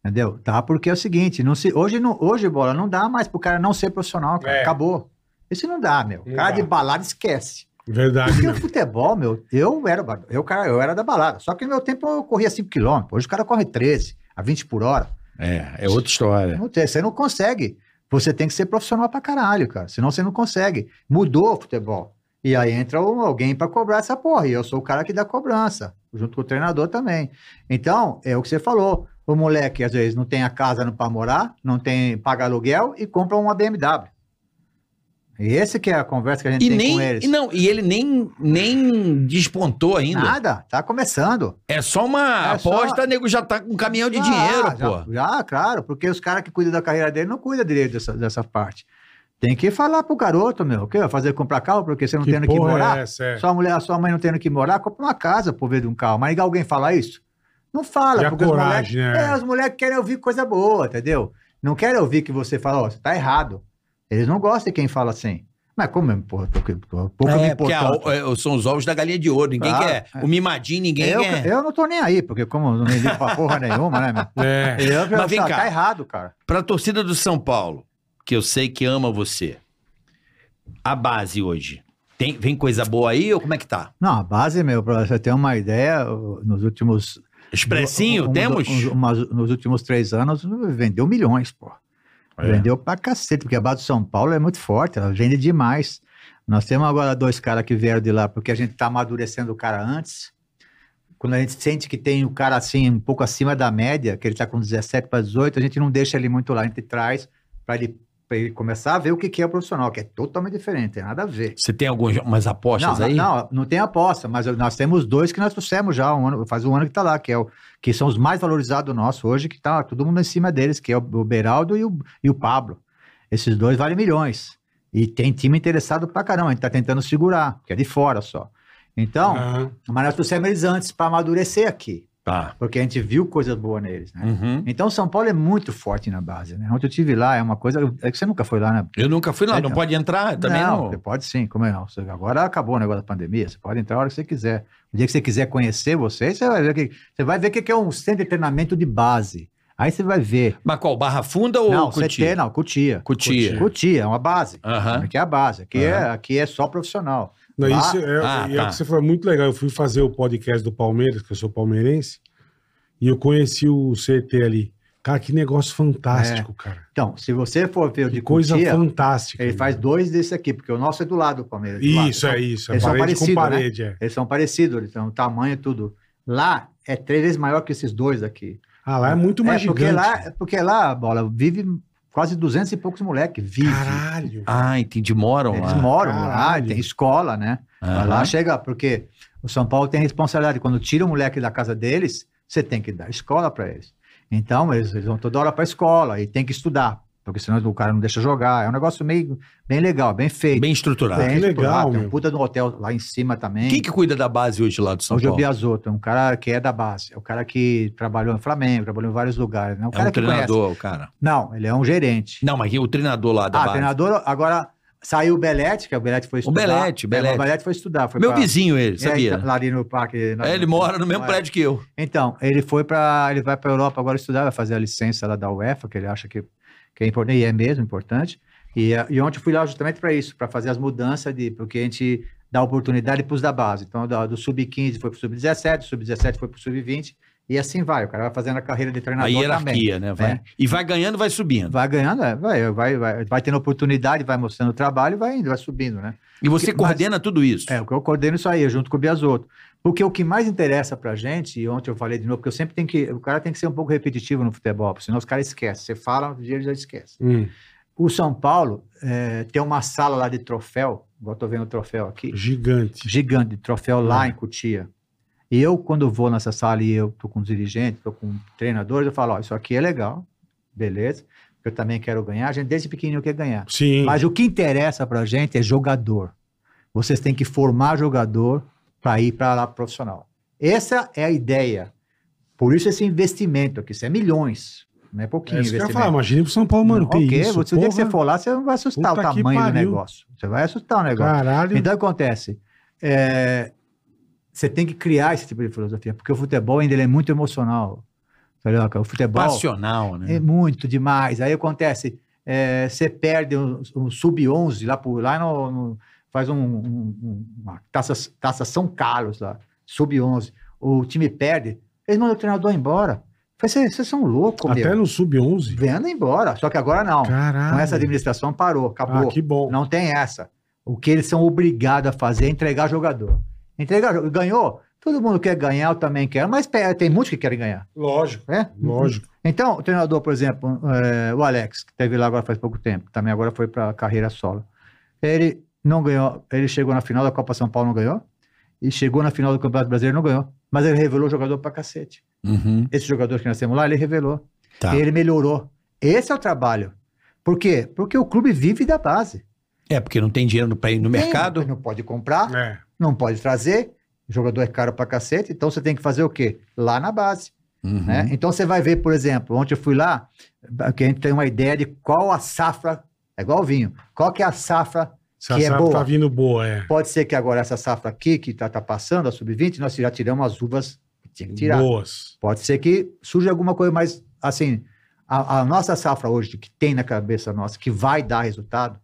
Entendeu? Tá? Porque é o seguinte, não se, hoje, não, hoje, bola, não dá mais pro cara não ser profissional, cara. É. Acabou. Isso não dá, meu. Não cara dá. de balada esquece. Verdade. Porque o mesmo. futebol, meu, eu era, eu, cara, eu era da balada. Só que no meu tempo eu corria 5 km. Hoje o cara corre 13, a 20 por hora. É, é outra história. Não tem, você não consegue. Você tem que ser profissional pra caralho, cara. Senão você não consegue. Mudou o futebol. E aí entra alguém pra cobrar essa porra. E eu sou o cara que dá cobrança, junto com o treinador também. Então, é o que você falou. O moleque, às vezes, não tem a casa para morar, não tem paga aluguel e compra uma BMW. E esse que é a conversa que a gente E tem nem, com eles. e não, e ele nem, nem despontou ainda. Nada, tá começando. É só uma É só- aposta, nego já tá com um caminhão de Ah, dinheiro, já, pô. Já, claro, porque os caras que cuidam da carreira dele não cuidam direito dessa, dessa parte. Tem que falar pro garoto, meu, o que fazer comprar carro porque você não Que tendo que porra morar? é essa? é? Sua mulher, sua mãe não tendo que morar, compra uma casa por ver de um carro. Mas alguém fala isso? Não fala, E porque os coragem, moleques né? é, os moleques querem ouvir coisa boa, entendeu? Não querem ouvir que você fala, ó, você tá errado. Eles não gostam de quem fala assim. Mas como mesmo, porra, tô, tô, pouco me É, porque a- é, são os ovos da galinha de ouro. Ninguém Ah, quer. é. O mimadinho, ninguém Eu, quer. eu não tô nem aí, porque como eu não me ligo pra porra nenhuma, né, meu? É. Eu, Mas vem tá, cá. tá errado, cara. Pra torcida do São Paulo, que eu sei que ama você, a base hoje, tem, vem coisa boa aí ou como é que tá? Não, a base, meu, pra você ter uma ideia, nos últimos. Expressinho, um- um- temos? umas- nos últimos três anos, vendeu milhões, pô. É. Vendeu pra cacete, porque a base do São Paulo é muito forte, ela vende demais. Nós temos agora dois caras que vieram de lá, porque a gente tá amadurecendo o cara antes. Quando a gente sente que tem o cara assim, um pouco acima da média, que ele tá com 17 para 18, a gente não deixa ele muito lá, a gente traz para ele, ele começar a ver o que, que é o profissional, que é totalmente diferente, tem nada a ver. Você tem algumas apostas Não, aí? não, não tem aposta, mas nós temos dois que nós trouxemos já, um ano, faz um ano que tá lá, que, é o, que são os mais valorizados nossos hoje, que tá todo mundo em cima deles, que é o, o Beraldo e o, e o Pablo. Esses dois valem milhões. E tem time interessado pra caramba, a gente tá tentando segurar, que é de fora só. Então, Ah, mas nós trouxemos eles antes para amadurecer aqui, Tá. porque a gente viu coisas boas neles, né? Uhum. Então, São Paulo é muito forte na base, né? Ontem eu tive lá, é uma coisa. É que você nunca foi lá, né? Eu nunca fui lá, É, não não. pode entrar também não, não. pode sim, como é não? Agora acabou o negócio da pandemia, você pode entrar a hora que você quiser. O dia que você quiser conhecer vocês, você vai ver que você vai ver o que é um centro de treinamento de base. Aí você vai ver. Mas qual, Barra Funda ou não, Cotia? CT, não, Cutia. Cotia. Cutia, é uma base. Aham. Aqui é a base, aqui, é, Aham. aqui é só profissional. Não, Lá- isso é, Ah, e é tá. o que você falou, é muito legal. Eu fui fazer o podcast do Palmeiras, que eu sou palmeirense, e eu conheci o CT ali. Cara, que negócio fantástico, cara. Então, se você for ver o de coisa Cutia, fantástica. ele faz dois desse aqui, porque o nosso é do lado do Palmeiras. do lado. Isso, é isso. É eles são parede parecidos, né? parede, é. Eles são parecidos, eles têm o tamanho e tudo. Lá é três vezes maior que esses dois aqui. Ah, lá é muito mais é, porque gigante. lá, porque lá, bola, vive quase 200 e poucos moleques. Vive. Caralho. Ah, entendi. Moram Eles lá. moram lá, Caralho. tem escola, né? Aham. lá chega, porque o São Paulo tem responsabilidade. Quando tira o moleque da casa deles, você tem que dar escola para eles. Então, eles, eles vão toda hora para a escola e tem que estudar, porque senão o cara não deixa jogar. É um negócio meio bem legal, bem feito. Bem estruturado. Bem que legal, estruturado. Tem um puta no hotel lá em cima também. Quem que cuida da base hoje lá do São Hoje o Paulo? Biasotto, é um cara que é da base, é o cara que trabalhou no Flamengo, trabalhou em vários lugares, né? O É cara um que conhece. treinador, o cara. Não, ele é um gerente. Não, mas o treinador lá da ah, base. treinador, agora saiu o Belete, que o Belete foi estudar. Belete, É, Belete. o Belete foi estudar. Foi Meu pra- vizinho ele, É, sabia? então, lá ali no parque. na- É, ele mora no mesmo É. prédio que eu. Então, ele foi para, ele vai para Europa agora estudar, vai fazer a licença lá da UEFA, que ele acha que, que é importante, e é mesmo importante. E, eh, e ontem eu fui lá justamente para isso, para fazer as mudanças de, porque a gente dá oportunidade para os da base. Então, da- do sub-15 foi para o sub-17, do sub-17 foi para o sub-20, e assim vai. O cara vai fazendo a carreira de A treinador também. hierarquia, né? Vai. É. E vai ganhando, vai subindo. Vai ganhando, é, vai, vai, vai, vai tendo oportunidade, vai mostrando o trabalho e vai indo, vai subindo, né? E você Mas- coordena tudo isso. É, o que eu coordeno isso aí, junto com o Biasotto. Porque o que mais interessa pra gente, e ontem eu falei de novo, porque eu sempre tenho que. O cara tem que ser um pouco repetitivo no futebol, porque senão os caras esquecem. Você fala, um dia ele já esquece. Hum, O São Paulo é, tem uma sala lá de troféu, igual tô vendo o troféu aqui, gigante. gigante de troféu lá É. em Cotia. E eu, quando vou nessa sala e eu tô com os dirigentes, tô com treinadores, eu falo, ó, isso aqui é legal, beleza, eu também quero ganhar, a gente desde pequenininho quer ganhar. Sim. Mas o que interessa pra gente é jogador. Vocês têm que formar jogador para ir para lá pro profissional. Essa é a ideia. Por isso esse investimento aqui, isso é milhões, não é pouquinho é isso que eu ia investimento. falar. Imagina pro São Paulo manter ok, isso. você, o dia que você for lá, você não vai assustar Puta o tamanho do negócio. Você vai assustar o negócio. Caralho. Então, o que acontece? É, você tem que criar esse tipo de filosofia, porque o futebol ainda ele é muito emocional. O futebol Passional, né? é muito demais. Aí acontece, é, você perde o, o sub-11 lá, por, lá no, no- faz um, um- um- uma taça, taça São Carlos lá, sub-11. O time perde, eles mandam o treinador embora. Vocês são loucos, Até meu. no sub-11. Vendo embora. Só que agora não. Caralho. Com essa administração parou, acabou. Ah, que bom. Não tem essa. O que eles são obrigados a fazer é entregar jogador. Entregar jogador. Ganhou? Todo mundo quer ganhar, eu também quero, mas tem muitos que querem ganhar. Lógico, né? lógico. Então, o treinador, por exemplo, é, o Alex, que teve lá agora faz pouco tempo, também agora foi para carreira solo. Ele não ganhou, ele chegou na final da Copa São Paulo, não ganhou, e chegou na final do Campeonato Brasileiro, não ganhou. Mas ele revelou jogador pra cacete. Uhum. Esse jogador que nós temos lá, ele revelou. Tá. E ele melhorou. Esse é o trabalho. Por quê? Porque o clube vive da base. É, porque não tem dinheiro para ir no Tem, mercado. Não pode comprar, É. não pode trazer. O jogador é caro pra cacete, então você tem que fazer o quê? Lá na base. Uhum. né? Então você vai ver, por exemplo, ontem eu fui lá, que a gente tem uma ideia de qual a safra, é igual o vinho, qual que é a safra Se a que é safra boa. tá vindo boa, é. Pode ser que agora essa safra aqui, que tá, tá passando, a sub-20, nós já tiramos as uvas que tinha que tirar. Boas. Pode ser que surja alguma coisa, mas assim, a, a nossa safra hoje, que tem na cabeça nossa, que vai dar resultado,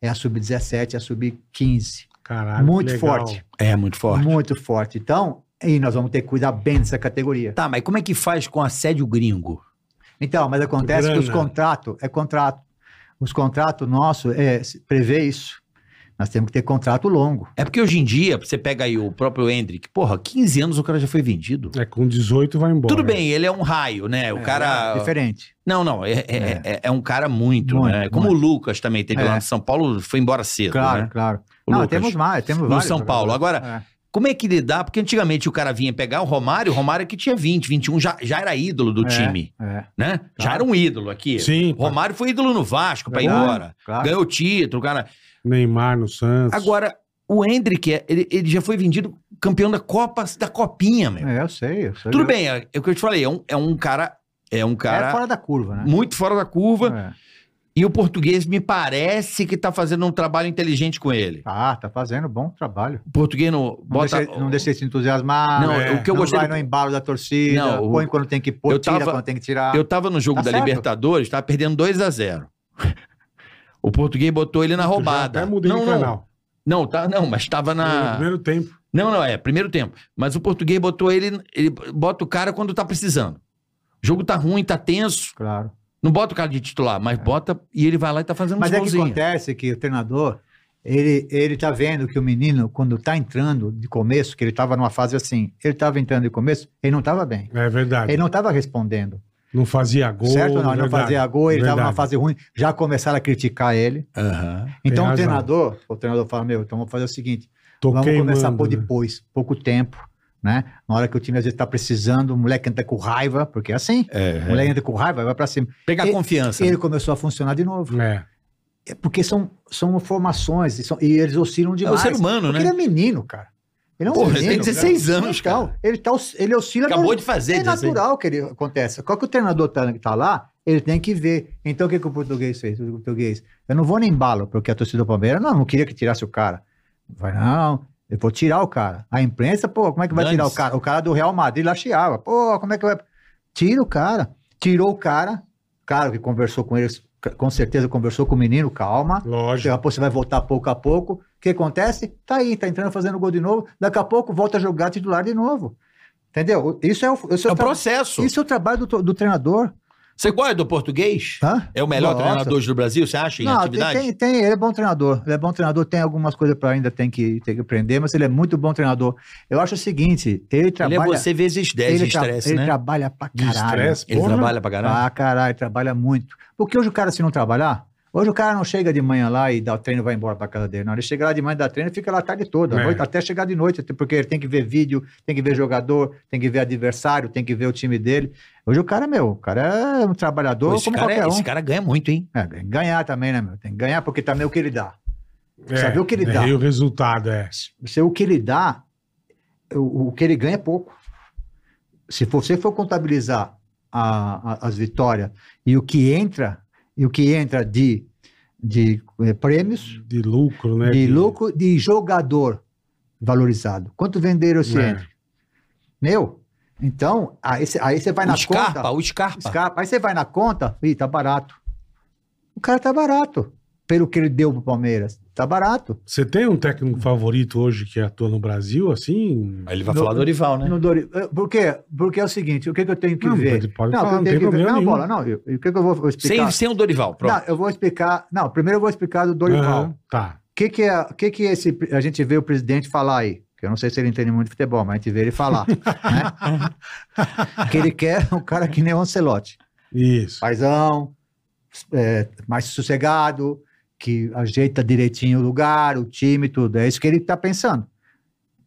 é a sub-17, a sub-15. Caralho. Muito forte. É muito forte. Muito forte. Então, e nós vamos ter que cuidar bem dessa categoria. Tá, mas como é que faz com assédio gringo? Então, mas acontece que os Grana. contratos, é contrato. Os contratos nossos é, prevê isso. Nós temos que ter contrato longo. É porque hoje em dia, você pega aí o próprio Hendrick, porra, 15 anos o cara já foi vendido. É, com 18 vai embora. Tudo bem, ele é um raio, né? O cara. Diferente. Não, não, é, é, é- é um cara muito, Muito, né? Como muito. o Lucas também teve É. lá no São Paulo, foi embora cedo, Claro, né? claro. O Não, Lucas. temos mais, temos No vários São Paulo. Agora, É. Como é que lidar? Porque antigamente o cara vinha pegar o Romário, o Romário que tinha 20, 21, já, já era ídolo do É, time, É, né? Já Claro. era um ídolo aqui. Sim, O Romário foi ídolo no Vasco pra ir embora. claro. Ganhou o título, cara. Neymar no Santos. Agora, o Hendrick, é- ele, ele já foi vendido campeão da Copa, da Copinha, meu. É, eu sei. Eu sei Tudo bem, é, é o que eu te falei, é um, é um cara, é um cara É fora da curva, né? muito fora da curva. É. E o português me parece que tá fazendo um trabalho inteligente com ele. Ah, tá fazendo bom trabalho. O português não Não, bota. deixa, não deixa ele se entusiasmar. Não, é, o que eu não gostei. vai do- no embalo da torcida. Não, o- põe quando tem que pôr, eu tira tava- quando tem que tirar. Eu tava no jogo Tá da certo. Libertadores, tava perdendo 2 a 0 O português botou ele na Tu já roubada. Até mudei não, de não, canal. não, tá, não, mas tava No na. primeiro tempo. Não, não, é, primeiro tempo. Mas o português botou ele, ele bota o cara quando tá precisando. O jogo tá ruim, tá tenso. Claro. Não bota o cara de titular, mas bota e ele vai lá e tá fazendo É. Mas uns é que acontece que o treinador, ele, ele tá vendo que o menino, quando tá entrando de começo, que ele tava numa fase assim, ele tava entrando de começo, ele não tava bem. É verdade. Ele não tava respondendo. Não fazia gol. certo? Não, ele não verdade. fazia gol, ele tava numa Verdade. fase ruim, já começaram a criticar ele. Aham. Então o treinador, o treinador fala, meu, então vamos fazer o seguinte, Tô vamos começar a queimando, pôr né? depois, pouco tempo, né? Na hora que o time às vezes tá precisando, o moleque entra com raiva, porque é assim, É, o moleque entra com raiva, vai pra cima. Pegar E- confiança. Ele começou a funcionar de novo. É. É porque são, são formações e, são- e eles oscilam É o demais. ser humano, porque né? ele é menino, cara. Ele é um Porra, ele menino. tem 16 anos, cara. ele, tá, ele oscila. Acabou no- de fazer É 16. natural que ele acontece. Qual que o treinador tá, tá lá, ele tem que ver. Então, o que, que o português fez? O português, eu não vou nem embalo, porque a torcida do Palmeiras, não, não queria que tirasse o cara. Vai, não, eu vou tirar o cara. A imprensa, pô, como é que vai tirar o cara? O cara do Real Madrid lá chiava. Pô, como é que vai. Tira o cara. Tirou o cara. Claro que conversou com eles, com certeza conversou com o menino, calma. Lógico. Depois você vai voltar pouco a pouco. O que acontece? Tá aí, tá entrando fazendo gol de novo. Daqui a pouco volta a jogar titular de novo. Entendeu? Isso é o, isso É o tra- processo. Isso é o trabalho do, do treinador. Você gosta do português? Hã? É o melhor Gosto. treinador do Brasil, você acha, em Não, tem, atividade? tem, tem- ele é bom treinador. Ele é bom treinador, tem algumas coisas para ainda tem que, tem que aprender, mas ele é muito bom treinador. Eu acho o seguinte, ele Ele trabalha. é você vezes 10 de ele, tra- estresse, ele né? trabalha pra De caralho. estresse, Ele porra. trabalha pra caralho. Pra caralho, trabalha muito. Porque hoje o cara, se não trabalhar, hoje o cara não chega de manhã lá e dá o treino e vai embora pra casa dele. Não, ele chega lá de manhã, dá treino e fica lá a tarde toda, É. noite, até chegar de noite, porque ele tem que ver vídeo, tem que ver jogador, tem que ver adversário, tem que ver o time dele. Hoje o cara, meu, o cara é um trabalhador esse, como cara, qualquer é- um. esse cara ganha muito, hein? É, tem que ganhar também, né, meu? Tem que ganhar porque também é o que ele dá. É, Sabe o que ele dá? E o resultado é. Se o que ele dá, o, o que ele ganha é pouco. Se você for contabilizar a- a- as vitórias e o que entra, e o que entra de, de eh, prêmios, De lucro, né? de lucro, de jogador valorizado. Quanto venderam esse É. entre? Meu, então, aí você aí você vai na o Scarpa, conta. o Scarpa. Scarpa, aí você vai na conta, ih, tá barato. O cara tá barato. Pelo que ele deu pro Palmeiras. Tá barato. Você tem um técnico favorito hoje que atua no Brasil, assim? Aí ele vai No- falar do Orival, né? No Dori- eh, Por quê? Porque é o seguinte, o que, que eu tenho que Não, ver? pode- pode não, falar, não tenho tem que ver. problema Não, bola, não. eu- O que, que eu vou explicar? Sem, sem o Dorival, pronto. Não, eu vou explicar. Não, primeiro eu vou explicar do Dorival. Tá. O que, que é, que, que esse, a gente vê o presidente falar aí? Que eu não sei se ele entende muito de futebol, mas a gente vê ele falar. né? que ele quer um cara que nem o Ancelotti. Isso. Paizão, é, mais sossegado, que ajeita direitinho o lugar, o time, tudo. É isso que ele está pensando.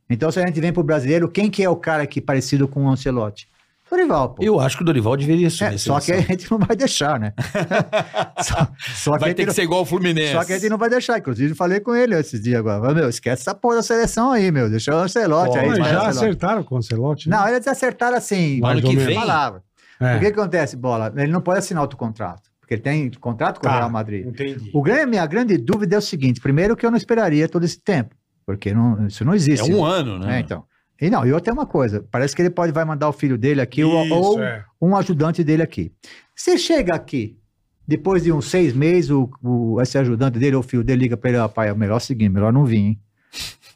Então, se a gente vem pro brasileiro, quem que é o cara que é parecido com o Ancelotti? Dorival, pô. Eu acho que o Dorival deveria assumir É, só que a gente não vai deixar, né? só, só Vai ter que não- ser igual o Fluminense. Só que a gente não vai deixar. Inclusive, falei com ele esses dias agora. Falei, Meu, esquece essa porra da seleção aí, meu. Deixa o Ancelotti Pô, aí. Mas já Ancelotti. acertaram com o Ancelotti? né? Não, eles acertaram assim. No ano que vem, Palavra. É. O que acontece, Bola? Ele não pode assinar outro contrato. Porque ele tem contrato com o Tá, Real Madrid. Entendi. O grande, minha grande dúvida é o seguinte: primeiro, que eu não esperaria todo esse tempo. Porque não, isso não é existe. um ano, né? É, então. E não, e outra é uma coisa: parece que ele pode vai mandar o filho dele aqui ou- Isso, ou é. um ajudante dele aqui. Se chega aqui, depois de uns seis meses, o, o- esse ajudante dele ou o filho dele liga para ele: "Ah, pai, é melhor seguir, melhor não vir, hein?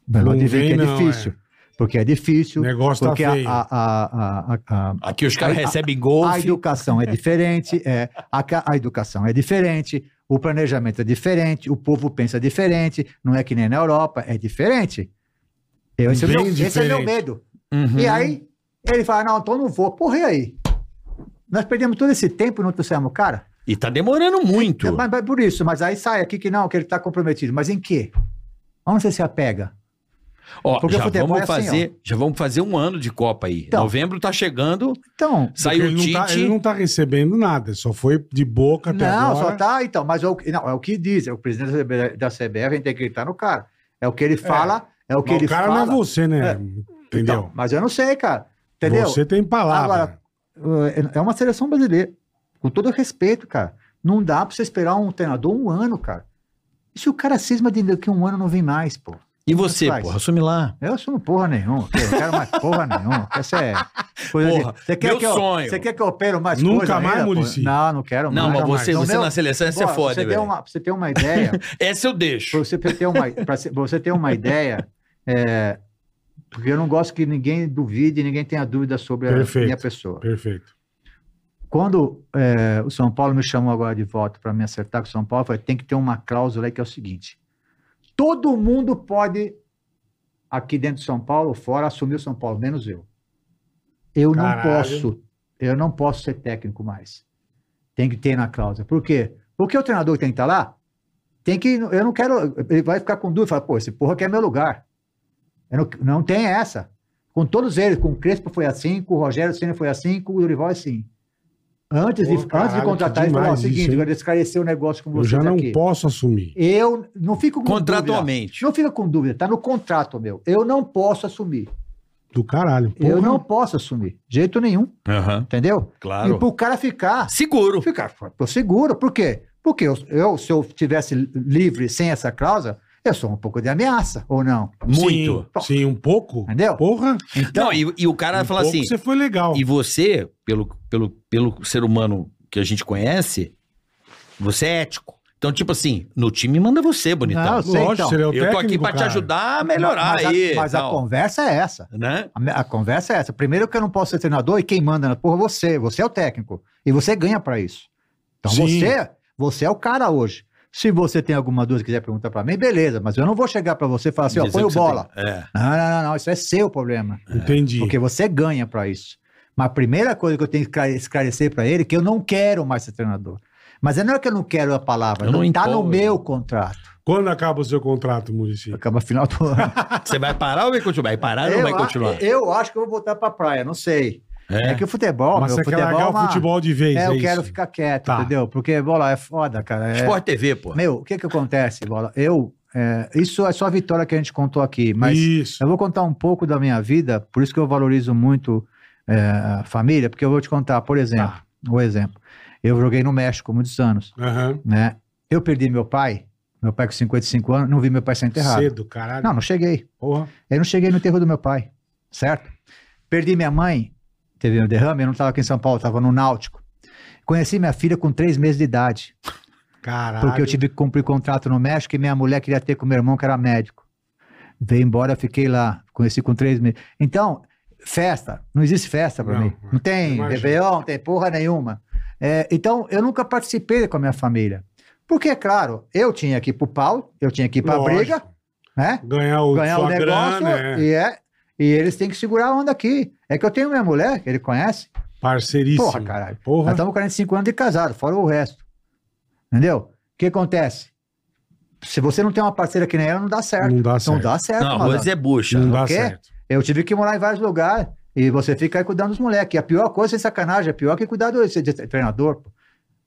Melhor Não de vir, vem, que é não, difícil. Porque é difícil. O negócio tá porque a, feio. a, a, a, a, Aqui os caras A- recebem a golfe. educação é diferente, é, a, ca- a educação é diferente, o planejamento é diferente, o povo pensa diferente, não é que nem na Europa, é diferente. Eu, esse, é meu, esse é meu diferente. medo. Uhum. E aí, ele fala, não, então não vou. Porra, e aí? Nós perdemos todo esse tempo e não trouxemos o cara? E tá demorando muito. Mas, mas por isso, mas aí sai aqui que não, que ele tá comprometido. Mas em quê? Onde você se apega? Ó, Porque já futebol vamos é assim, fazer, já vamos fazer um ano de Copa aí. Então. Novembro tá chegando, Então, saiu o ele, não tá, Tite. ele não tá recebendo nada, só foi de boca até não, agora. só tá, então, mas é o, que- não, é o que diz, é o presidente da CBF, a gente tem que gritar no cara. É o que ele fala, é, o que Mas ele o cara fala. não é você, né? É. Entendeu? Então, mas eu não sei, cara. Entendeu? Você tem palavra. Agora, É uma seleção brasileira. Com todo respeito, cara. Não dá pra você esperar um treinador um ano, cara. E se o cara cisma de que um ano não vem mais, pô? E você, faz? porra, assume lá. Eu assumo porra nenhuma. Eu não quero mais porra nenhuma. Essa é coisa Porra, de... Você quer meu que eu, sonho. Você quer que eu opero mais Nunca coisa mais? Muricy? Não, não quero Não, mais. mas você, No você meu- na seleção você é foda, você, velho. uma, pra você ter uma ideia, Essa eu deixo. pra você ter uma, pra você ter uma ideia, é, porque eu não gosto que ninguém duvide, ninguém tenha dúvida sobre a Perfeito. minha pessoa. Perfeito. Quando é, o São Paulo me chamou agora de volta para me acertar com o São Paulo, eu falei, tem que ter uma cláusula aí que é o seguinte: todo mundo pode, aqui dentro de São Paulo, fora, assumir o São Paulo, menos eu. Eu não Caralho. posso, eu não posso ser técnico mais. Tem que ter na cláusula. Por quê? Porque o treinador que tem que estar lá, tem que. Eu não quero. Ele vai ficar com dúvida e falar, pô, esse porra aqui é meu lugar. Não, não tem essa. Com todos eles, com o Crespo foi assim, com o Rogério Senna foi assim, com o Dorival é assim. Antes, Pô, de, caralho, antes de contratar, ele falou: o seguinte, agora esclarecer o negócio com Eu vocês já não aqui. posso assumir. Eu não fico com Contratualmente. dúvida. Não fica com dúvida, tá no contrato meu. Eu não posso assumir. Do caralho. Eu Porra. não posso assumir. De jeito nenhum, Aham, entendeu? claro. E pro cara ficar, Seguro. ficar tô seguro. Por quê? Porque eu, eu, se eu tivesse livre sem essa cláusula, eu sou um pouco de ameaça, ou não? Muito. Sim, sim, um pouco. Entendeu? Porra. Então, Não, e, e o cara um fala pouco assim, Você foi legal. e você, pelo, pelo, pelo ser humano que a gente conhece, você é ético. Então, tipo assim, no time manda você, bonitão. Não, eu sei, Lógico, então. você é o Eu tô aqui técnico, pra te cara. ajudar a melhorar mas aí. A, mas a conversa é essa. né? A, a conversa é essa. Primeiro que eu não posso ser treinador e quem manda na porra é você. Você é o técnico. E você ganha pra isso. Então Sim. você, você é o cara hoje. Se você tem alguma dúvida e quiser perguntar pra mim, beleza. Mas eu não vou chegar pra você e falar assim, ó, põe o bola. tem- É. Não, não, não, não. Isso é seu problema. Entendi. Porque você ganha pra isso. Mas a primeira coisa que eu tenho que esclare- esclarecer pra ele é que eu não quero mais ser treinador. Mas não é que eu não quero a palavra. Eu não, não tá no meu contrato. Quando acaba o seu contrato, Murici? Acaba final do ano. Você vai parar ou vai continuar? Vai parar ou eu, vai a- continuar? eu acho que eu vou voltar pra praia, não sei. É, É. que o futebol, Mas meu, você quer futebol largar é o uma- futebol de vez, É, é, eu isso? quero ficar quieto, Tá. entendeu? Porque, bola, é foda, cara. É- Sport TV, pô. Meu, o que que acontece, bola? Eu, é, isso é só a vitória que a gente contou aqui, mas Isso. eu vou contar um pouco da minha vida, por isso que eu valorizo muito é, a família, porque eu vou te contar, por exemplo, Tá. um exemplo. Eu joguei no México muitos anos, Aham. né? Eu perdi meu pai, meu pai com 55 anos, não vi meu pai ser enterrado. Cedo, caralho. Não, não cheguei. Porra. Eu não cheguei no enterro do meu pai, certo? Perdi minha mãe, teve um derrame, eu não estava aqui em São Paulo, estava no Náutico. Conheci minha filha com três meses de idade, Caralho. porque eu tive que cumprir contrato no México e minha mulher queria ter com meu irmão, que era médico. Veio embora, fiquei lá, conheci com três meses. Então, festa, não existe festa para mim. Não tem imagino. Réveillon, não tem porra nenhuma. É, então, eu nunca participei com a minha família. Porque, claro, eu tinha que ir pro pau, eu tinha que ir pra Lógico. briga, né? Ganhar o, ganhar o negócio grana, é. e, é, e eles têm que segurar a onda aqui. É que eu tenho minha mulher, que ele conhece. Parceiríssimo. Porra, caralho. Nós Porra. estamos 45 anos de casado, fora o resto. Entendeu? O que acontece? Se você não tem uma parceira que nem ela, não dá certo. Não dá certo. Não dá certo, Não, arroz é bucha. Não dá quê? certo. Eu tive que morar em vários lugares. E você fica aí cuidando dos moleques. E a pior coisa, sem sacanagem, é pior que cuidar do treinador, pô.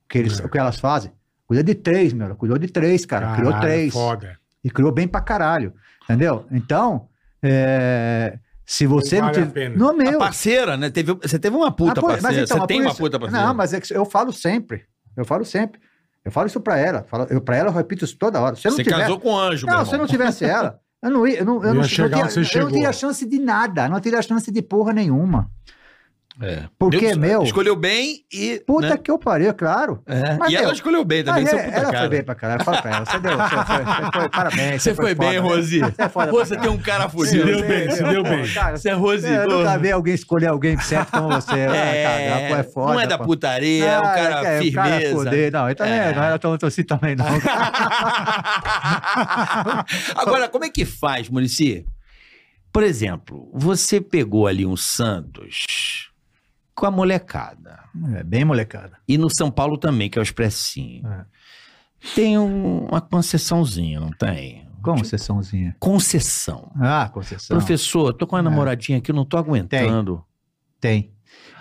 Que eles, É. O que elas fazem. Cuida de três, meu. Cuidou de três, cara. criou Caralho, três. Foda. E criou bem pra caralho. Entendeu? Então, é, se você Não não, vale a tiver. pena. Não, A meu. parceira, né? Teve, você teve uma puta Ah, mas parceira. então, você mas tem por uma isso- puta parceira. Não, mas é que eu falo sempre. Eu falo sempre. Eu falo isso pra ela. Falo, eu, pra ela eu repito isso toda hora. Se não Você tiver, casou com um anjo, meu Não, irmão. se eu não tivesse ela, eu não ia. Eu não, eu Ia não, chegar não, tinha, eu não teria chance de nada. Não teria chance de porra nenhuma. É. Porque, Deus meu- Escolheu bem e. Puta né? que eu pariu, claro. É. Mas, e ela meu, escolheu bem também, Mas seu é, puta ela foi bem pra caralho. Fala pra ela. Você deu. Você foi, você foi- parabéns. Você foi bem, foda, né? Rosi. Você é foda você tem um cara fudido. deu bem, se deu bem. Você é Rosi. eu nunca vi alguém escolher alguém certo como você. É, Ah, cara, é foda. não é da putaria, é um Ah, cara é, o cara é firmeza. fuder. Não, também É. não era tão assim também, não. Agora, como é que faz, Murici? Por exemplo, você pegou ali um Santos com a molecada. É bem molecada. E no São Paulo também, que é o Expressinho. É. Tem um- uma concessãozinha, não tem? Como sessãozinha? Concessão. Ah, concessão. Professor, tô com uma É. namoradinha aqui, não tô aguentando. Tem.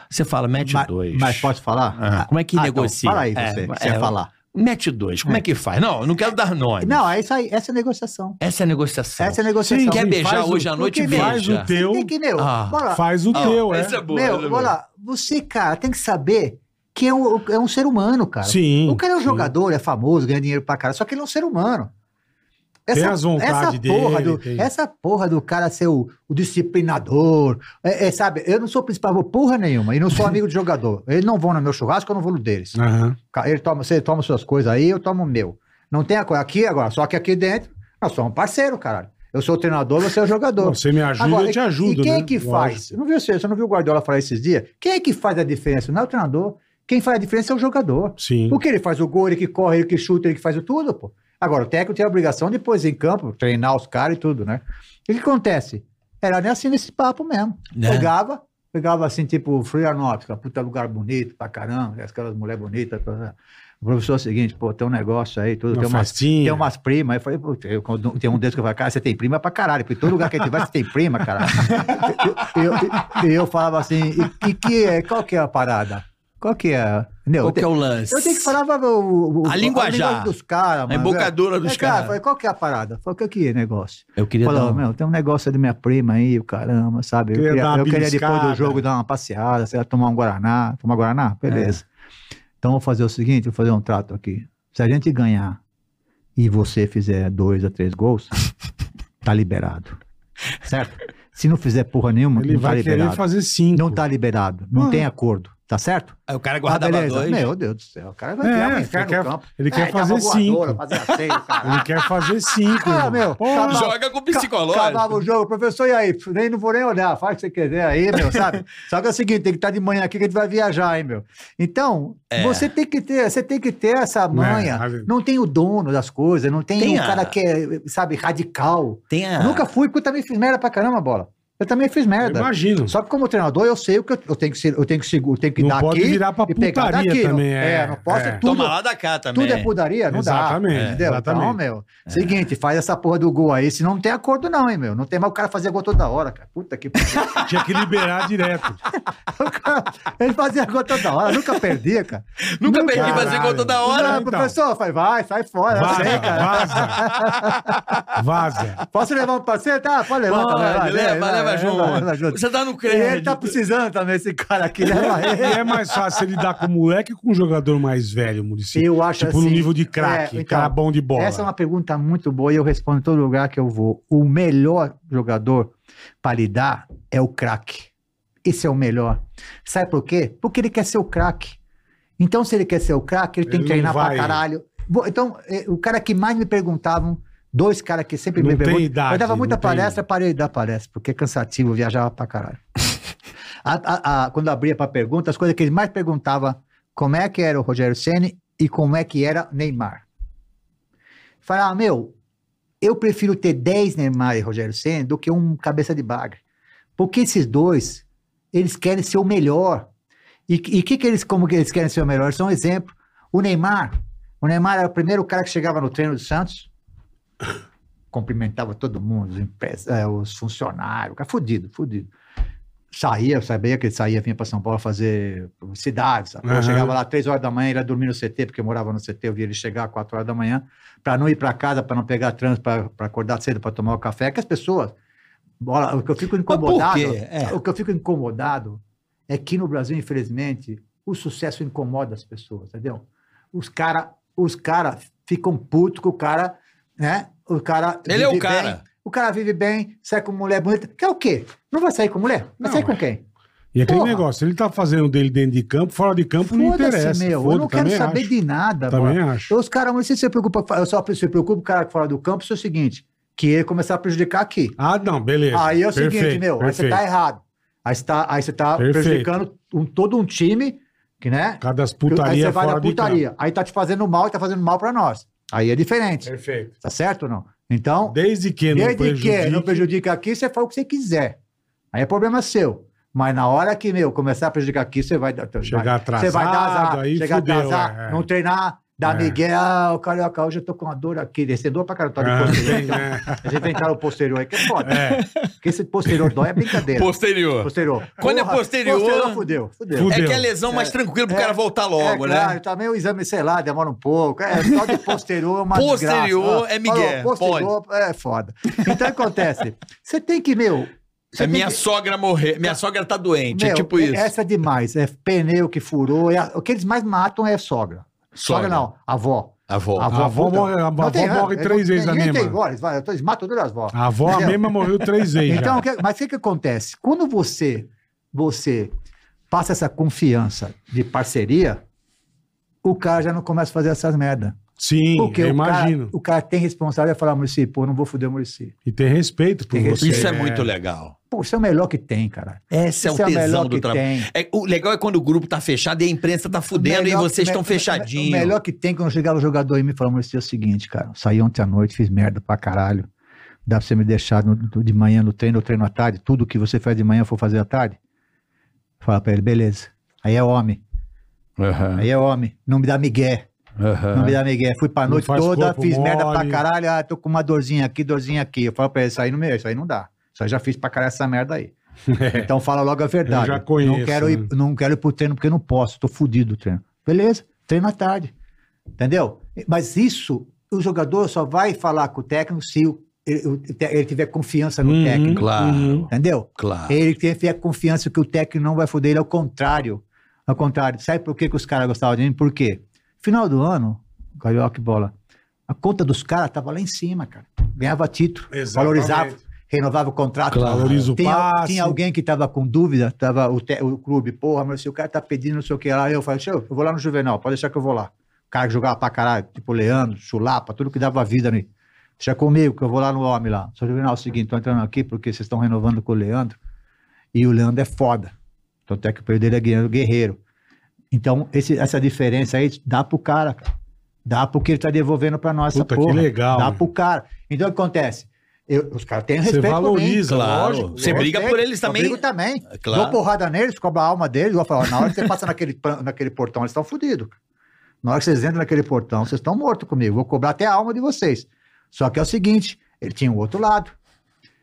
Você fala, mete Ma- dois. Mas posso falar? Ah, como é que Ah, negocia? Então, fala aí É, você, é, você ia falar. Mete dois, como é. que faz? Não, eu não quero dar nome. Não, é isso aí. Essa é a negociação. Essa é a negociação. Essa é a negociação. Sim, Quer beijar o- hoje à noite, porque Faz beija. o teu, Tem que, meu, Ah, bora faz o Ah, teu, é. essa é boa. meu, essa é lá. Você, cara, tem que saber que é um, é um ser humano, cara. Sim. O cara é um sim. jogador, é famoso, ganha dinheiro pra cara, só que ele é um ser humano. Tem as vontades essa porra dele, do, tem- Essa porra do cara ser o, o disciplinador, é, é, sabe? Eu não sou principal porra nenhuma e não sou amigo de jogador. Eles não vão no meu churrasco, eu não vou no deles. Ca- Ele toma, você toma suas coisas aí, eu tomo o meu. Não tem a coisa aqui agora, só que aqui dentro nós somos parceiro, caralho. Eu sou o treinador, você é o jogador. Você me ajuda, Agora, eu te ajudo, E quem né? é que faz? Você não viu, você não viu o Guardiola falar esses dias? Quem é que faz a diferença? Não é o treinador. Quem faz a diferença é o jogador. Sim. Porque ele faz o gol, ele que corre, ele que chuta, ele que faz o tudo, pô. Agora, o técnico tem a obrigação de depois em campo, treinar os caras e tudo, né? E o que acontece? Era nem assim nesse papo mesmo. Né? Pegava, pegava assim, tipo, Florianópolis, puta lugar bonito pra caramba, aquelas mulheres bonitas. tá. O professor é o seguinte, pô, tem um negócio aí, tudo, Uma tem umas, tem umas primas. Eu falei, pô, eu, quando tem um desses que eu falei, cara, você tem prima pra caralho, porque todo lugar que a gente vai, você tem prima, caralho. E eu, eu, eu falava assim, e, e que é, qual que é a parada? Qual que é? Qual que é o lance? Eu tenho que falar o, o, A linguajar. dos caras, A embocadura dos É, cara, caras. falei, qual que é a parada? Falei, o que que é negócio? Eu queria Falou, dar meu, tem um negócio da minha prima aí, o caramba, sabe? Eu Queria queria, eu queria depois do jogo dar uma passeada, sei lá, tomar um Guaraná. Tomar Guaraná? Beleza. Então, vou fazer o seguinte, vou fazer um trato aqui. Se a gente ganhar e você fizer dois a três gols, tá liberado. Certo? Se não fizer porra nenhuma, Ele não tá vai querer liberado. fazer cinco. Não tá liberado. Não Ah. tem acordo. Tá certo? Aí o cara Ah, guardava beleza. dois. Meu Deus do céu. O cara vai É, criar um quer- no campo. ele quer É, fazer dava voadora, cinco. Caralho. Ele quer fazer cinco. Ah, meu, acabava- Joga com Ca- psicológico. Acabava o jogo, professor, e aí? Nem, não vou nem olhar, faz o que você quiser aí, meu, sabe? Só que é o seguinte, tem que estar de manhã aqui que a gente vai viajar, hein, meu? Então, É. você tem que ter, você tem que ter essa manha. mas- Não tem o dono das coisas, não tem, Tem o a- cara que é, sabe, radical. Tem a... Nunca fui, porque eu também fiz merda pra caramba, bola. Eu também fiz Eu merda. Imagino. Só que como treinador, eu sei o que eu, eu tenho que ser, eu tenho que eu tenho que Não dar pode aqui virar pra e pegar putaria daqui. também, não, é, não posso é. tudo. Toma lá da cá também. Tudo é putaria? Não Exatamente, dá. Entendeu? exatamente. Então, meu, seguinte, faz essa porra do gol aí, senão não tem acordo não, hein, meu. Não tem mais o cara fazer gol toda hora, cara. Puta que pariu. Tinha que liberar direto. Cara, Ele fazia gol toda hora, nunca perdia, cara. Nunca perdi Caralho. fazer gol toda hora. Não, então. professor, faz, vai, sai fora. eu Vaza, sei, cara. vaza. Vaza. Posso levar um parceiro? Tá, pode levar Pode, também. vai, leva, leva, leva junto. Você tá no crédito. ele tá precisando também, esse cara aqui. Leva ele. é mais fácil lidar com moleque ou com um jogador mais velho, Muricy? Eu acho Tipo assim, no nível de craque, é, então, cara bom de bola. Essa é uma pergunta muito boa e eu respondo em todo lugar que eu vou. O melhor jogador para lidar é o craque. Esse é o melhor. Sabe por quê? Porque ele quer ser o craque. Então, se ele quer ser o craque, ele, tem Ele que treinar vai- pra caralho. Então, eh, o cara que mais me perguntavam, dois caras que sempre tem perguntam. idade, eu dava muita palestra, parei de dar palestra, porque é cansativo, viajava pra caralho. A- a- a- quando abria pra pergunta, as coisas que ele mais perguntava, como é que era o Rogério Ceni e como é que era Neymar. Falava, meu, eu prefiro ter 10 Neymar e Rogério Ceni do que um cabeça de bagre. Porque esses dois, eles querem ser o melhor. E o que, que eles, como que eles querem ser o melhor? São um exemplo. O Neymar, o Neymar era o primeiro cara que chegava no treino do Santos, cumprimentava todo mundo, os, eh, os funcionários, o cara fudido, fudido. saía, eu sabia que ele saía, vinha para São Paulo fazer publicidade. sabe? Eu Aham. chegava lá três horas da manhã, ele ia dormir no CT, porque eu morava no CT, eu via ele chegar às quatro horas da manhã, para não ir para casa, para não pegar trânsito, para acordar cedo para tomar o café. É que as pessoas. Bola, o que eu fico incomodado. É. O que eu fico incomodado é que no Brasil, infelizmente, o sucesso incomoda as pessoas, entendeu? Os caras os cara ficam putos com o cara, né? O cara. Ele é o vive cara. bem, o cara vive bem, sai com mulher bonita. Quer o quê? Não vai sair com mulher? Vai Não, sair com é. quem? E aquele Porra. negócio, ele tá fazendo dele dentro de campo, fora de campo não interessa. Meu. Eu não quero saber acho. de nada. Também bola. acho. Os caras, não sei se você preocupa, eu só se preocupa o cara fora do campo, isso é o seguinte, que ele começar a prejudicar aqui. Ah, não, beleza. Aí é o seguinte, Perfeito, meu, aí você perfeito. tá errado. Aí você tá, aí você tá Perfeito. prejudicando um- todo um time, que, né? Cada das aí putaria você vai fora na de putaria. Aí tá te fazendo mal e tá fazendo mal pra nós. Aí é diferente. Perfeito. Tá certo ou não? Então, Desde que não desde que prejudique... não prejudica aqui, você faz o que você quiser. Aí é problema seu. Mas na hora que, meu, começar a prejudicar aqui, você vai... Chegar vai- atrasado, Você vai dar azar, aí chegar fudeu, atrasar, é, é. não treinar, dar É. migué, ah, o carioca, hoje eu tô com uma dor aqui, descer dor pra caralho, tá de Ah, posterior. A gente vai entrar no posterior aí, que é foda. É, Porque esse posterior dói é brincadeira. Posterior. Posterior. Quando é posterior- Posterior, fudeu. Fudeu. Fudeu. É que é lesão mais tranquila pro É, cara voltar logo, é, né? Claro, também o exame, sei lá, demora um pouco. É só de posterior é uma Posterior desgraça. é migué, Falou, posterior é foda. Então o que acontece? Você tem que, meu. você É minha que- sogra morrer, minha sogra tá doente, é meu, tipo isso. Essa é demais. É pneu que furou. é a- o que eles mais matam é sogra. Sogra, Sogra. não, avó. Avó. A avó puta. morre- a avó Não morre é, três vezes a mesma. tem vai- eles matam todas as vós. a avó a mesma morreu três vezes Então, que- mas o que, que acontece? Quando você, você passa essa confiança de parceria, o cara já não começa a fazer essas merda. Sim, Porque eu o cara, imagino. o cara tem responsabilidade de falar, Muricy, pô, não vou foder o Muricy. E tem respeito por Tem você. Isso é muito legal. Pô, isso é o melhor que tem, cara. Esse é o é o tesão melhor do que trabalho. É, o legal é quando o grupo tá fechado e a imprensa tá fudendo e vocês estão me- fechadinhos. O melhor que tem quando chegava o jogador e falava, Muricy, é o seguinte, cara, saí ontem à noite, fiz merda pra caralho. Dá pra você me deixar no- de manhã no treino, eu treino à tarde, tudo que você faz de manhã eu for fazer à tarde? Fala pra ele, beleza. Aí é homem. Aham, Aí é homem. Não me dá migué. Aham. Não me dá migué. Fui pra noite toda, fiz merda pra mole. caralho. Ah, tô com uma dorzinha aqui, dorzinha aqui. Eu falo pra ele, isso aí não me, isso aí não dá. Isso aí já fiz pra caralho essa merda aí. Então fala logo a verdade. Eu já conheço, Não quero, né? ir, não quero ir pro treino porque não posso. Tô fudido do treino. Beleza, treino à tarde. Entendeu? Mas isso, o jogador só vai falar com o técnico se o- ele, ele tiver confiança no Uhum, técnico. Claro. uhum. Entendeu? Claro. Ele tem tiver confiança que o técnico não vai foder ele, ao contrário. Ao contrário. Sabe por que, que os caras gostavam de mim? Por quê? Final do ano, Carioca e bola, a conta dos caras tava lá em cima, cara. Ganhava título, Exatamente. valorizava, renovava o contrato. Claro. Valoriza o Tinha, passe. tinha alguém que tava com dúvida, tava o, te- o clube, porra, mas se o cara tá pedindo não sei o que lá, eu falei, "Deixa eu, vou lá no Juvenal, pode deixar que eu vou lá. O cara que jogava pra caralho, tipo Leandro, Chulapa, tudo que dava vida ali. Deixa comigo, que eu vou lá no homem lá. Só Juvenal, é o seguinte, tô entrando aqui porque vocês estão renovando com o Leandro, e o Leandro é foda. Tanto é que o período dele é guerreiro. Então, esse- essa diferença aí dá pro cara, cara. Dá porque ele tá devolvendo pra nós Puta, essa que porra. legal, Dá pro cara. Então, o que acontece? Eu- os caras têm Você respeito mim. valoriza, Claro. lógico. Você briga por eles Eu também. brigo também. Claro. Dou porrada neles, cobro a alma deles. Vou falar, na hora que você passa naquele, naquele portão, eles estão fodidos. Na hora que vocês entram naquele portão, vocês estão mortos comigo. Vou cobrar até a alma de vocês. Só que é o seguinte, ele tinha o outro lado.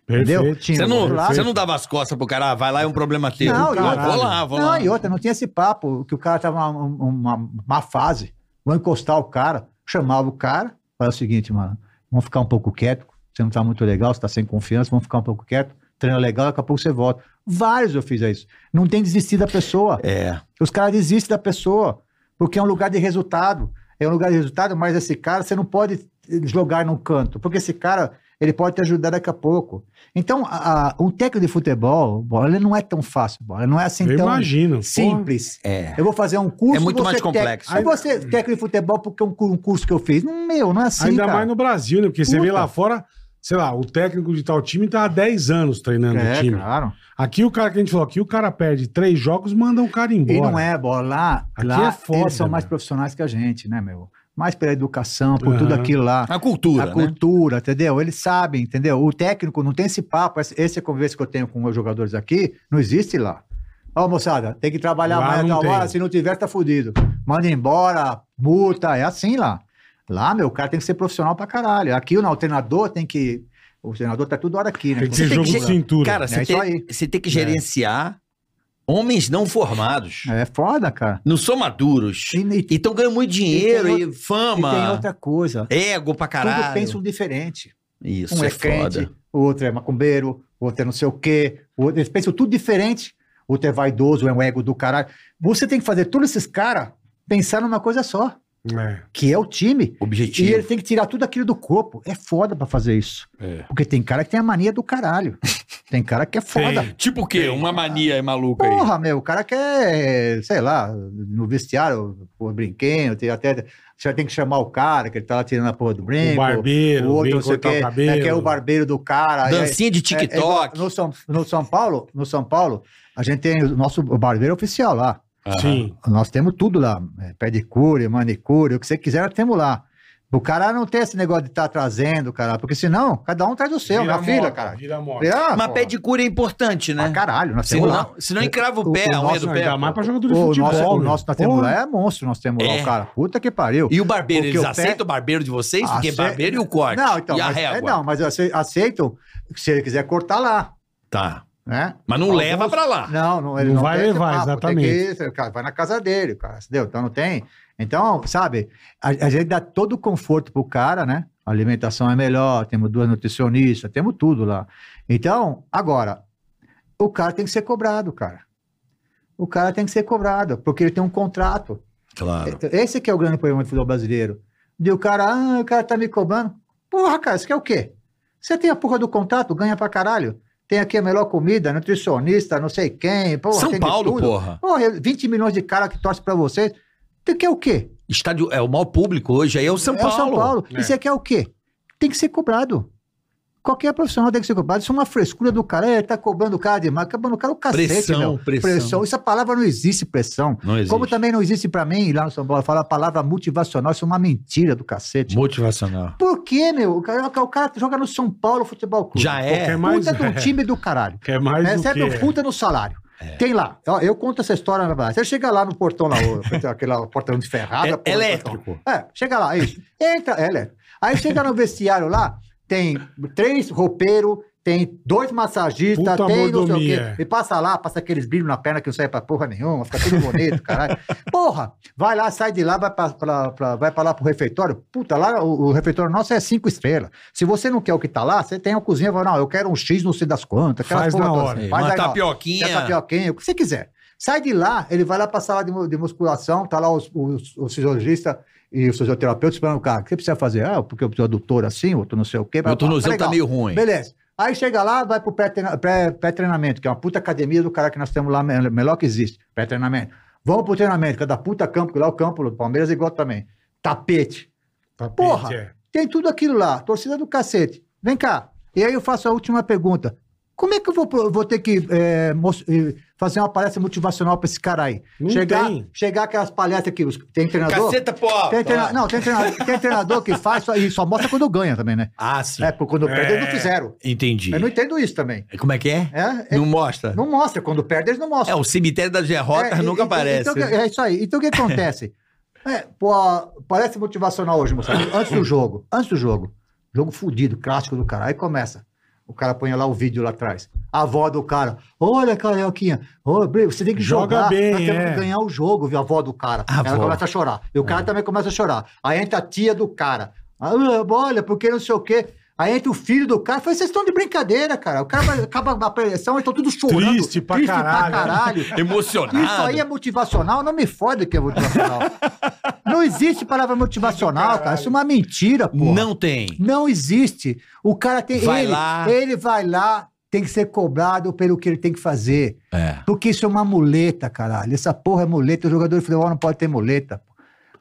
Entendeu? Perfeito. Tinha Você não, você não dava as costas pro cara, ah, vai lá, é um problema teu. Não, caralho. vou lá, vou não, lá. e outra, não tinha esse papo, que o cara tava numa uma, má fase. Vou encostar o cara, chamava o cara, falava o seguinte, mano, vamos ficar um pouco quieto, você não tá muito legal, você tá sem confiança, vamos ficar um pouco quieto, treino legal, daqui a pouco você volta. Vários eu fiz isso. Não tem desistir da pessoa. É. Os caras desistem da pessoa, porque é um lugar de resultado. É um lugar de resultado, mas esse cara você não pode jogar num canto, porque esse cara ele pode te ajudar daqui a pouco. Então, a, a- um técnico de futebol, bola, ele não é tão fácil, bola, não é assim Eu tão imagino. simples. É. Eu vou fazer um curso. É muito mais complexo. Vou ser técnico de futebol porque é um, um curso que eu fiz. Não, meu, não é assim, Ainda cara. mais no Brasil, né? Porque você vê Puta. lá fora, sei lá, o técnico de tal time tá há 10 anos treinando o É, time. claro. Aqui o cara que a gente falou, aqui o cara perde três jogos, manda um cara embora. E não é, bola. Lá, Aqui lá é foda, eles são mais meu. profissionais que a gente, né, meu? Mais pela educação, por Aham. tudo aquilo lá. A cultura, a né? cultura, entendeu? Eles sabem, entendeu? O técnico não tem esse papo, esse- conversa que eu tenho com os jogadores aqui, não existe lá. Ó, moçada, tem que trabalhar Lá mais não tal tem. hora, se não tiver, tá fudido. Manda embora, multa, é assim lá. Lá, meu, o cara tem que ser profissional pra caralho. Aqui, não, o treinador tem que O treinador tá toda hora aqui, né? Tem que ser jogo de cintura. Cara, É você aí. tem, você tem que gerenciar homens não formados. É foda, cara. Não são maduros. E, estão ganhando muito dinheiro E e, tem e fama. tem outra coisa. Ego pra Tudo caralho. pensam diferente. Isso um é, é, crente, foda. o outro é macumbeiro, o outro é não sei o quê. O outro, eles pensam tudo diferente. O outro é vaidoso, é um ego do caralho. Você tem que fazer todos esses caras pensar numa coisa só, É. que é o time. E Objetivo. ele tem que tirar tudo aquilo do corpo. É foda pra fazer isso. É. Porque tem cara que tem a mania do caralho. Tem cara que é foda. Tem. Tipo o quê? Uma mania é maluca aí. Porra, meu, o cara quer, sei lá, no vestiário, pô, brinquedo, tem até. Você tem que chamar o cara, que ele tá lá tirando a porra do brinco. O barbeiro, o outro não sei o é que é o barbeiro do cara. aí- Dancinha de é- é TikTok. no, São, no São Paulo, no São Paulo, a gente tem o nosso barbeiro oficial lá. Sim. Nós temos tudo lá, é, pedicure, manicure, o que você quiser, nós temos lá. O cara não tem esse negócio de estar trazendo, cara, porque senão, cada um traz o seu, Vira na fila, cara. Vira moda. Ah, Mas pô, pé de cura é importante, né? pra caralho, nós temos lá. Senão, senão encrava o O- pé, o a unha do Não, pé. ainda mais pra jogador de O futebol. nosso, o nosso nós temos lá é monstro, nós temos lá É. o cara. Puta que pariu. E o barbeiro, Porque eles o pé- aceitam o barbeiro de vocês? Porque Ace- barbeiro e o corte. Não, então, e a mas, é, régua. não, mas ace- aceitam se ele quiser cortar lá, Tá. Né? Mas não Alguns- leva pra lá. Não, não, ele Não não, vai tem esse levar, papo, exatamente. Tem que, cara, vai na casa dele, cara, entendeu? Então não tem. Então, sabe, a, a gente dá todo o conforto pro cara, né? A alimentação é melhor, temos duas nutricionistas, temos tudo lá. Então, agora, o cara tem que ser cobrado, cara. O cara tem que ser cobrado, porque ele tem um contrato. Claro. Esse que é o grande problema do futebol brasileiro. De o cara, ah, o cara tá me cobrando. Porra, cara, você quer o quê? Você tem a porra do contrato, ganha pra caralho. Tem aqui a melhor comida, nutricionista, não sei quem. Porra, São Paulo, tudo. porra. Porra, 20 milhões de cara que torce pra você. Você quer o quê? Estádio é o maior público hoje, aí é o São é Paulo. o São Paulo. É. E você quer o quê? Tem que ser cobrado. Qualquer profissional tem que ser cobrado. Isso é uma frescura do cara. É, tá cobrando o cara demais, acabando o cara o cacete, Pressão, meu. pressão. Essa palavra não existe, pressão. Não existe. Como também não existe pra mim, lá no São Paulo, fala a palavra motivacional, isso é uma mentira do cacete. Motivacional. Por quê, meu? O cara, o cara joga no São Paulo Futebol Clube. Já é. Qualquer mais- Puta é. do time do caralho. Quer mais do Recebe que... um puta no salário. É. Tem lá. Ó, Eu conto essa história na verdade. Você chega lá no portão lá, aquela portão de ferrada. É porra, elétrico. portão. É, chega lá, aí. Entra, é elétrico. Aí chega no vestiário lá, tem três roupeiros, tem dois massagistas, Puta tem não sei o mordomia. quê. E passa lá, passa aqueles brilhos na perna que não serve pra porra nenhuma, fica tudo bonito, caralho. Porra, vai lá, sai de lá, vai pra, pra- pra- vai pra lá pro refeitório. Puta, lá o, o refeitório nosso é cinco estrelas. Se você não quer o que tá lá, você tem a cozinha, fala, não, eu quero um X, não sei das quantas. Faz porra na todas. hora. É, Faz uma aí tapioquinha. Quer tapioquinha, o que você quiser. Sai de lá, ele vai lá pra sala de, de musculação, tá lá os, os, os fisiologistas e os fisioterapeutas o cara. O que você precisa fazer? Ah, porque eu preciso adutor assim, outro não sei o quê. Meu tornozelo tá Legal. meio ruim. Beleza. Aí chega lá, vai pro pré-treina- pré- pré-treinamento, que é uma puta academia do cara que nós temos lá, me- melhor que existe. Pré-treinamento. Vamos pro treinamento, cada puta campo, que lá é o campo do Palmeiras é igual também. Tapete. Tapete, Porra. é. Tem tudo aquilo lá, torcida do cacete. Vem cá. E aí eu faço a última pergunta. Como é que eu vou, vou ter que é, fazer uma palestra motivacional pra esse cara aí? Não chegar, tem. chegar aquelas palestras que tem treinador. Caceta, pô. Tem treina- não, tem treinador, tem treinador que faz só, e só mostra quando ganha também, né? Ah, sim. É, porque quando perde eles não É. fizeram. Entendi. Eu não entendo isso também. Como é que é? É, é- Não mostra? não mostra. Quando perde, eles não É, mostram. o cemitério das derrotas É, nunca e- e- aparece. Então, é isso aí. Então o que acontece? É, pô, parece motivacional hoje, moçada. Antes do jogo. Antes do jogo. Jogo fudido, clássico do cara. Aí começa. O cara põe lá o vídeo lá atrás. A avó do cara. Olha, Carioquinha. Você tem que Joga jogar. bem, Nós temos é. que ganhar o jogo, viu? A avó do cara. A Ela avó. começa a chorar. E o cara também começa a chorar. Aí entra a tia do cara. Ah, olha, porque não sei o quê. Aí entra o filho do cara. Fala, vocês estão de brincadeira, cara. O cara vai, acaba a preleção, eles estão tudo chorando. Triste pra caralho. caralho. Emocionado. Isso aí é motivacional? Não me fode que é motivacional. não existe palavra motivacional, cara. Isso é uma mentira, pô. Não tem. Não existe. O cara tem. Vai ele, lá. ele vai lá, tem que ser cobrado pelo que ele tem que fazer. É. Porque isso é uma muleta, caralho. Essa porra é muleta. O jogador de futebol não pode ter muleta. pô.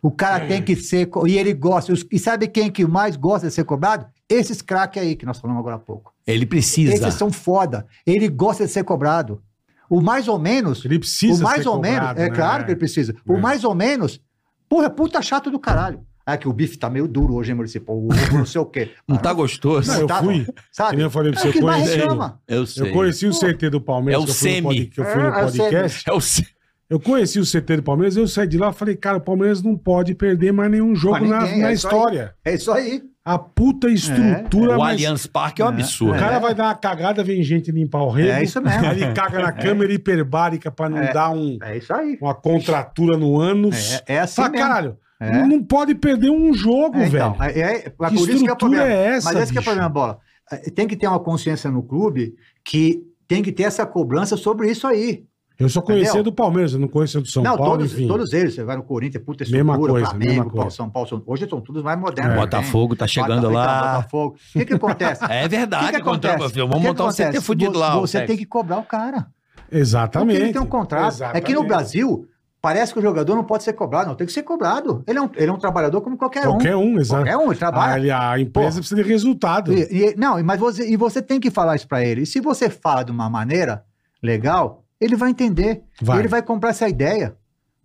O cara tem que ser. E ele gosta. Os- E sabe quem que mais gosta de ser cobrado? Esses craques aí que nós falamos agora há pouco. Ele precisa. Esses são foda. Ele gosta de ser cobrado. O mais ou menos. Ele precisa O mais ser ou menos, cobrado, é né? claro que ele precisa. O É. mais ou menos, porra, é puta chato do caralho. É que o bife tá meio duro hoje, hein, Maurício? O não sei o quê. Não tá gostoso? Não, eu tá, fui. Sabe? Que nem eu falei pra É você, o mais conheci. Eu sei. Eu conheci o CT do Palmeiras, É o que eu fui no, semi. pod- que eu fui no É, é o semi. podcast. É o se- Eu conheci o CT do Palmeiras, eu saí de lá e falei, cara, o Palmeiras não pode perder mais nenhum jogo Mas na, ninguém, na é isso aí. história. É isso aí. A puta estrutura, O mas... Allianz Parque é um É. absurdo. O cara vai dar uma cagada, vem gente limpar o rego. É isso mesmo. Aí ele caga na câmera hiperbárica pra não É. dar um, É isso aí. uma contratura no ânus. É, é assim Fala, mesmo. caralho, É. não, pode perder um jogo, É, velho. então, é, é, é por Que isso que é o estrutura problema. é essa, Mas esse que é o problema, bola. É, Tem que ter uma consciência no clube que tem que ter essa cobrança sobre isso aí. Eu só conhecia Entendeu? do Palmeiras, eu não conhecia do São não, Paulo, todos, enfim. todos eles. Você vai no Corinthians, puta Mesma estrutura, coisa, Flamengo, mesma coisa. São Paulo. São- Hoje são todos mais modernos. É. né? Botafogo tá chegando Bota- lá. Botafogo. O que que acontece? É verdade. O que que contra- acontece? Vamos que que montar um CT fudido lá. Você tem que cobrar o cara. Exatamente. Porque ele tem um contrato. Exatamente. É que no Brasil, parece que o jogador não pode ser cobrado. Não, tem que ser cobrado. Ele é um, ele é um trabalhador como qualquer, Qualquer um, exato. Qualquer um, ele trabalha. A, a empresa Porra. precisa de resultado. E, e- não, mas você, e você tem que falar isso pra ele. E se você fala de uma maneira legal, ele vai entender. Vai. Ele vai comprar essa ideia.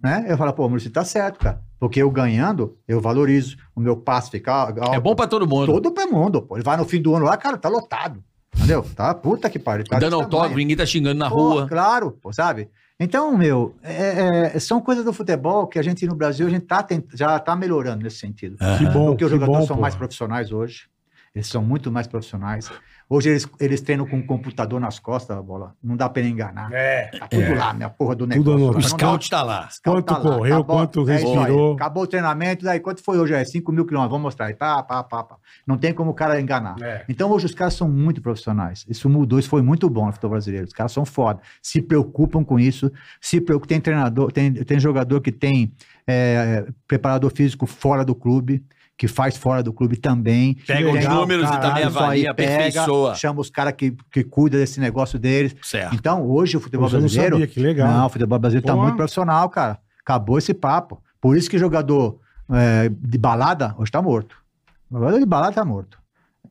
Né? Eu falo, pô, Maurício, tá certo, cara. Porque eu ganhando, eu valorizo. O meu passe fica alto. É bom pra todo mundo. todo pro mundo. Pô. Ele vai no fim do ano lá, cara, tá lotado. Entendeu? Tá puta que pariu. Tá Dando autógrafo, ninguém tá xingando na Pô, rua. Claro, pô, sabe? Então, meu, é- é- são coisas do futebol que a gente no Brasil a gente tá tent- já tá melhorando nesse sentido. Que bom, Porque os jogadores bom, são porra. mais profissionais hoje. Eles são muito mais profissionais. Hoje eles, eles treinam com um computador nas costas, a bola. Não dá pra ele enganar. É. Tá tudo É. lá, minha porra do Tudo negócio. no- lá. O dá- scout tá lá. scout Quanto correu, quanto é respirou. Acabou o treinamento, daí quanto foi hoje? É 5 mil quilômetros, vamos mostrar. aí. Pá, pá, pá, pá. Não tem como o cara enganar. É. Então hoje os caras são muito profissionais. Isso mudou, isso foi muito bom no futebol brasileiro. Os caras são foda. Se preocupam com isso. Se preocupam. Tem treinador, tem, tem jogador que tem é, preparador físico fora do clube, que faz fora do clube também. Pega os números e também aí avalia, pega, aperfeiçoa. Chama os caras que, que cuidam desse negócio deles. Certo. Então, hoje o futebol eu não brasileiro. sabia, que legal. Não, o futebol brasileiro tá Porra. muito profissional, cara. Acabou esse papo. Por isso que jogador é, de balada hoje tá morto. O jogador de balada tá morto.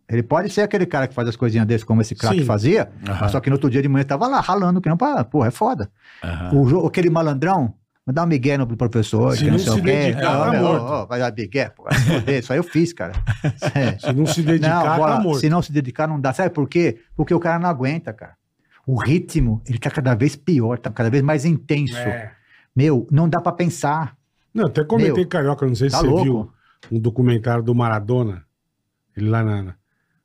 Ele pode ser aquele cara que faz as coisinhas desse, como esse craque fazia, Aham. só que no outro dia de manhã tava lá ralando, que não pra. Porra, é foda. Aham. O, aquele malandrão, vai dar um migué no professor, Se que não não sei se o quê. dedicar, Ó, tá meu, morto. ó, vai dar migué, pô. se. Isso aí eu fiz, cara. É. Se não se dedicar, Não, bola, tá morto. se não se dedicar, não dá. Sabe por quê? Porque o cara não aguenta, cara. O ritmo, ele tá cada vez pior, tá cada vez mais intenso. É. Meu, não dá pra pensar. Não, até comentei, Meu, Carioca, não sei se tá você louco. viu um documentário do Maradona. Ele lá na... na-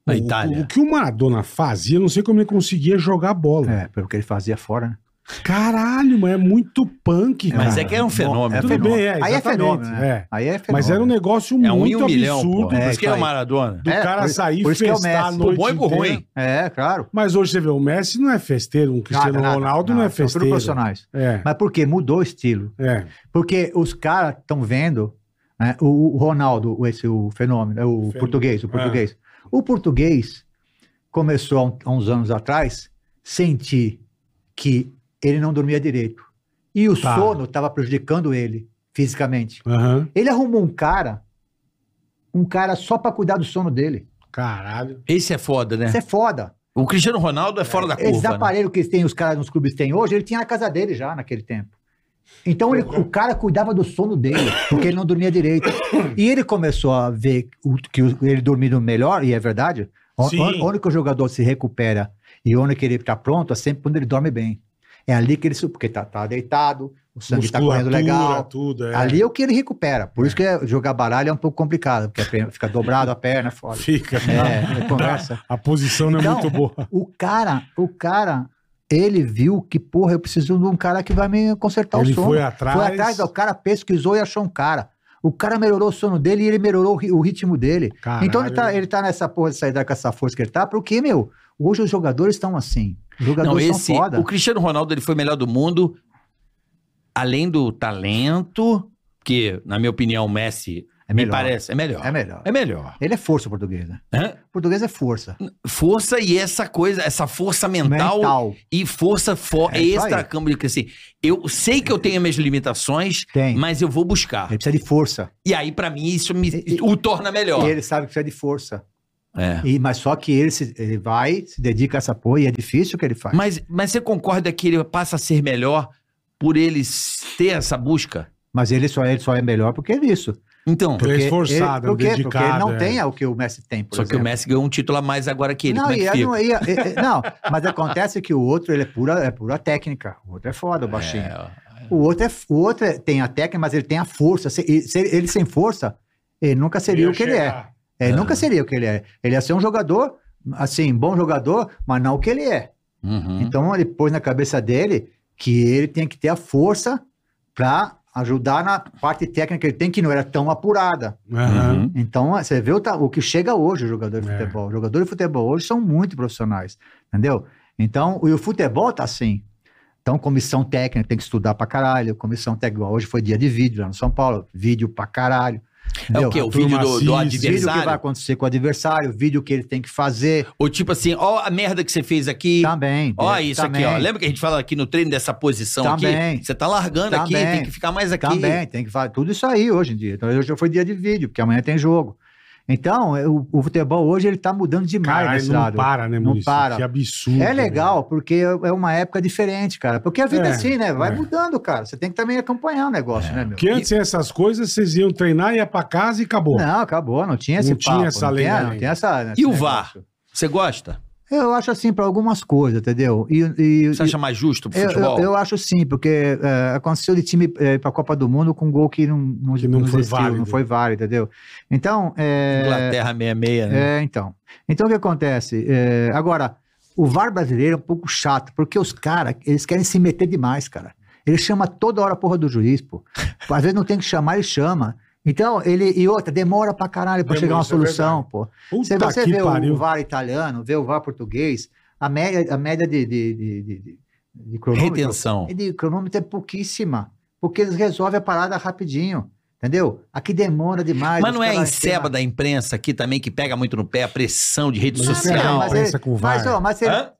o, Itália. O, o que o Maradona fazia, eu não sei como ele conseguia jogar bola. É, pelo que ele fazia fora, né? Caralho, mas é muito punk, cara. Mas é que é um fenômeno. É Tudo fenômeno. bem, é, Aí é fenômeno, né? é. Aí é fenômeno. Mas era um negócio É um muito um milhão, absurdo pô. É, Por isso que é o. Maradona. do É, cara por- sair por e é o festar a Messi. noite bom e inteira. ruim. É, claro. Mas hoje você vê, o Messi não é festeiro, um Cristiano Nada, nada. Ronaldo não, é são festeiro. profissionais. É, Mas por quê? Mudou o estilo. é. Porque os caras estão vendo né, o, o Ronaldo, o- esse o fenômeno, é o Fenômeno. português, o português. O português começou há, há uns anos atrás sentir que ele não dormia direito. E o Tá. sono estava prejudicando ele fisicamente. Aham. Ele arrumou um cara, um cara só para cuidar do sono dele. Caralho. Esse é foda, né? Isso é foda. O Cristiano Ronaldo é fora da Esses curva. né? aparelhos que tem, os caras nos clubes têm hoje, ele tinha na casa dele já naquele tempo. Então ele- o cara cuidava do sono dele, porque ele não dormia direito. E ele começou a ver o- que ele dormindo melhor, e é verdade. O- Sim. o- Onde que o jogador se recupera e onde que ele está pronto é sempre quando ele dorme bem. É ali que ele. Porque tá, tá deitado, o sangue está correndo legal. tudo, é. Ali é o que ele recupera. Por isso que é- jogar baralho é um pouco complicado, porque fica dobrado a perna, é foda. Fica. É, conversa. A posição não é Então, muito boa. O cara, o cara, ele viu que, porra, eu preciso de um cara que vai me consertar Ele o sono. foi atrás. Foi atrás, o cara pesquisou e achou um cara. O cara melhorou o sono dele e ele melhorou o ri- o ritmo dele. Caralho. Então ele tá, ele tá nessa porra de sair com essa força que ele tá, porque, meu, hoje os jogadores estão assim. Os Não, jogadores esse, são foda. o Cristiano Ronaldo ele foi o melhor do mundo, além do talento, que, na minha opinião, o Messi É me melhor. parece, é melhor. É melhor. É melhor. Ele é força português, né? Hã? Português é força. Força e essa coisa, essa força mental, Mental. e força fo É de crescer. Eu sei que eu tenho minhas limitações, Tem. mas eu vou buscar. Ele precisa de força. E aí, pra mim, isso me, E- o torna melhor. E ele sabe que precisa de força. É. E, mas só que ele, se- ele vai, se dedica a essa porra e é difícil o que ele faz. Mas, mas você concorda que ele passa a ser melhor por ele ter essa busca? Mas ele só, ele só é melhor porque é isso. Então, Ele é esforçado, ele, por quê? dedicado, Porque ele não é. tem o que o Messi tem, por só que o exemplo. Messi ganhou um título a mais agora que ele. não, é que não, e- e- não, mas acontece que o outro ele é pura, é pura técnica. O outro é foda, o baixinho. É, O outro, é, o outro é- tem a técnica, mas ele tem a força. Se, se ele, ele sem força, ele nunca seria Ia o que ele é. chegar. Ele Ah. nunca seria o que ele é. Ele ia ser um jogador, assim, bom jogador, mas não o que ele é. Uhum. Então ele pôs na cabeça dele que ele tem que ter a força para ajudar na parte técnica que ele tem, que não era tão apurada. Uhum. Então, você vê o, o que chega hoje, o jogador de É. futebol. Os jogadores de futebol hoje são muito profissionais, entendeu? Então, e o futebol tá assim. Então, comissão técnica tem que estudar pra caralho. Comissão técnica, hoje foi dia de vídeo lá no São Paulo. Vídeo pra caralho. É o quê? O vídeo do, do assiste. Vídeo que vai adversário? acontecer com o adversário, vídeo que ele tem que fazer. Ou tipo assim, ó a merda que você fez aqui. Também. Ó é, isso aqui, ó. Lembra que a gente fala aqui no treino dessa posição Também. aqui? Você tá largando aqui, tem que ficar mais aqui. Também, tem que fazer tudo isso aí hoje em dia. Então, hoje foi dia de vídeo, porque amanhã tem jogo. Então, é, o, o futebol hoje ele tá mudando demais Caralho, nesse não lado. para, né, Não Maurício? para. Que absurdo. É legal, porque é uma época diferente, cara. Porque a vida É, é assim, né? Vai é. mudando, cara. Você tem que também acompanhar o negócio, né, meu? Porque antes essas coisas, vocês iam treinar, ia pra casa e acabou. Não, acabou. Não tinha esse Não tinha papo, essa não tinha, não tinha essa, esse E o negócio. VAR? Você gosta? Eu acho assim para algumas coisas, entendeu? E, e- Você acha mais justo pro eu, futebol? eu, eu acho sim, porque é, aconteceu de time é, para a Copa do Mundo com um gol que não, não, Que não foi existiu, válido. não foi válido, entendeu? Então, é, Inglaterra 66, né? É, então. Então o que acontece? É, agora, o VAR brasileiro é um pouco chato, porque os caras, eles querem se meter demais, cara. Ele chama toda hora a porra do juiz, pô. Às vezes não tem que chamar, ele chama. Então, ele. E outra, demora pra caralho pra Demora, chegar uma é solução, verdade. pô. Puta Se você vê pariu. o VAR italiano, vê o VAR português, a média, a média de, de, de, de, de- de cronômetro. Retenção. De cronômetro é pouquíssima. Porque eles resolvem a parada rapidinho. Entendeu? Aqui demora demais. Mas não é a enceba da imprensa aqui também que pega muito no pé, a pressão de rede Mas é social? legal, mas, ele, com o VAR. mas, ó, mas, ele, Hã?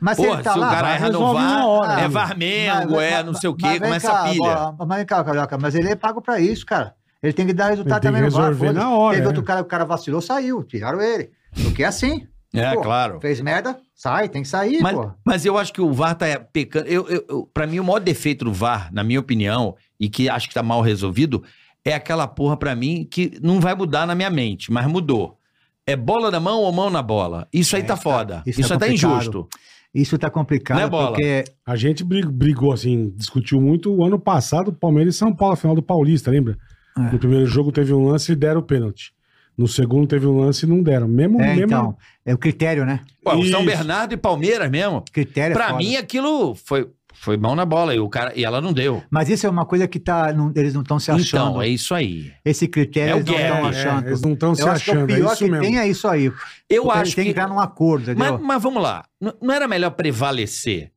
mas Porra, ele tá se lá, o cara erra no VAR, hora, é? Varmengo, é não sei o quê, começa cá, a pilha. ó, Mas vem cá, Carioca, mas ele é pago pra isso, cara. Ele tem que dar resultado também no VAR. na hora, Teve é. outro cara, o cara vacilou, saiu, tiraram ele. Porque é assim. É, Pô, claro. Fez merda, sai, tem que sair, Mas, pô. mas eu acho que o VAR tá pecando. Eu, eu, eu- pra mim, o maior defeito do VAR, na minha opinião, e que acho que tá mal resolvido, é aquela porra pra mim que não vai mudar na minha mente, mas mudou. É bola na mão ou mão na bola? Isso aí É, tá foda. isso Isso, tá tá injusto. Isso tá complicado, Não é bola. porque A gente brig- brigou, assim, discutiu muito o ano passado, Palmeiras e São Paulo, a final do Paulista, lembra? É. No primeiro jogo teve um lance e deram o pênalti. No segundo teve um lance e não deram. Mesmo, É, mesmo então, é o critério, né? Pô, o São. Bernardo e Palmeiras mesmo. Critério é Pra foda. mim, aquilo foi, foi mão na bola. E, o cara, e ela não deu. Mas isso é uma coisa que tá, não- eles não estão se achando. Então, é isso aí. Esse critério É o eles não estão É, achando. eles não estão se Eu acho que achando, o é pior isso que mesmo. tem é isso aí. Eu acho que que. entrar num acordo? Mas, mas vamos lá. Não era melhor prevalecer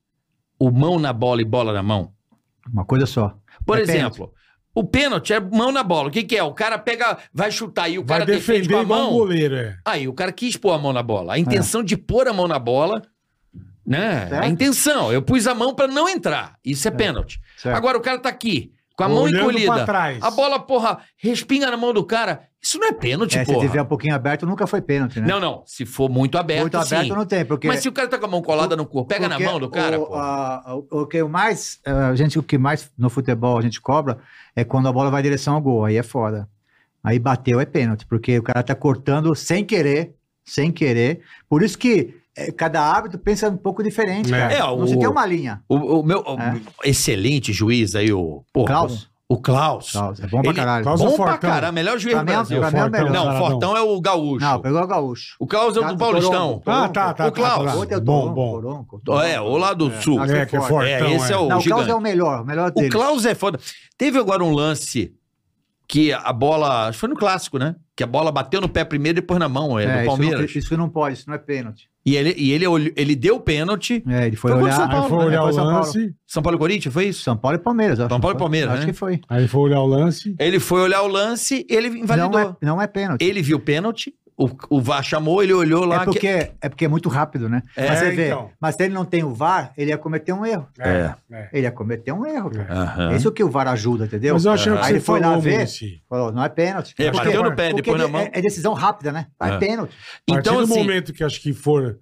o mão na bola e bola na mão? Uma coisa só. Por É exemplo, o pênalti é mão na bola. O que, que é? O cara pega, vai chutar e o Vai cara defende defender com a mão. o goleiro, é. Aí o cara quis pôr a mão na bola. A intenção de pôr a mão na bola, né? Certo. A intenção. Eu pus a mão pra não entrar. Isso é pênalti. Certo. Agora o cara tá aqui, com a mão Olhando pra encolhida. trás. A bola, porra, respinga na mão do cara. Isso não é pênalti, É, se porra. tiver um pouquinho aberto, nunca foi pênalti, né? Não, não. Se for muito aberto, Muito aberto sim. não tem, porque... Mas se o cara tá com a mão colada no corpo, pega na mão do cara, o, pô. a- o, o que o mais, eh, a gente, o que mais no futebol a gente cobra é quando a bola vai em direção ao gol, aí é foda. Aí bateu é pênalti, porque o cara tá cortando sem querer, sem querer. Por isso que eh, cada árbitro pensa um pouco diferente, É. cara. É, não o- se tem uma linha. O, o meu o É. excelente juiz aí, o. Porra, Klaus? O Klaus. Klaus, é bom pra Ele- caralho. Klaus Bom é pra Fortão. caralho, melhor juiz Pra do é- Brasil. pra mim é o Fortão, melhor. Não. Fortão é o gaúcho. Não, pegou o gaúcho. O Klaus é o Tá, do Paulistão. Ah, tá, tá, O Klaus. tá, tá. Outro é o Bom, Toronto, bom. Toronto, É, o lá do sul. É, que é fortão, É, esse é o Não, o Klaus gigante. é o melhor, o melhor O. Klaus é foda. Teve agora um lance que a bola. Acho que foi no clássico, né? Que a bola bateu no pé primeiro e depois na mão, é, É, do isso Palmeiras. não, isso não pode, isso não é pênalti. E ele, e ele, olhou- ele deu o pênalti. É, ele foi Foi contra olhar. São Paulo, Aí foi né? olhar Foi o São Paulo. lance, São Paulo e Corinthians, foi isso? São Paulo e Palmeiras, acho. São Paulo e que foi. Palmeiras, Acho né? que foi. aí foi olhar o lance. Ele foi olhar o lance, ele invalidou. Não é, não é pênalti. Ele viu o pênalti, o, o VAR chamou, ele olhou lá. É porque, é porque é muito rápido, né? É, mas você vê, então. mas se ele não tem o VAR, ele ia cometer um erro. É. é. Ele ia cometer um erro, cara. Aham. Isso que o VAR ajuda, entendeu? Mas eu achei Aham. que Aí você ele foi lá ver, Muricy. falou, não é pênalti. É, Porque- bateu no pé, depois na é- mão. É, decisão rápida, né? É, É. pênalti. A partir Então, do assim, momento que acho que for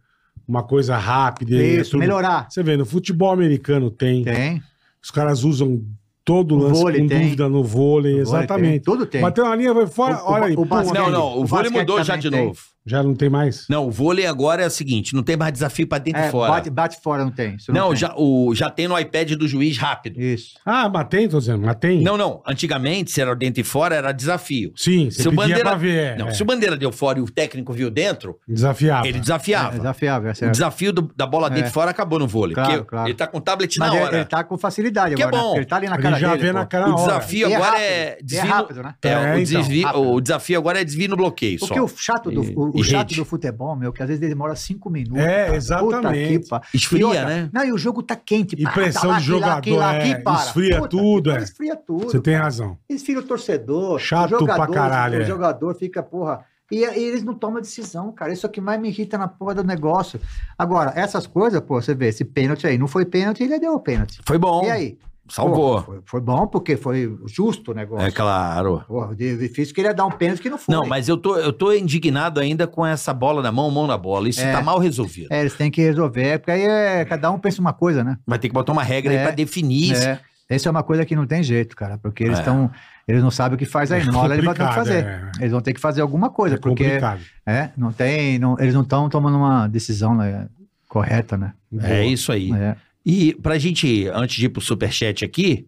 uma coisa rápida... e Isso, tudo- melhorar. Você vê, no futebol americano tem, Tem. os caras usam todo O lance vôlei com tem. dúvida no vôlei, O vôlei exatamente. tem, tudo tem. Bateu uma linha, vai fora, O- o- olha aí, o pum, basquete- Não, não, o O vôlei mudou já de tem. novo. Já não tem mais. Não, o vôlei agora é o seguinte, não tem mais desafio pra dentro É, e fora. bate, bate fora, não tem. isso não, tem. já, o, já tem no iPad do juiz rápido. Isso. Ah, mas tem, tô dizendo, mas tem. Não, não. Antigamente, se era dentro e fora, era desafio. Sim, você Se o pedia bandeira- pra ver. é, não, é. se o bandeira deu fora e o técnico viu dentro, Desafiava. ele É, desafiava. é o certo. desafio do- da bola dentro É. e fora acabou no vôlei. Claro, porque claro. ele tá com o tablet Mas na ele, hora. ele tá com facilidade Que é agora, né? bom. Porque Ele tá ali na Ele cara já dele. vê pô. na cara O hora. desafio E é agora rápido, é E é desvio. rápido, né? É, É, o, então, rápido. o desafio agora é desvio no bloqueio Porque só. o chato do, o, rede. do futebol, meu, que às vezes ele demora cinco minutos. É, cara. exatamente. Puta Esfria, E outra, né? Não, e o jogo tá quente. E pressão de jogador, é, esfria tudo, que é. Esfria tudo. Você tem razão. Esfria o torcedor. Chato o jogador, pra caralho, O é. jogador fica, porra. E, e eles não tomam decisão, cara. Isso é o que mais me irrita na porra do negócio. Agora, essas coisas, pô, você vê, esse pênalti aí, não foi pênalti, ele deu o pênalti. Foi bom. E aí? Salvou. Pô, foi, foi bom porque foi justo o negócio. É claro. Porra, difícil que ele ia dar um pênalti que não foi. Não, mas eu tô, eu tô indignado ainda com essa bola na mão, mão na bola. Isso É. tá mal resolvido. É, eles têm que resolver, porque aí é, cada um pensa uma coisa, né? Vai ter que botar uma regra aí É. pra definir isso. É. Essa é uma coisa que não tem jeito, cara, porque eles É. estão. Eles não sabem o que faz aí. É hora eles vão ter que fazer. é. Eles vão ter que fazer alguma coisa, É porque complicado. é, não tem. não- eles não estão tomando uma decisão né, correta, né? É isso aí. É. E pra gente, antes de ir pro superchat aqui,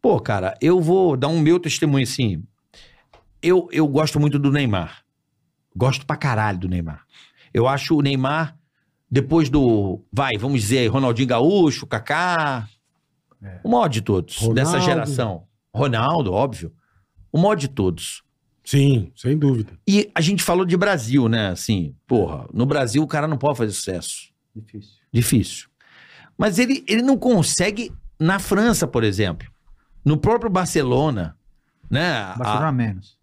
pô, cara, eu vou dar um meu testemunho assim. Eu, eu gosto muito do Neymar. Gosto pra caralho do Neymar. Eu acho o Neymar, depois do, vai, vamos dizer, Ronaldinho Gaúcho, Kaká, É. o maior de todos, Ronaldo. dessa geração. Ronaldo, óbvio. O maior de todos. Sim, sem dúvida. E a gente falou de Brasil, né? Assim, porra, no Brasil o cara não pode fazer sucesso. Difícil. Difícil. Mas ele, ele não consegue na França, por exemplo. No próprio Barcelona, né? Barcelona A- menos.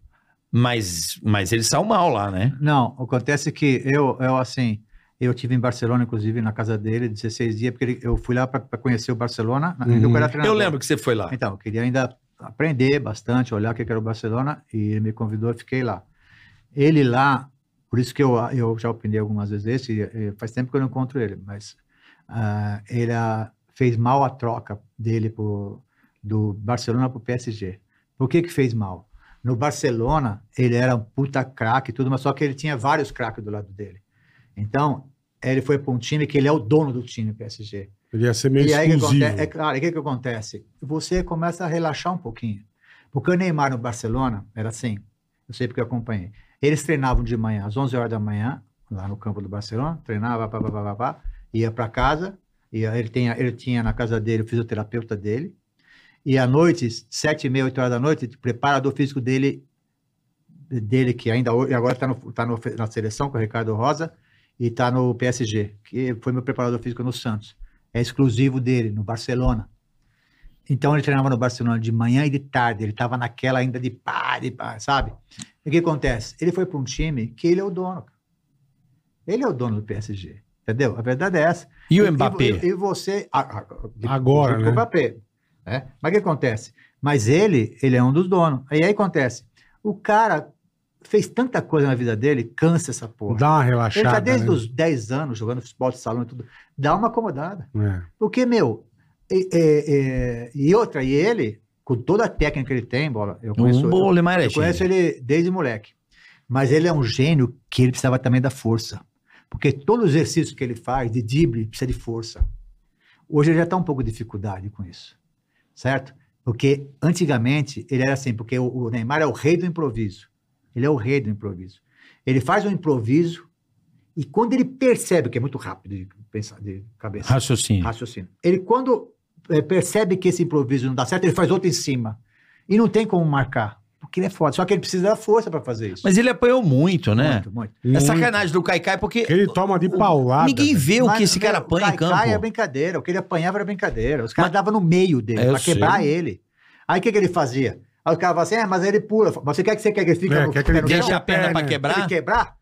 mas, mas ele saiu mal lá, né? Não, acontece que eu, eu assim, eu tive em Barcelona, inclusive, na casa dele, 16 dias, porque ele- eu fui lá para conhecer o Barcelona. Uhum. eu Eu lembro que você foi lá. Então, eu queria ainda aprender bastante, olhar o que era o Barcelona, e ele me convidou, eu fiquei lá. Ele lá, por isso que eu, eu já opinei algumas vezes esse, e faz tempo que eu não encontro ele, mas ah, ele ah, fez mal a troca dele pro, do Barcelona para o PSG. Por que que fez mal? No Barcelona, ele era um puta craque e tudo, mas só que ele tinha vários craques do lado dele. Então, ele foi para um time que ele é o dono do time, PSG. Ele ia ser meio E aí exclusivo. é claro, o que, que acontece? Você começa a relaxar um pouquinho. Porque o Neymar no Barcelona era assim, eu sei porque eu acompanhei. Eles treinavam de manhã, às 11 horas da manhã, lá no campo do Barcelona, treinava, pá, pá, pá, pá, pá, ia para casa, e ele, tinha, ele tinha na casa dele o fisioterapeuta dele, e à noite, sete e meia, oito horas da noite, o preparador físico dele, dele que ainda hoje, agora está tá no, na seleção com o Ricardo Rosa, e está no PSG, que foi meu preparador físico no Santos é exclusivo dele, no Barcelona. Então ele treinava no Barcelona de manhã e de tarde, ele estava naquela ainda de pá, de pá, sabe? E o que acontece? Ele foi para um time que ele é o dono. Ele é o dono do PSG, entendeu? A verdade é essa. E o Mbappé? E, e você... a- a- Agora, né? O Mbappé, né? Mas o que acontece? Mas ele, ele é um dos donos. E aí acontece, o cara fez tanta coisa na vida dele, cansa essa porra. Dá uma Ele relaxada. tá desde né? os 10 anos jogando futebol de salão e tudo. Dá uma acomodada. É. Porque, meu, e, e- e- e outra, e ele, com toda a técnica que ele tem, bola, eu conheço, O eu, Lemar é eu conheço ele desde moleque. Mas ele é um gênio que ele precisava também da força. Porque todo o exercício que ele faz de drible precisa de força. Hoje ele já está um pouco de dificuldade com isso. Certo? Porque antigamente ele era assim, porque o, Neymar é o rei do improviso. Ele é o rei do improviso. Ele faz um improviso e quando ele percebe, que é muito rápido de pensar de cabeça, Raciocínio. raciocínio. Ele, quando eh, percebe que esse improviso não dá certo, ele faz outro em cima. E não tem como marcar. Porque ele é foda. Só que ele precisa da força para fazer isso. Mas ele apanhou muito, né? Muito, muito. É sacanagem do Caicai, porque Que ele toma de paulada. ninguém vê o que esse cara apanha em o Caicai é campo. brincadeira. O que ele apanhava era brincadeira. Os caras Mas- davam no meio dele É, eu para quebrar sei. ele. Aí o que, que ele fazia? Aí o cara falava assim: é, mas ele pula. Mas você quer que você quer que ele fique É, no, quer que ele pé no Deixa chão? a perna pra né? quebrar. Ele quebrar?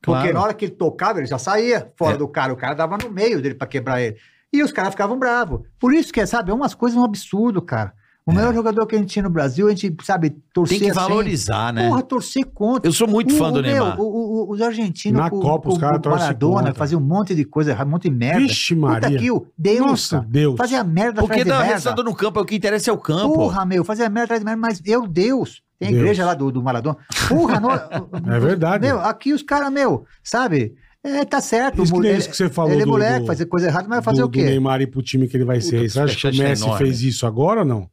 Porque Claro. na hora que ele tocava, ele já saía fora É. do cara. O cara dava no meio dele para quebrar ele. E os caras ficavam bravos. Por isso que, sabe, é umas coisas um absurdo, cara. O melhor jogador que a gente tinha no Brasil, a gente, sabe, torcer Tem que assim. valorizar, né? Porra, torcer contra. Eu sou muito fã O- do o meu, Neymar. o- o- os argentinos Na com, Copa, os caras o torcem Maradona, faziam um monte de coisa, errada, um monte de merda. Vixe, Puta Maria. que o Deus, Nossa, cara. Deus. Fazia merda Porque atrás de dá merda. resultado no campo, é o que interessa é o campo. Porra, meu, fazia merda atrás de merda, mas eu, Deus. Tem a Deus. igreja lá do, do Maradona. Porra, no, É verdade. Meu, aqui os caras, meu, sabe? É, tá certo. Isso que o nem ele- isso que você falou Ele é do- moleque, do- fazer coisa errada, mas vai fazer do, o do quê? Neymar ir pro time que ele vai ser. Puta, Você acha que o é Messi enorme. fez isso agora ou não?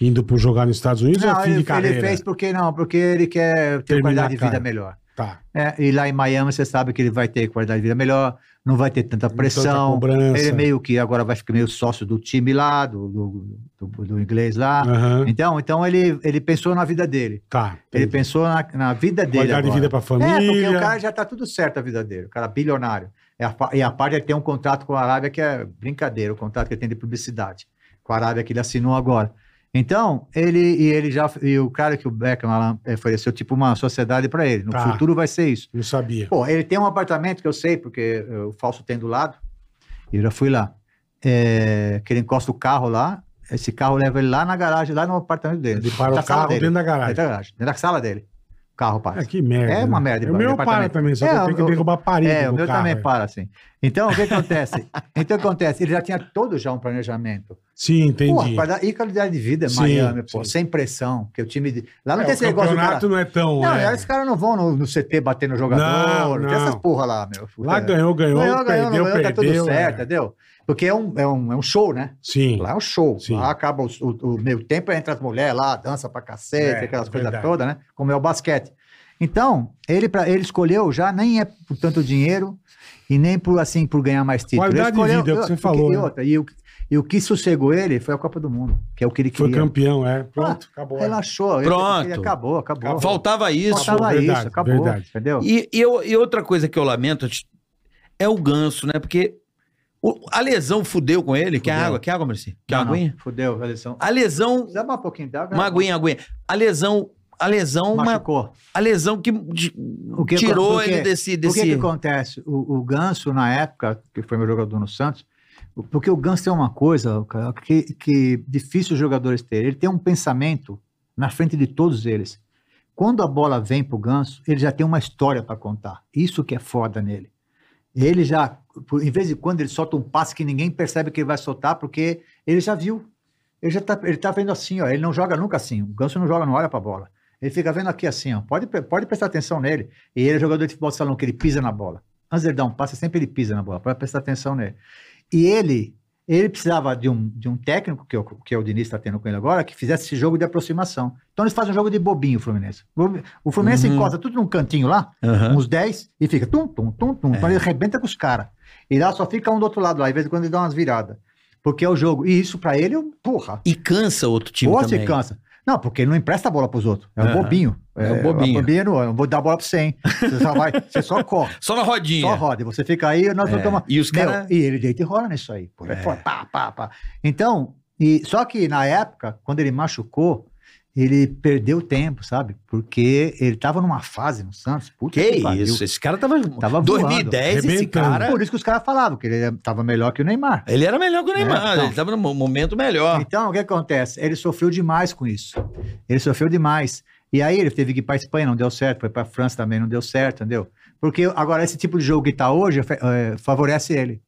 Indo pro jogar nos Estados Unidos ou Não, é fim ele, de carreira? ele fez porque não, porque ele quer ter Terminar qualidade de vida melhor. Tá. É, e lá em Miami você sabe que ele vai ter qualidade de vida melhor, não vai ter tanta Tanta pressão. cobrança. Ele é meio que agora vai ficar meio sócio do time lá, do, do, do- do inglês lá. Aham. Então, então ele, ele pensou na vida dele. Tá. Ele entendi. pensou na, na vida dele. Qualidade de agora. vida pra É, porque família. o cara já tá tudo certo a vida dele, o cara é bilionário. E a, e a parte ele tem um contrato com a Arábia que é brincadeira, o contrato que ele tem de publicidade. Com a Arábia que ele assinou agora. Então, ele e ele já. E o cara que o Beckham lá ofereceu, tipo, uma sociedade para ele. No Tá. futuro vai ser isso. Não sabia. Pô, ele tem um apartamento que eu sei, porque eh, o falso tem do lado. E eu já fui lá. É, que ele encosta o carro lá. Esse carro leva ele lá na garagem, lá no apartamento dele. Ele para o carro dentro da Dentro garagem. da garagem, dentro da sala dele. O carro para. É que merda. É uma né? merda de O meu para também, só que É, eu tenho que derrubar a parede É, o meu carro. também é. para, assim. Então, o que acontece? então, o que acontece? Ele já tinha todo já um planejamento. Sim, entendi. Pô, para dar, e qualidade de vida em Sim, Miami, pô, sim. sem pressão, que o time... De, lá não É, tem o esse negócio cara... campeonato não é tão... Não, é. esses caras não vão no, no CT bater no jogador, Não, não, tem essas porra lá, meu. Lá É. ganhou, ganhou, Ganhou, ganhou, perdeu, ganhou, tá perdeu. tudo certo, é. entendeu? Porque é um, é, um, é um show, né? Sim. Lá é um show. Sim. Lá acaba o, o, o meio tempo, entra as mulheres lá, dança pra cacete, É, aquelas coisas todas, né? Como é o basquete. Então, ele, pra, ele escolheu já nem é por tanto dinheiro e nem por assim por ganhar mais título. Qualidade de escolheu- vida, é o que você porque- falou, E, né? outra, e, o, e o que sossegou ele foi a Copa do Mundo, que é o que ele Foi queria. campeão, é. Pronto, acabou. é. Relaxou. Pronto. ele acabou, acabou. Faltava isso. Faltava verdade, isso, acabou. verdade. Entendeu? E, e, eu- e outra coisa que eu lamento é o ganso, né? Porque o- a lesão fudeu com ele. Quer Fudeu. água? Quer água, Maurício? Quer Não, não, aguinha? Fudeu, a lição. A lesão. Mais um pouquinho d'água. Uma aguinha, aguinha. A lesão. A lesão, uma, Machucou. a lesão que, de- que- tirou porque- ele desse. O que, desse... que acontece? O, o Ganso, na época, que foi meu jogador no Santos, porque o Ganso tem uma coisa que, que difícil os jogadores terem. Ele tem um pensamento na frente de todos eles. Quando a bola vem pro Ganso, ele já tem uma história para contar. Isso que é foda nele. Ele já, em vez de quando ele solta um passe que ninguém percebe que ele vai soltar, porque ele já viu. Ele já tá, ele tá vendo assim, ó. Ele não joga nunca assim. O Ganso não joga, não olha pra bola. Ele fica vendo aqui assim, ó. Pode, pode prestar atenção nele. E ele é jogador de futebol de salão, que ele pisa na bola. Antes de ele dar um passe, sempre ele pisa na bola, para prestar atenção nele. E ele, ele precisava de um, de um técnico, que, é o- que é o Diniz está tendo com ele agora, que fizesse esse jogo de aproximação. Então eles fazem um jogo de bobinho, o Fluminense. O- Fluminense Uhum. encosta tudo num cantinho lá, Aham. uns 10, e fica tum, tum, tum, tum. Então ele arrebenta com os caras. E lá só fica um do outro lado lá, de vez em quando ele dá umas viradas. Porque é o jogo. E isso pra ele, porra, E cansa outro time Boa também. cansa. Não, porque ele não empresta a bola pros outros. É um Aham. bobinho. É um bobinho. A bobinha não, eu vou dar a bola pra você, hein? Você só, vai, você só corre. Só na rodinha. Só roda. Você fica aí, nós É. não tomamos. E os caras. E ele deita e rola nisso aí. Pô, é. É. foda, pá, pá, pá. Então, e, só que na época, quando ele machucou, ele perdeu tempo, sabe? Porque ele tava numa fase no Santos. Puta Que pariu. isso? Esse cara tava. Tava 2010, esse Arrebentando. cara. Por isso que os caras falavam que ele tava melhor que o Neymar. Ele era melhor que o Neymar. É, então. Ele tava num momento melhor. Então, o que acontece? Ele sofreu demais com isso. Ele sofreu demais. E aí ele teve que ir para Espanha, não deu certo. Foi para França também, não deu certo, entendeu? Porque agora esse tipo de jogo que tá hoje eh, favorece ele.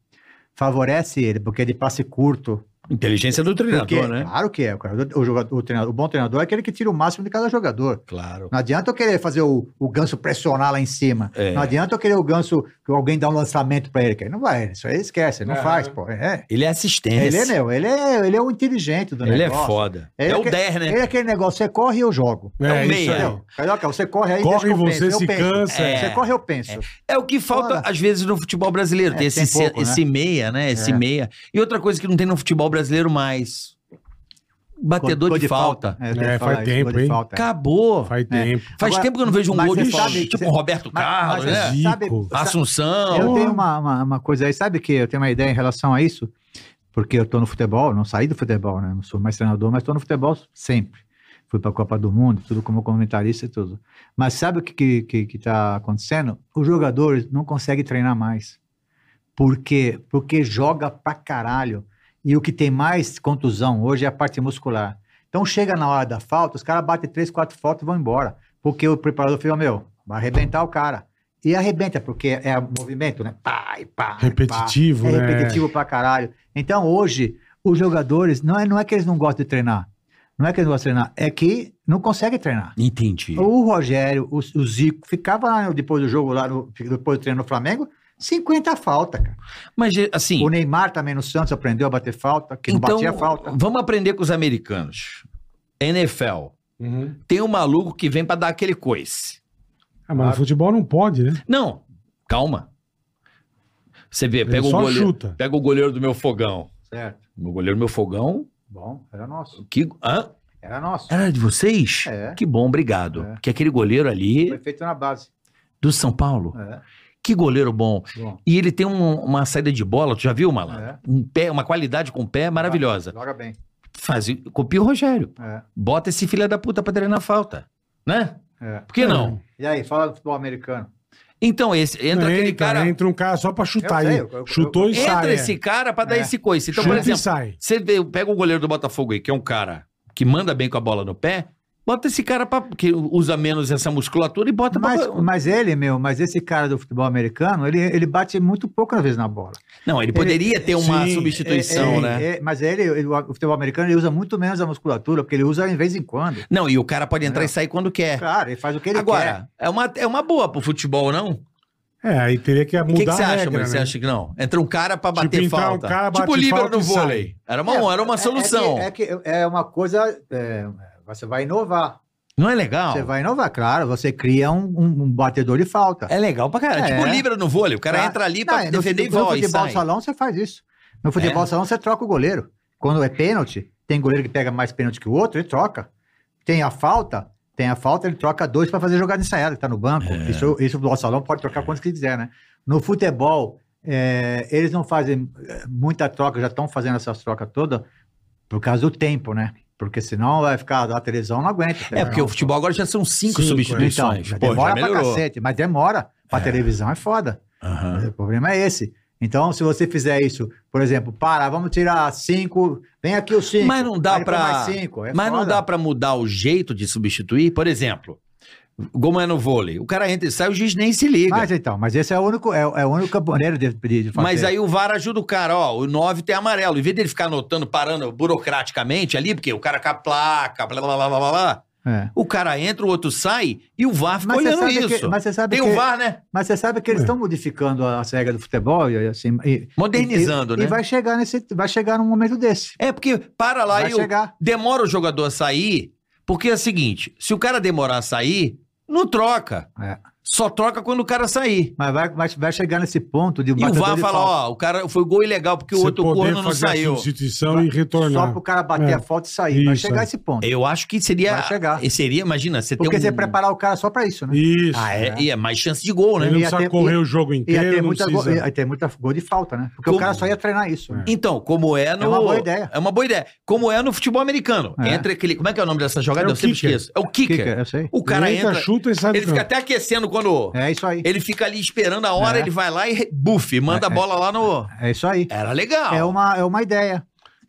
Favorece ele, porque é de passe curto. Inteligência do treinador, Porque, né? Claro que é. O, cara- o jogador, o, treinador- o bom treinador é aquele que tira o máximo de cada jogador. Claro. Não adianta eu querer fazer o, o ganso pressionar lá em cima. É. Não adianta eu querer o ganso que alguém dá um lançamento para ele. Que ele não vai, isso aí esquece, ele não É. faz, pô. É. Ele é assistência. Ele é, meu, ele é, ele é o inteligente do Ele é negócio. foda. Ele é o que- 10, né? Ele é aquele negócio, você corre e eu jogo. É um isso meia. Carioca, você corre aí, Corre eu você, penso, eu se penso. cansa. É. Você corre, eu penso. É o que falta, Fora. às vezes, no futebol brasileiro. É, tem tem esse, pouco, esse meia, né? Esse É. meia. E outra coisa que não tem no futebol brasileiro mais. Batedor Gol de, falta. É, tenho É, falar faz tempo, de hein? falta. Acabou. Faz É. tempo. Faz Agora, tempo que eu não vejo um gol de sabe- tipo Roberto mas- Carlos, mas né? sabe-. Assunção. Eu tenho uma, uma, uma coisa aí, sabe que eu tenho uma ideia em relação a isso, porque eu tô no futebol, não saí do futebol, né? Não sou mais treinador, mas tô no futebol sempre. Fui pra Copa do Mundo, tudo como comentarista e tudo. Mas sabe o que, que, que, que tá acontecendo? Os jogadores não conseguem treinar mais. Por quê? Porque joga pra caralho. E o que tem mais contusão hoje é a parte muscular. Então chega na hora da falta, os caras batem três, quatro faltas e vão embora. Porque o preparador fica, meu, vai arrebentar o cara. E arrebenta, porque é movimento, né? Pá, e pá, e pá. Repetitivo, É né? repetitivo pra caralho. Então hoje, os jogadores, não é, não é que eles não gostam de treinar. Não é que eles não gostam de treinar, é que não conseguem treinar. Entendi. O Rogério, o, o Zico, ficava lá depois do jogo, lá no, depois do treino no Flamengo, 50 falta, cara. Mas, assim, O Neymar também no Santos aprendeu a bater falta, que não então, batia falta. vamos aprender com os americanos. NFL. Uhum. Tem um maluco que vem pra dar aquele coice. Ah, mas no futebol não pode, né? Não, calma. Você vê, Ele pega o, goleiro, chuta. pega o goleiro do meu fogão. Certo. O goleiro do meu fogão. Bom, era nosso. Que, hã? Era nosso. Era de vocês? É. Que bom, obrigado. É. Que aquele goleiro ali Foi feito na base. do São Paulo. É. Que goleiro bom. Bom. E ele tem um- uma saída de bola, tu já viu, malandro? É. Um pé, uma qualidade com o pé maravilhosa. Joga bem. Faz, copia o Rogério. É. Bota esse filho da puta pra treinar falta. Né? É. Por que não? E aí, fala do futebol americano. Então, esse, entra Não, aquele entra, cara. entra um cara só pra chutar aí. eu- eu- Chutou e sai. Entra é. esse cara pra dar É. esse coice. Então, Chuta por e exemplo, sai. você vê, pega o goleiro do Botafogo aí, que é um cara que manda bem com a bola no pé, bota esse cara pra, que usa menos essa musculatura e bota Mas, pra... mas ele, meu, mas esse cara do futebol americano, ele, ele bate muito pouco na vez na bola. Não, ele poderia ter uma Sim, substituição, É, né? é, mas ele, ele- o futebol americano, ele usa muito menos a musculatura, porque ele usa em vez em quando. Não, e o cara pode entrar Não. e sair quando quer. Cara, ele faz o que ele quer. Agora, é uma, é uma boa pro futebol, não? É, aí teria que O mudar que, que você a acha, regra, mano? Você né? acha que não? Entra um cara pra Tipo, bater um falta. cara, tipo bate líbero no sai. vôlei. Era uma, era uma É- solução. É que, é que é uma coisa. é, você vai inovar. Não é legal? Você vai inovar, claro. Você cria um, um- um batedor de falta. É legal pra caralho. É. Tipo líbero no vôlei. O cara Tá? entra ali Não, pra no defender e no e futebol sai. salão você faz isso. No futebol É? salão você troca o goleiro. Quando é pênalti, tem goleiro que pega mais pênalti que o outro, ele troca. Tem a falta, tem a falta, ele troca dois para fazer jogada ensaiada, que tá no banco. É. Isso, isso o futebol salão pode trocar quantos que quiser, né? No futebol, é, eles não fazem é, muita troca, já estão fazendo essas trocas todas por causa do tempo, né? Porque senão vai ficar a televisão não aguenta. É, porque o futebol agora já são cinco, Cinco, então, substituições. já Pô, demora pra cacete, mas demora. Pra televisão é foda. Aham. O problema é esse. Então, se você fizer isso, por exemplo, para, vamos tirar cinco, vem aqui os cinco. Mas não dá cinco, é mas não foda. dá pra mudar o jeito de substituir? Por exemplo, como é no vôlei, o cara entra e sai, o juiz nem se liga. Mas então, mas esse é o único, é, é o único maneira de, de, de fazer. Mas aí o VAR ajuda o cara, ó, o 9 tem amarelo. Em vez dele ficar anotando, parando burocraticamente ali, porque o cara com a placa, blá blá blá blá blá, blá É. o cara entra, o outro sai e o VAR fica Mas olhando sabe isso. que- mas você sabe tem que- o VAR, né? Mas você sabe que eles É. estão modificando as regras do futebol e assim. e- Modernizando, e, né? E vai chegar nesse, vai chegar num momento desse. É porque para lá Vai e demora o jogador a sair, porque é o seguinte, se o cara demorar a sair, não troca. É. Só troca quando o cara sair. Mas vai, vai, vai chegar nesse ponto de E o VAR de fala, falta. ó, o cara foi gol ilegal porque o Você outro poder corno não saiu. substituição e retornar. Só pro cara bater É. a falta e sair. Vai Isso, chegar é. esse ponto. Eu acho que seria. Vai chegar. e Seria, imagina, você Porque tem um. você preparar o cara só pra isso, né? Isso. Ah, é, É. E é mais chance de gol, né? Ele não Ia precisa ter- correr ia- o jogo Ia inteiro, ter, não muita precisa... go- ia ter muita gol de falta, né? Porque Como- o cara só ia treinar isso. É. Então, como é no. É uma boa ideia. É uma boa ideia. Como é no futebol americano. É. Entra aquele. Como é que é o nome dessa jogada? É o eu sempre esqueço. É o kicker. Kicker, eu sei. O cara Ele entra, chuta e sai Ele fica até aquecendo quando. É isso aí. Ele fica ali esperando a hora, É. ele vai lá e buff, manda a É, é. bola lá no. É isso aí. Era legal. É uma, é uma ideia.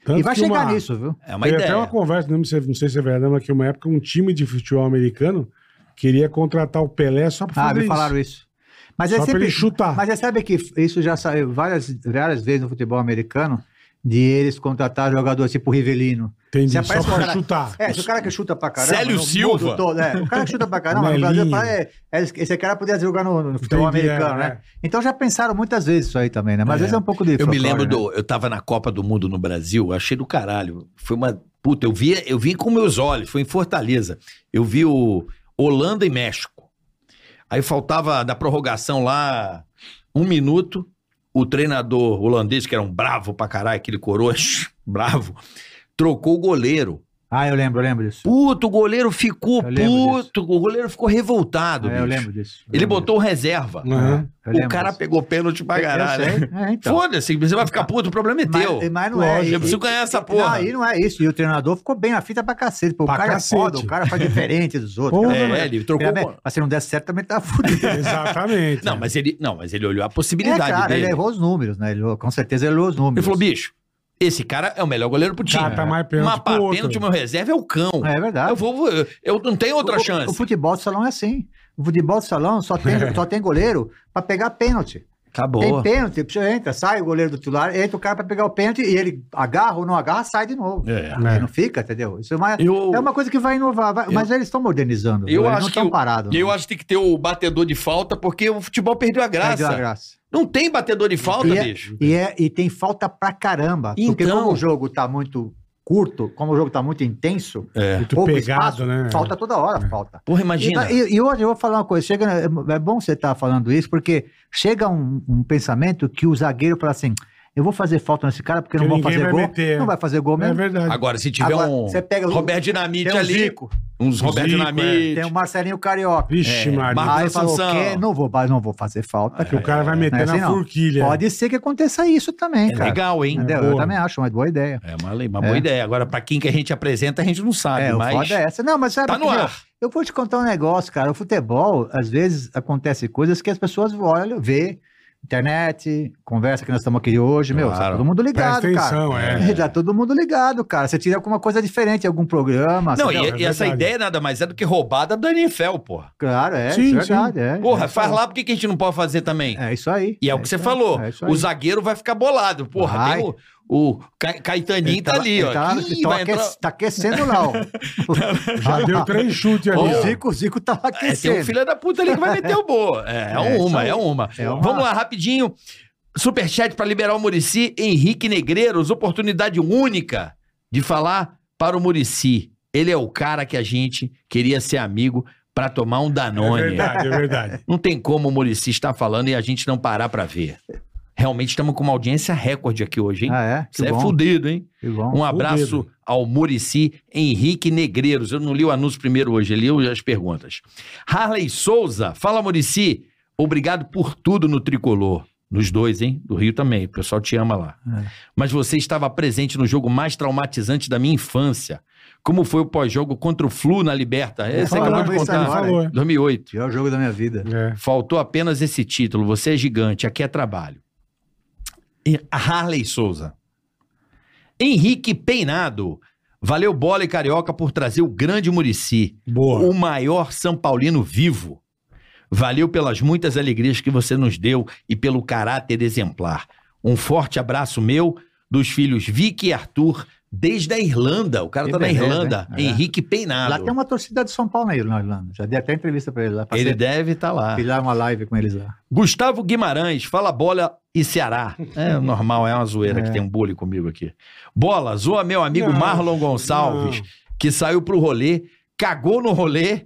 Tanto e vai chegar uma- nisso, viu? É uma Teve ideia. até uma conversa, não sei, não sei se é verdade, mas que uma época um time de futebol americano queria contratar o Pelé só pra Ah, fazer me isso. falaram isso. Mas Só é pra sempre. ele chutar. Mas você sabe que isso já saiu várias, várias vezes no futebol americano de eles contratar jogadores tipo Rivelino. Entendi, Se só aparece um pra cara- chutar. É, se o cara que chuta pra caramba. Célio Silva. todo, é, o cara que chuta pra caramba, no Brasil, é, é, esse cara podia jogar no, no futebol Entendi, americano, é, né? Então já pensaram muitas vezes isso aí também, né? Mas às vezes é um pouco de Eu me lembro né? do. Eu tava na Copa do Mundo no Brasil, achei do caralho. Foi uma. Puta, eu vi, eu vi com meus olhos, foi em Fortaleza. Eu vi o Holanda e México. Aí faltava da prorrogação lá um minuto. O treinador holandês, que era um bravo pra caralho, aquele coroa bravo, trocou o goleiro. Ah, eu lembro, eu lembro disso. Puto, o goleiro ficou puto, o goleiro ficou revoltado. É, eu lembro disso. Eu Ele lembro botou o reserva. Disso. Eu O cara disso. pegou pênalti pra caralho. sei. É, então. Foda-se, você vai ficar puto, o problema é teu. Mas, mas não é. Eu preciso ganhar essa porra. Não, aí não é isso. E o treinador ficou bem na fita pra cacete. Pô, o Pra cara cacete. é foda, o cara faz diferente dos outros. Porra, É, ele trocou. Mas se não der certo, também tá fudido. Exatamente. Não, mas ele, não, mas ele olhou a É, possibilidade claro, dele. ele errou os números, né? Ele, com certeza ele errou os números. Ele falou, bicho, Esse cara é o melhor goleiro pro time. Cata mais pênalti Mas pra pênalti, meu reserva é o cão. É verdade. Eu vou, eu, eu não tenho outra O- chance. O futebol de salão é assim. O futebol de salão só tem, só tem goleiro pra pegar pênalti. Acabou. Tem pênalti, você entra, sai o goleiro do titular, entra o cara pra pegar o pênalti e ele agarra ou não agarra, sai de novo. É. Não fica, entendeu? Isso é uma, Eu- é uma coisa que vai inovar, vai- mas eles estão modernizando. Eu eles acho que estão eu- parados. E eu não. acho que tem que ter o batedor de falta, porque o futebol perdeu a graça. Perdeu a graça. Não tem batedor de falta, e, é, bicho. e, é- e tem falta pra caramba. Porque Então. como o jogo tá muito curto, como o jogo tá muito intenso, É. Muito pouco pegado, espaço, né? falta toda hora, falta. Porra, imagina. tá- e, e hoje eu vou falar uma coisa, chega, é bom você estar falando isso, porque chega um, um pensamento que o zagueiro fala assim, eu vou fazer falta nesse cara porque não Que vão ninguém fazer vai gol. meter. Não vai fazer gol É mesmo. verdade. Agora, se tiver Agora, um você pega o- Roberto Dinamite um ali, Zico, uns Roberto Zico, Dinamite, tem o Marcelinho Carioca. Vixe, É, Maria. Marcos Aí falou, Assunção. "Quê? não vou, não vou fazer falta. Que o cara vai meter Não é na assim, não. forquilha. Pode ser que aconteça isso também, é cara. legal, hein? Entendeu? Eu também acho uma boa ideia. É uma, uma É. boa ideia. Agora, pra quem que a gente apresenta, a gente não sabe, É, mas foda é essa. Não, mas sabe tá que, no meu, ar. Eu vou te contar um negócio, cara. O futebol, às vezes, acontece coisas que as pessoas olham, vê, internet, conversa que nós estamos aqui hoje, meu, Claro. tá todo mundo ligado, Presta cara. atenção, é. Tá todo mundo ligado, cara. Você tira alguma coisa diferente algum programa. Não, e, é e essa ideia nada mais é do que roubada do NFL, porra. Claro, é, Sim, é verdade. sim. É, Porra, é faz lá, por que a gente não pode fazer também? É isso aí. E é, o que você falou. é o zagueiro vai ficar bolado. Porra, Vai. tem o, o Ca- Caetaninho Ele tá, ali, ó. Tá, Ih, vai aque- entrar- tá aquecendo lá, ó. Já deu três chutes ali. O. Zico, o Zico tava É, tem aquecendo. um filho da puta ali que vai meter o boa. É, é, É, uma, é uma, É uma. Vamos lá, rapidinho. Superchat para liberar o Murici. Henrique Negreiros, oportunidade única de falar para o Murici. Ele é o cara que a gente queria ser amigo para tomar um É Danone. verdade, é verdade. Não tem como o Murici estar falando e a gente não parar para ver. Realmente estamos com uma audiência recorde aqui hoje, hein? Ah, é? Que é fudido, hein? Um abraço fudido. ao Murici Henrique Negreiros. Eu não li o anúncio primeiro hoje, eu li as perguntas. Harley Souza, fala Murici, obrigado por tudo no tricolor. Nos dois, hein? Do Rio também, o pessoal te ama lá. É. Mas você estava presente no jogo mais traumatizante da minha infância. Como foi o pós-jogo contra o Flu na Liberta? É, Você acabou de contar. agora, Falou, é. 2008. Pior jogo da minha vida. É. Faltou apenas esse título. Você é gigante, aqui é trabalho. Harley Souza. Henrique Peinado. Valeu bola e carioca por trazer o grande Murici, Boa. o maior São Paulino vivo. Valeu pelas muitas alegrias que você nos deu e pelo caráter exemplar. Um forte abraço meu, dos filhos Vicky e Arthur, desde a Irlanda. O cara Que tá na Irlanda. hein? É. Henrique Peinado. Lá tem uma torcida de São Paulo na Ir- na Irlanda. Já dei até entrevista pra ele lá. Ele deve estar lá. Fiz lá uma live com eles lá. Gustavo Guimarães, fala bola e Ceará. É normal, é uma zoeira É. que tem um bullying comigo aqui. Bola, zoa meu amigo Não, Marlon Gonçalves, não. que saiu pro rolê, cagou no rolê,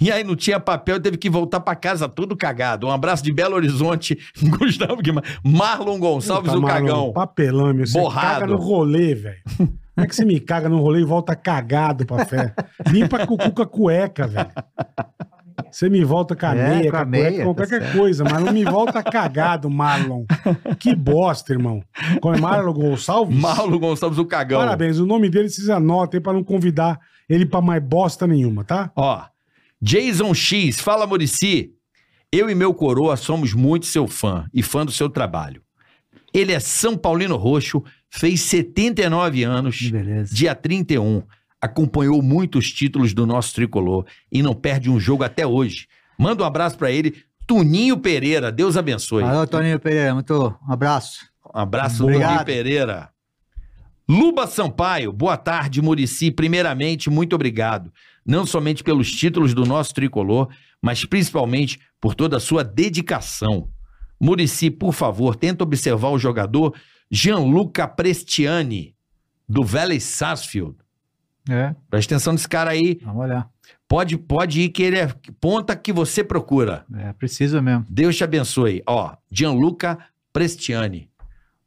e aí não tinha papel e teve que voltar pra casa tudo cagado. Um abraço de Belo Horizonte, Gustavo Guimarães. Marlon Gonçalves, Puta, o Marlon, cagão. Papelão, meu. Você Borrado. caga no rolê, velho. Como é que você me caga no rolê e volta cagado pra fé? Limpa com com a cueca, velho. Você me volta com a É, meia, com com a a meia, cueca, com tá qualquer certo. coisa, mas não me volta cagado, Marlon. Que bosta, irmão. Como é Marlon Gonçalves? Marlon Gonçalves, o cagão. Parabéns, o nome dele vocês anotem aí pra não convidar ele pra mais bosta nenhuma, tá? Ó, Jason X, fala Murici. Eu e meu coroa somos muito seu fã e fã do seu trabalho. Ele é São Paulino Roxo, fez 79 anos, beleza. dia 31. Acompanhou muitos títulos do nosso tricolor e não perde um jogo até hoje. Manda um abraço pra ele, Tuninho Pereira. Deus abençoe. Alô, Toninho Pereira, muito um abraço. Um abraço, Obrigado. Tuninho Pereira. Luba Sampaio, boa tarde, Murici. Primeiramente, muito obrigado. Não somente pelos títulos do nosso tricolor, mas principalmente por toda a sua dedicação. Murici, por favor, tenta observar o jogador Gianluca Prestiani, do Vélez Sarsfield. É, Presta atenção nesse cara aí. vamos olhar. Pode, pode ir que ele é ponta que você procura. É, precisa mesmo. Deus te abençoe. Ó, Gianluca Prestiani.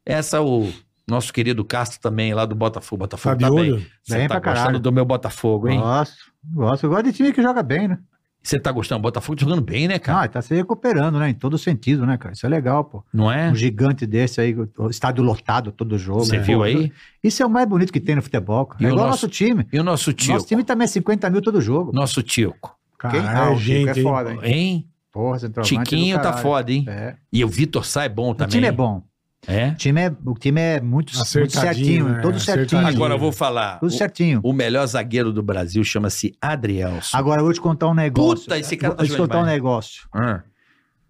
Essa é o nosso querido Castro também, lá do Botafogo. Botafogo Tá tá, bem. Você Bem tá pra gostando caralho. do meu Botafogo, hein? Gosto, gosto. Eu gosto de time que joga bem, né? Você tá gostando? O Botafogo jogando bem, né, cara? Ah, tá se recuperando, né? Em todo sentido, né, cara? Isso é legal, pô. Não é? Um gigante desse aí, o estádio lotado todo jogo. Você né? viu aí? Isso é o mais bonito que tem no futebol. cara. E É o igual nosso- nosso time. E o nosso tio? Nosso time também é 50 mil todo jogo. Nosso Tico. Quem? Caralho, Ah, o Chico gente, é hein? foda, hein? Hein? Porra, Tiquinho tá foda, hein? É. E o Vitor Sai bom O também. time é bom. É? O time é, o time é muito, muito certinho, né? todo certinho. Agora eu vou falar. Tudo o- certinho. O, melhor zagueiro do Brasil chama-se Adrielson. Agora eu vou te contar um negócio. Puta, esse cara tá Vou te jogando contar um negócio. Ah,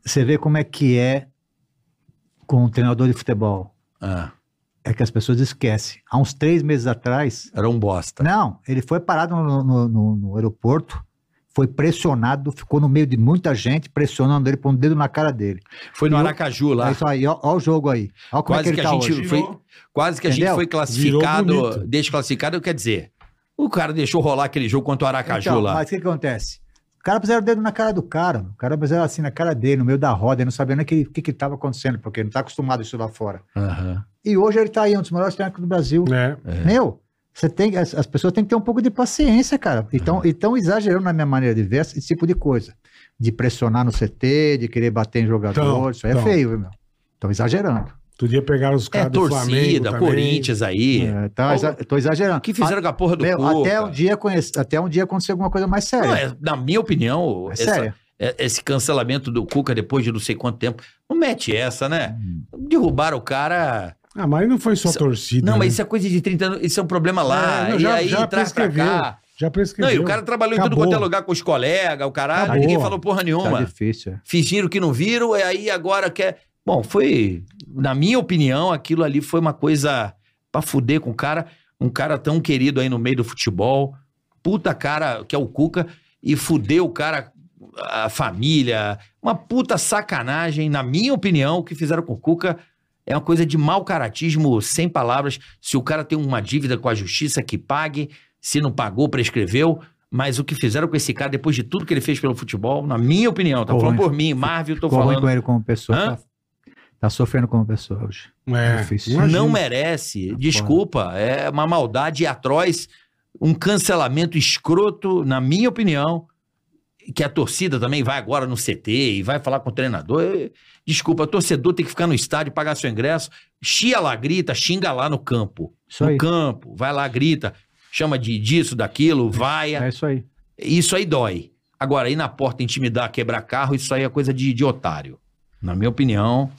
Você vê como é que é com um treinador de futebol. ah, É que as pessoas esquecem. Há uns três meses atrás, era um bosta. não, ele foi parado no, no- no- no aeroporto, foi pressionado, ficou no meio de muita gente, pressionando ele, pondo o dedo na cara dele. Foi no E Aracaju lá. É isso aí, ó, ó o jogo aí. Ó como Quase é que que ele a tá gente hoje. foi, quase que a gente Entendeu? foi classificado, desclassificado, quer dizer, o cara deixou rolar aquele jogo contra o Aracaju Então, lá. Mas o que, que acontece? O cara puseram o dedo na cara do cara. O cara puseram assim na cara dele, no meio da roda, ele não sabia nem o que estava que que tava acontecendo, porque ele não está acostumado a isso lá fora. Aham. E hoje ele está aí, um dos melhores técnicos do Brasil. É. Meu, você tem, as, as pessoas têm que ter um pouco de paciência, cara. Então, estão exagerando na minha maneira de ver esse tipo de coisa. De pressionar no CT, de querer bater em jogador. Então, isso aí é então. feio, viu, meu? Estão exagerando. Outro dia pegaram os É caras do Flamengo torcida, também. Corinthians aí. É, tá exa- tô exagerando. O que fizeram com a porra do Meu, Cuca? até, um dia conhece, até um dia acontecer alguma coisa mais séria. Não, é, na minha opinião, É essa- sério. é- esse cancelamento do Cuca depois de não sei quanto tempo, não mete essa, né? Derrubaram o cara. Ah, mas não foi só Isso- torcida. Não, né? mas isso é coisa de 30 anos, isso é um problema lá. É, não, e já- aí já traz pra cá. Já Não, prescreveu. e o cara trabalhou em tudo Acabou. quanto é lugar com os colegas, o caralho, Acabou. ninguém falou porra Tá nenhuma. difícil. é. Fingiram que não viram, e aí agora quer. Bom, foi. Na minha opinião, aquilo ali foi uma coisa pra fuder com o cara. Um cara tão querido aí no meio do futebol. Puta cara, que é o Cuca, e fudeu o cara, a família. Uma puta sacanagem, na minha opinião, o que fizeram com o Cuca. É uma coisa de mau caratismo, sem palavras. Se o cara tem uma dívida com a justiça, que pague. Se não pagou, prescreveu. Mas o que fizeram com esse cara, depois de tudo que ele fez pelo futebol, na minha opinião, tá falando por mim, Marvel, tô falando. com ele como pessoa. Hã? Tá, tá sofrendo como pessoa hoje. É, Difícil. imagina. Não merece. Desculpa, é uma maldade atroz, um cancelamento escroto, na minha opinião, que a torcida também vai agora no CT e vai falar com o treinador. Desculpa, torcedor tem que ficar no estádio, pagar seu ingresso, chia lá, grita, xinga lá no campo. Isso no aí. campo, vai lá, grita, chama de disso, daquilo, vaia. É isso aí. Isso aí dói. Agora, ir na porta intimidar, quebrar carro, isso aí é coisa de, de otário. Na minha opinião.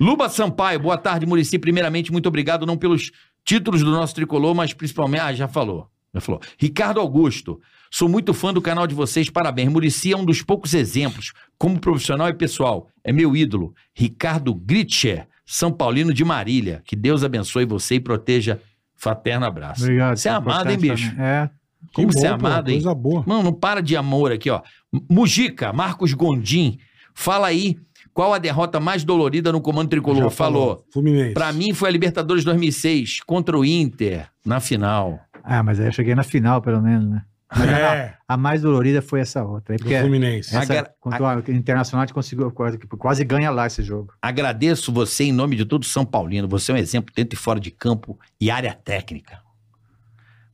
Luba Sampaio, boa tarde, Murici. Primeiramente, muito obrigado, não pelos títulos do nosso tricolor, mas principalmente. Ah, já falou. Já falou. Ricardo Augusto, sou muito fã do canal de vocês, parabéns. Murici é um dos poucos exemplos, como profissional e pessoal. É meu ídolo. Ricardo Gritcher, São Paulino de Marília. Que Deus abençoe você e proteja. Fraterno abraço. Obrigado. Você é amado, hein, bicho? também. É. Como você é amado, hein? Coisa boa. Mano, não para de amor aqui, ó. Mujica, Marcos Gondim, fala aí qual a derrota mais dolorida no comando tricolor. Já Falou. Fluminense. Pra mim foi a Libertadores 2006 contra o Inter na final. Ah, mas aí eu cheguei na final, pelo menos, né? Mas a- É, a, mais dolorida foi essa outra. aí, do Fluminense. Agra- essa, contra o Internacional a gente conseguiu quase, quase ganha lá esse jogo. Agradeço você em nome de todo São Paulino. Você é um exemplo dentro e fora de campo e área técnica.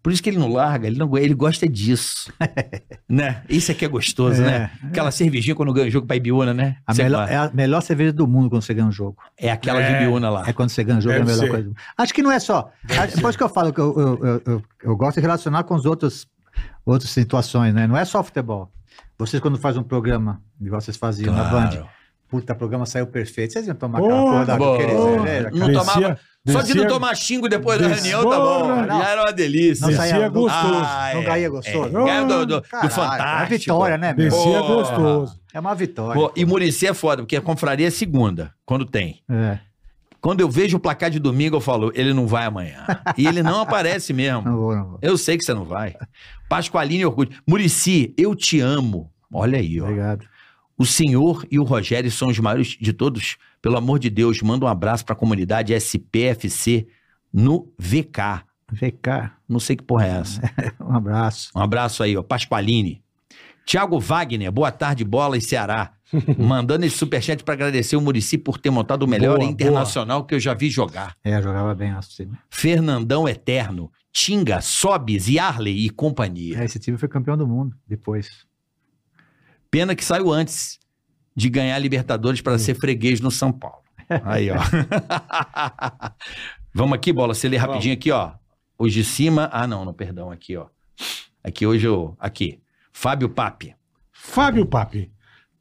Por isso que ele não larga, ele, não, ele gosta disso. né? Isso aqui é gostoso, É, né? Aquela cervejinha quando ganha o jogo pra Ibiúna, né? A melhor, é a melhor cerveja do mundo quando você ganha um jogo. é aquela É. de Ibiúna lá. É quando você ganha um jogo, é a Deve melhor ser. coisa. do mundo. Acho que não é só. Ah, Depois que eu falo que eu, eu, eu, eu- eu gosto de relacionar com os outros outras situações, né? Não é só futebol. Vocês, quando fazem um programa, igual vocês faziam na Band, Claro. puta, o programa saiu perfeito. Vocês iam tomar Porra, aquela porra da aquele cerveja, Não tomava- Só de não tomar xingo depois da reunião, tá bom. Não. Já era uma delícia. Não Descia saía gostoso. Ah, Não é. ganha gostoso. É. Do, do, do Caralho, Fantástico. É vitória, né, meu? Descia gostoso. É uma vitória. Pô, e Murici é foda, porque a confraria é segunda, quando tem. É, Quando eu vejo o placar de domingo, eu falo, ele não vai amanhã. E ele não aparece mesmo. não vou, não vou. Eu sei que você não vai. Pascoaline Orgulho. Murici, eu te amo. Olha aí, ó. Obrigado. O senhor e o Rogério são os maiores de todos. Pelo amor de Deus, manda um abraço pra comunidade SPFC no VK. Cá, Não sei que porra é essa. um abraço. Um abraço aí, ó. Pasqualini. Tiago Wagner, boa tarde, bola e Ceará. Mandando esse superchat pra agradecer o Murici por ter montado o melhor Boa, internacional que eu já vi jogar. É, jogava bem time. Fernandão Eterno, Tinga, Sobis, Yarley e companhia. É, esse time foi campeão do mundo depois. Pena que saiu antes de ganhar a Libertadores para ser freguês no São Paulo. Aí, ó. Vamos aqui, bola, você lê rapidinho aqui, ó. Hoje de cima. Ah, não, não, perdão, aqui, ó. Aqui hoje eu. Aqui. Fábio Papi. Fábio Papi,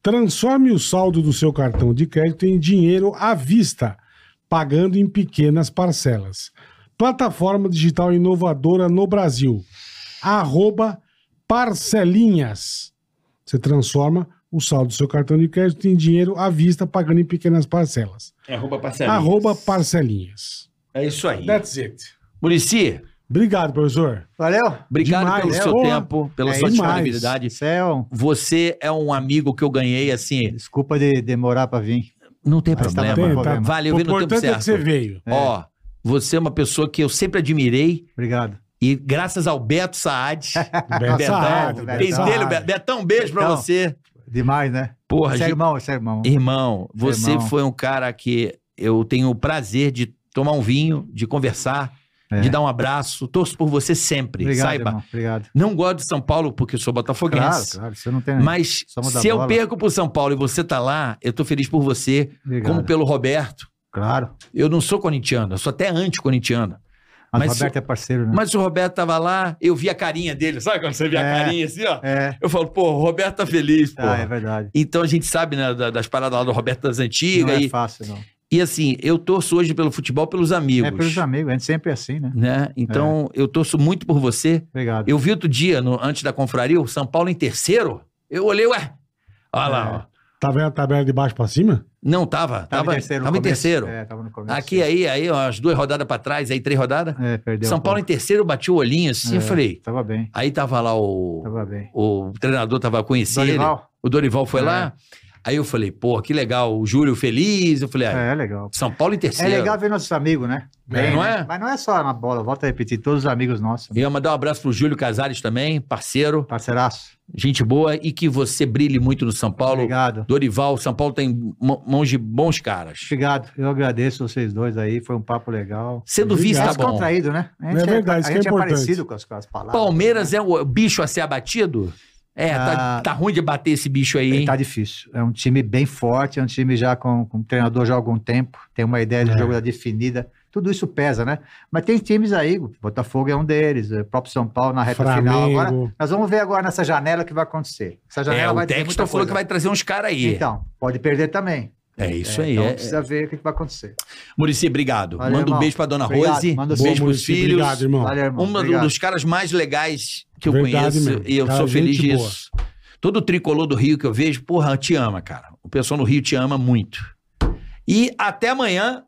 transforme o saldo do seu cartão de crédito em dinheiro à vista pagando em pequenas parcelas. Plataforma digital inovadora no Brasil. Arroba parcelinhas. Você transforma o saldo do seu cartão de crédito em dinheiro à vista, pagando em pequenas parcelas. Arroba parcelinhas. Arroba parcelinhas. É isso aí. That's it. Murici, Obrigado, professor. Valeu? obrigado Demais, pelo né? seu Porra. tempo, pela É sua demais. disponibilidade. Céu, Você é um amigo que eu ganhei, assim, desculpa de demorar pra vir. não tem Mas tá problema. bem, Tem, problema. Valeu, o vi no tempo importante é que você certo. veio. Ó, você é uma pessoa que eu sempre admirei Obrigado. e graças ao Beto Saad, Beto Betão, Saad, Beto Saad. Be- Betão, um beijo pra Betão. você. Demais, né? Porra, Esse é irmão, esse é irmão. irmão, você Irmão. foi um cara que eu tenho o prazer de tomar um vinho, de conversar, É. de dar um abraço. Torço por você sempre, Obrigado, saiba. irmão. Obrigado. Não gosto de São Paulo porque sou Claro, botafoguense. claro. Você não tem. Mas se eu bola. perco pro São Paulo e você tá lá, eu tô feliz por você, Obrigado. como pelo Roberto. Claro. Eu não sou corintiano, eu sou até anti-corintiano. Mas, Mas o Roberto é parceiro, né? Mas o Roberto tava lá, eu vi a carinha dele. Sabe quando você vê a É. carinha assim, ó? É. Eu falo, pô, o Roberto tá feliz, pô. Ah, é verdade. Então a gente sabe né, da- das paradas lá do Roberto das Não antigas. é e, fácil, não. E assim, eu torço hoje pelo futebol pelos amigos. É pelos amigos, a gente sempre é assim, né? Né? Então eu torço muito por você. Obrigado. Eu vi outro dia, no- antes da confraria, o São Paulo em terceiro. Eu olhei, ué. Olha lá, É. ó. Tá vendo a tabela de baixo pra cima? Não, tava. Tava, em terceiro. no tava em terceiro. É, tava no começo. Aqui, aí, aí, ó, as duas rodadas pra trás, aí três rodadas. É, perdeu. São um Paulo em pouco. terceiro, eu bati o olhinho assim, É. eu falei. Tava bem. Aí tava lá o, Tava bem. o treinador, tava conhecendo ele. Dorival? O Dorival foi É. lá. Aí eu falei, pô, que legal. O Júlio feliz. Eu falei, ah, É, é legal. São Paulo em É terceiro. legal ver nossos amigos, né? É, não né? é? Mas não é só na bola, volta a repetir, todos os amigos nossos. E eu mandar um abraço pro Júlio Casares também, parceiro, Parceiraço. gente boa, e que você brilhe muito no São Paulo. Obrigado. Dorival, São Paulo tem mão- mãos de bons caras. Obrigado. Eu agradeço vocês dois aí, foi um papo legal. Sendo vice, Obrigado. tá É bom. descontraído, né? A É verdade, a isso que gente é é, parecido com as, com as palavras. Palmeiras é o bicho a ser abatido? É, tá, Ah, tá ruim de bater esse bicho aí, hein? Tá difícil. É um time bem forte, é um time já com, com um treinador já há algum tempo, tem uma ideia de É. jogo já definida. Tudo isso pesa, né? Mas tem times aí, o Botafogo é um deles, o próprio São Paulo na reta final. Agora, Flamengo. nós vamos ver agora nessa janela o que vai acontecer. Essa janela É, o vai Textor muita falou que vai trazer uns caras aí. Então, pode perder também. É isso É, aí. Então É, precisa ver o que que vai acontecer. Murici, obrigado. Valeu, Manda um irmão. beijo pra dona Obrigado. Rose. Manda Um beijo Boa, pros Muricy, filhos. Obrigado, irmão. Valeu, irmão. Um Obrigado. dos caras mais legais que eu Verdade conheço mesmo. e eu Cara, sou feliz disso. Todo tricolor do Rio que eu vejo, porra, te ama, cara. O pessoal no Rio te ama muito. E até amanhã.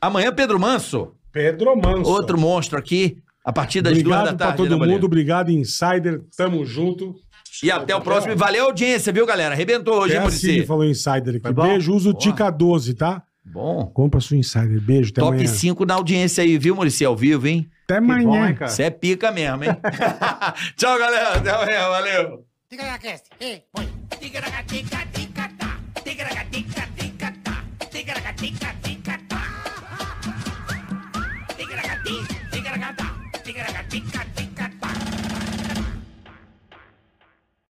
Amanhã, Pedro Manso, Pedro Manso. outro monstro aqui, a partir das duas Obrigado da pra tarde. todo né, mundo. Obrigado, Insider. Tamo junto. E até o próximo. E valeu a audiência, viu, galera? Arrebentou hoje, hein, Cine Murici? falou Insider aqui. Foi? Beijo, usa o. Tica 12, tá? Bom. Compra sua Insider. Beijo, até Top amanhã. 5 na audiência aí, viu, Murici? Ao vivo, hein? Até Que bom, amanhã. hein, cara? Você é pica mesmo, hein? Tchau, galera. Até amanhã. Valeu. Ticaracast, hey, põe. Ticaracatica, ticatá. Ticaracatica, ticatá. Ticaracatica, ticatá.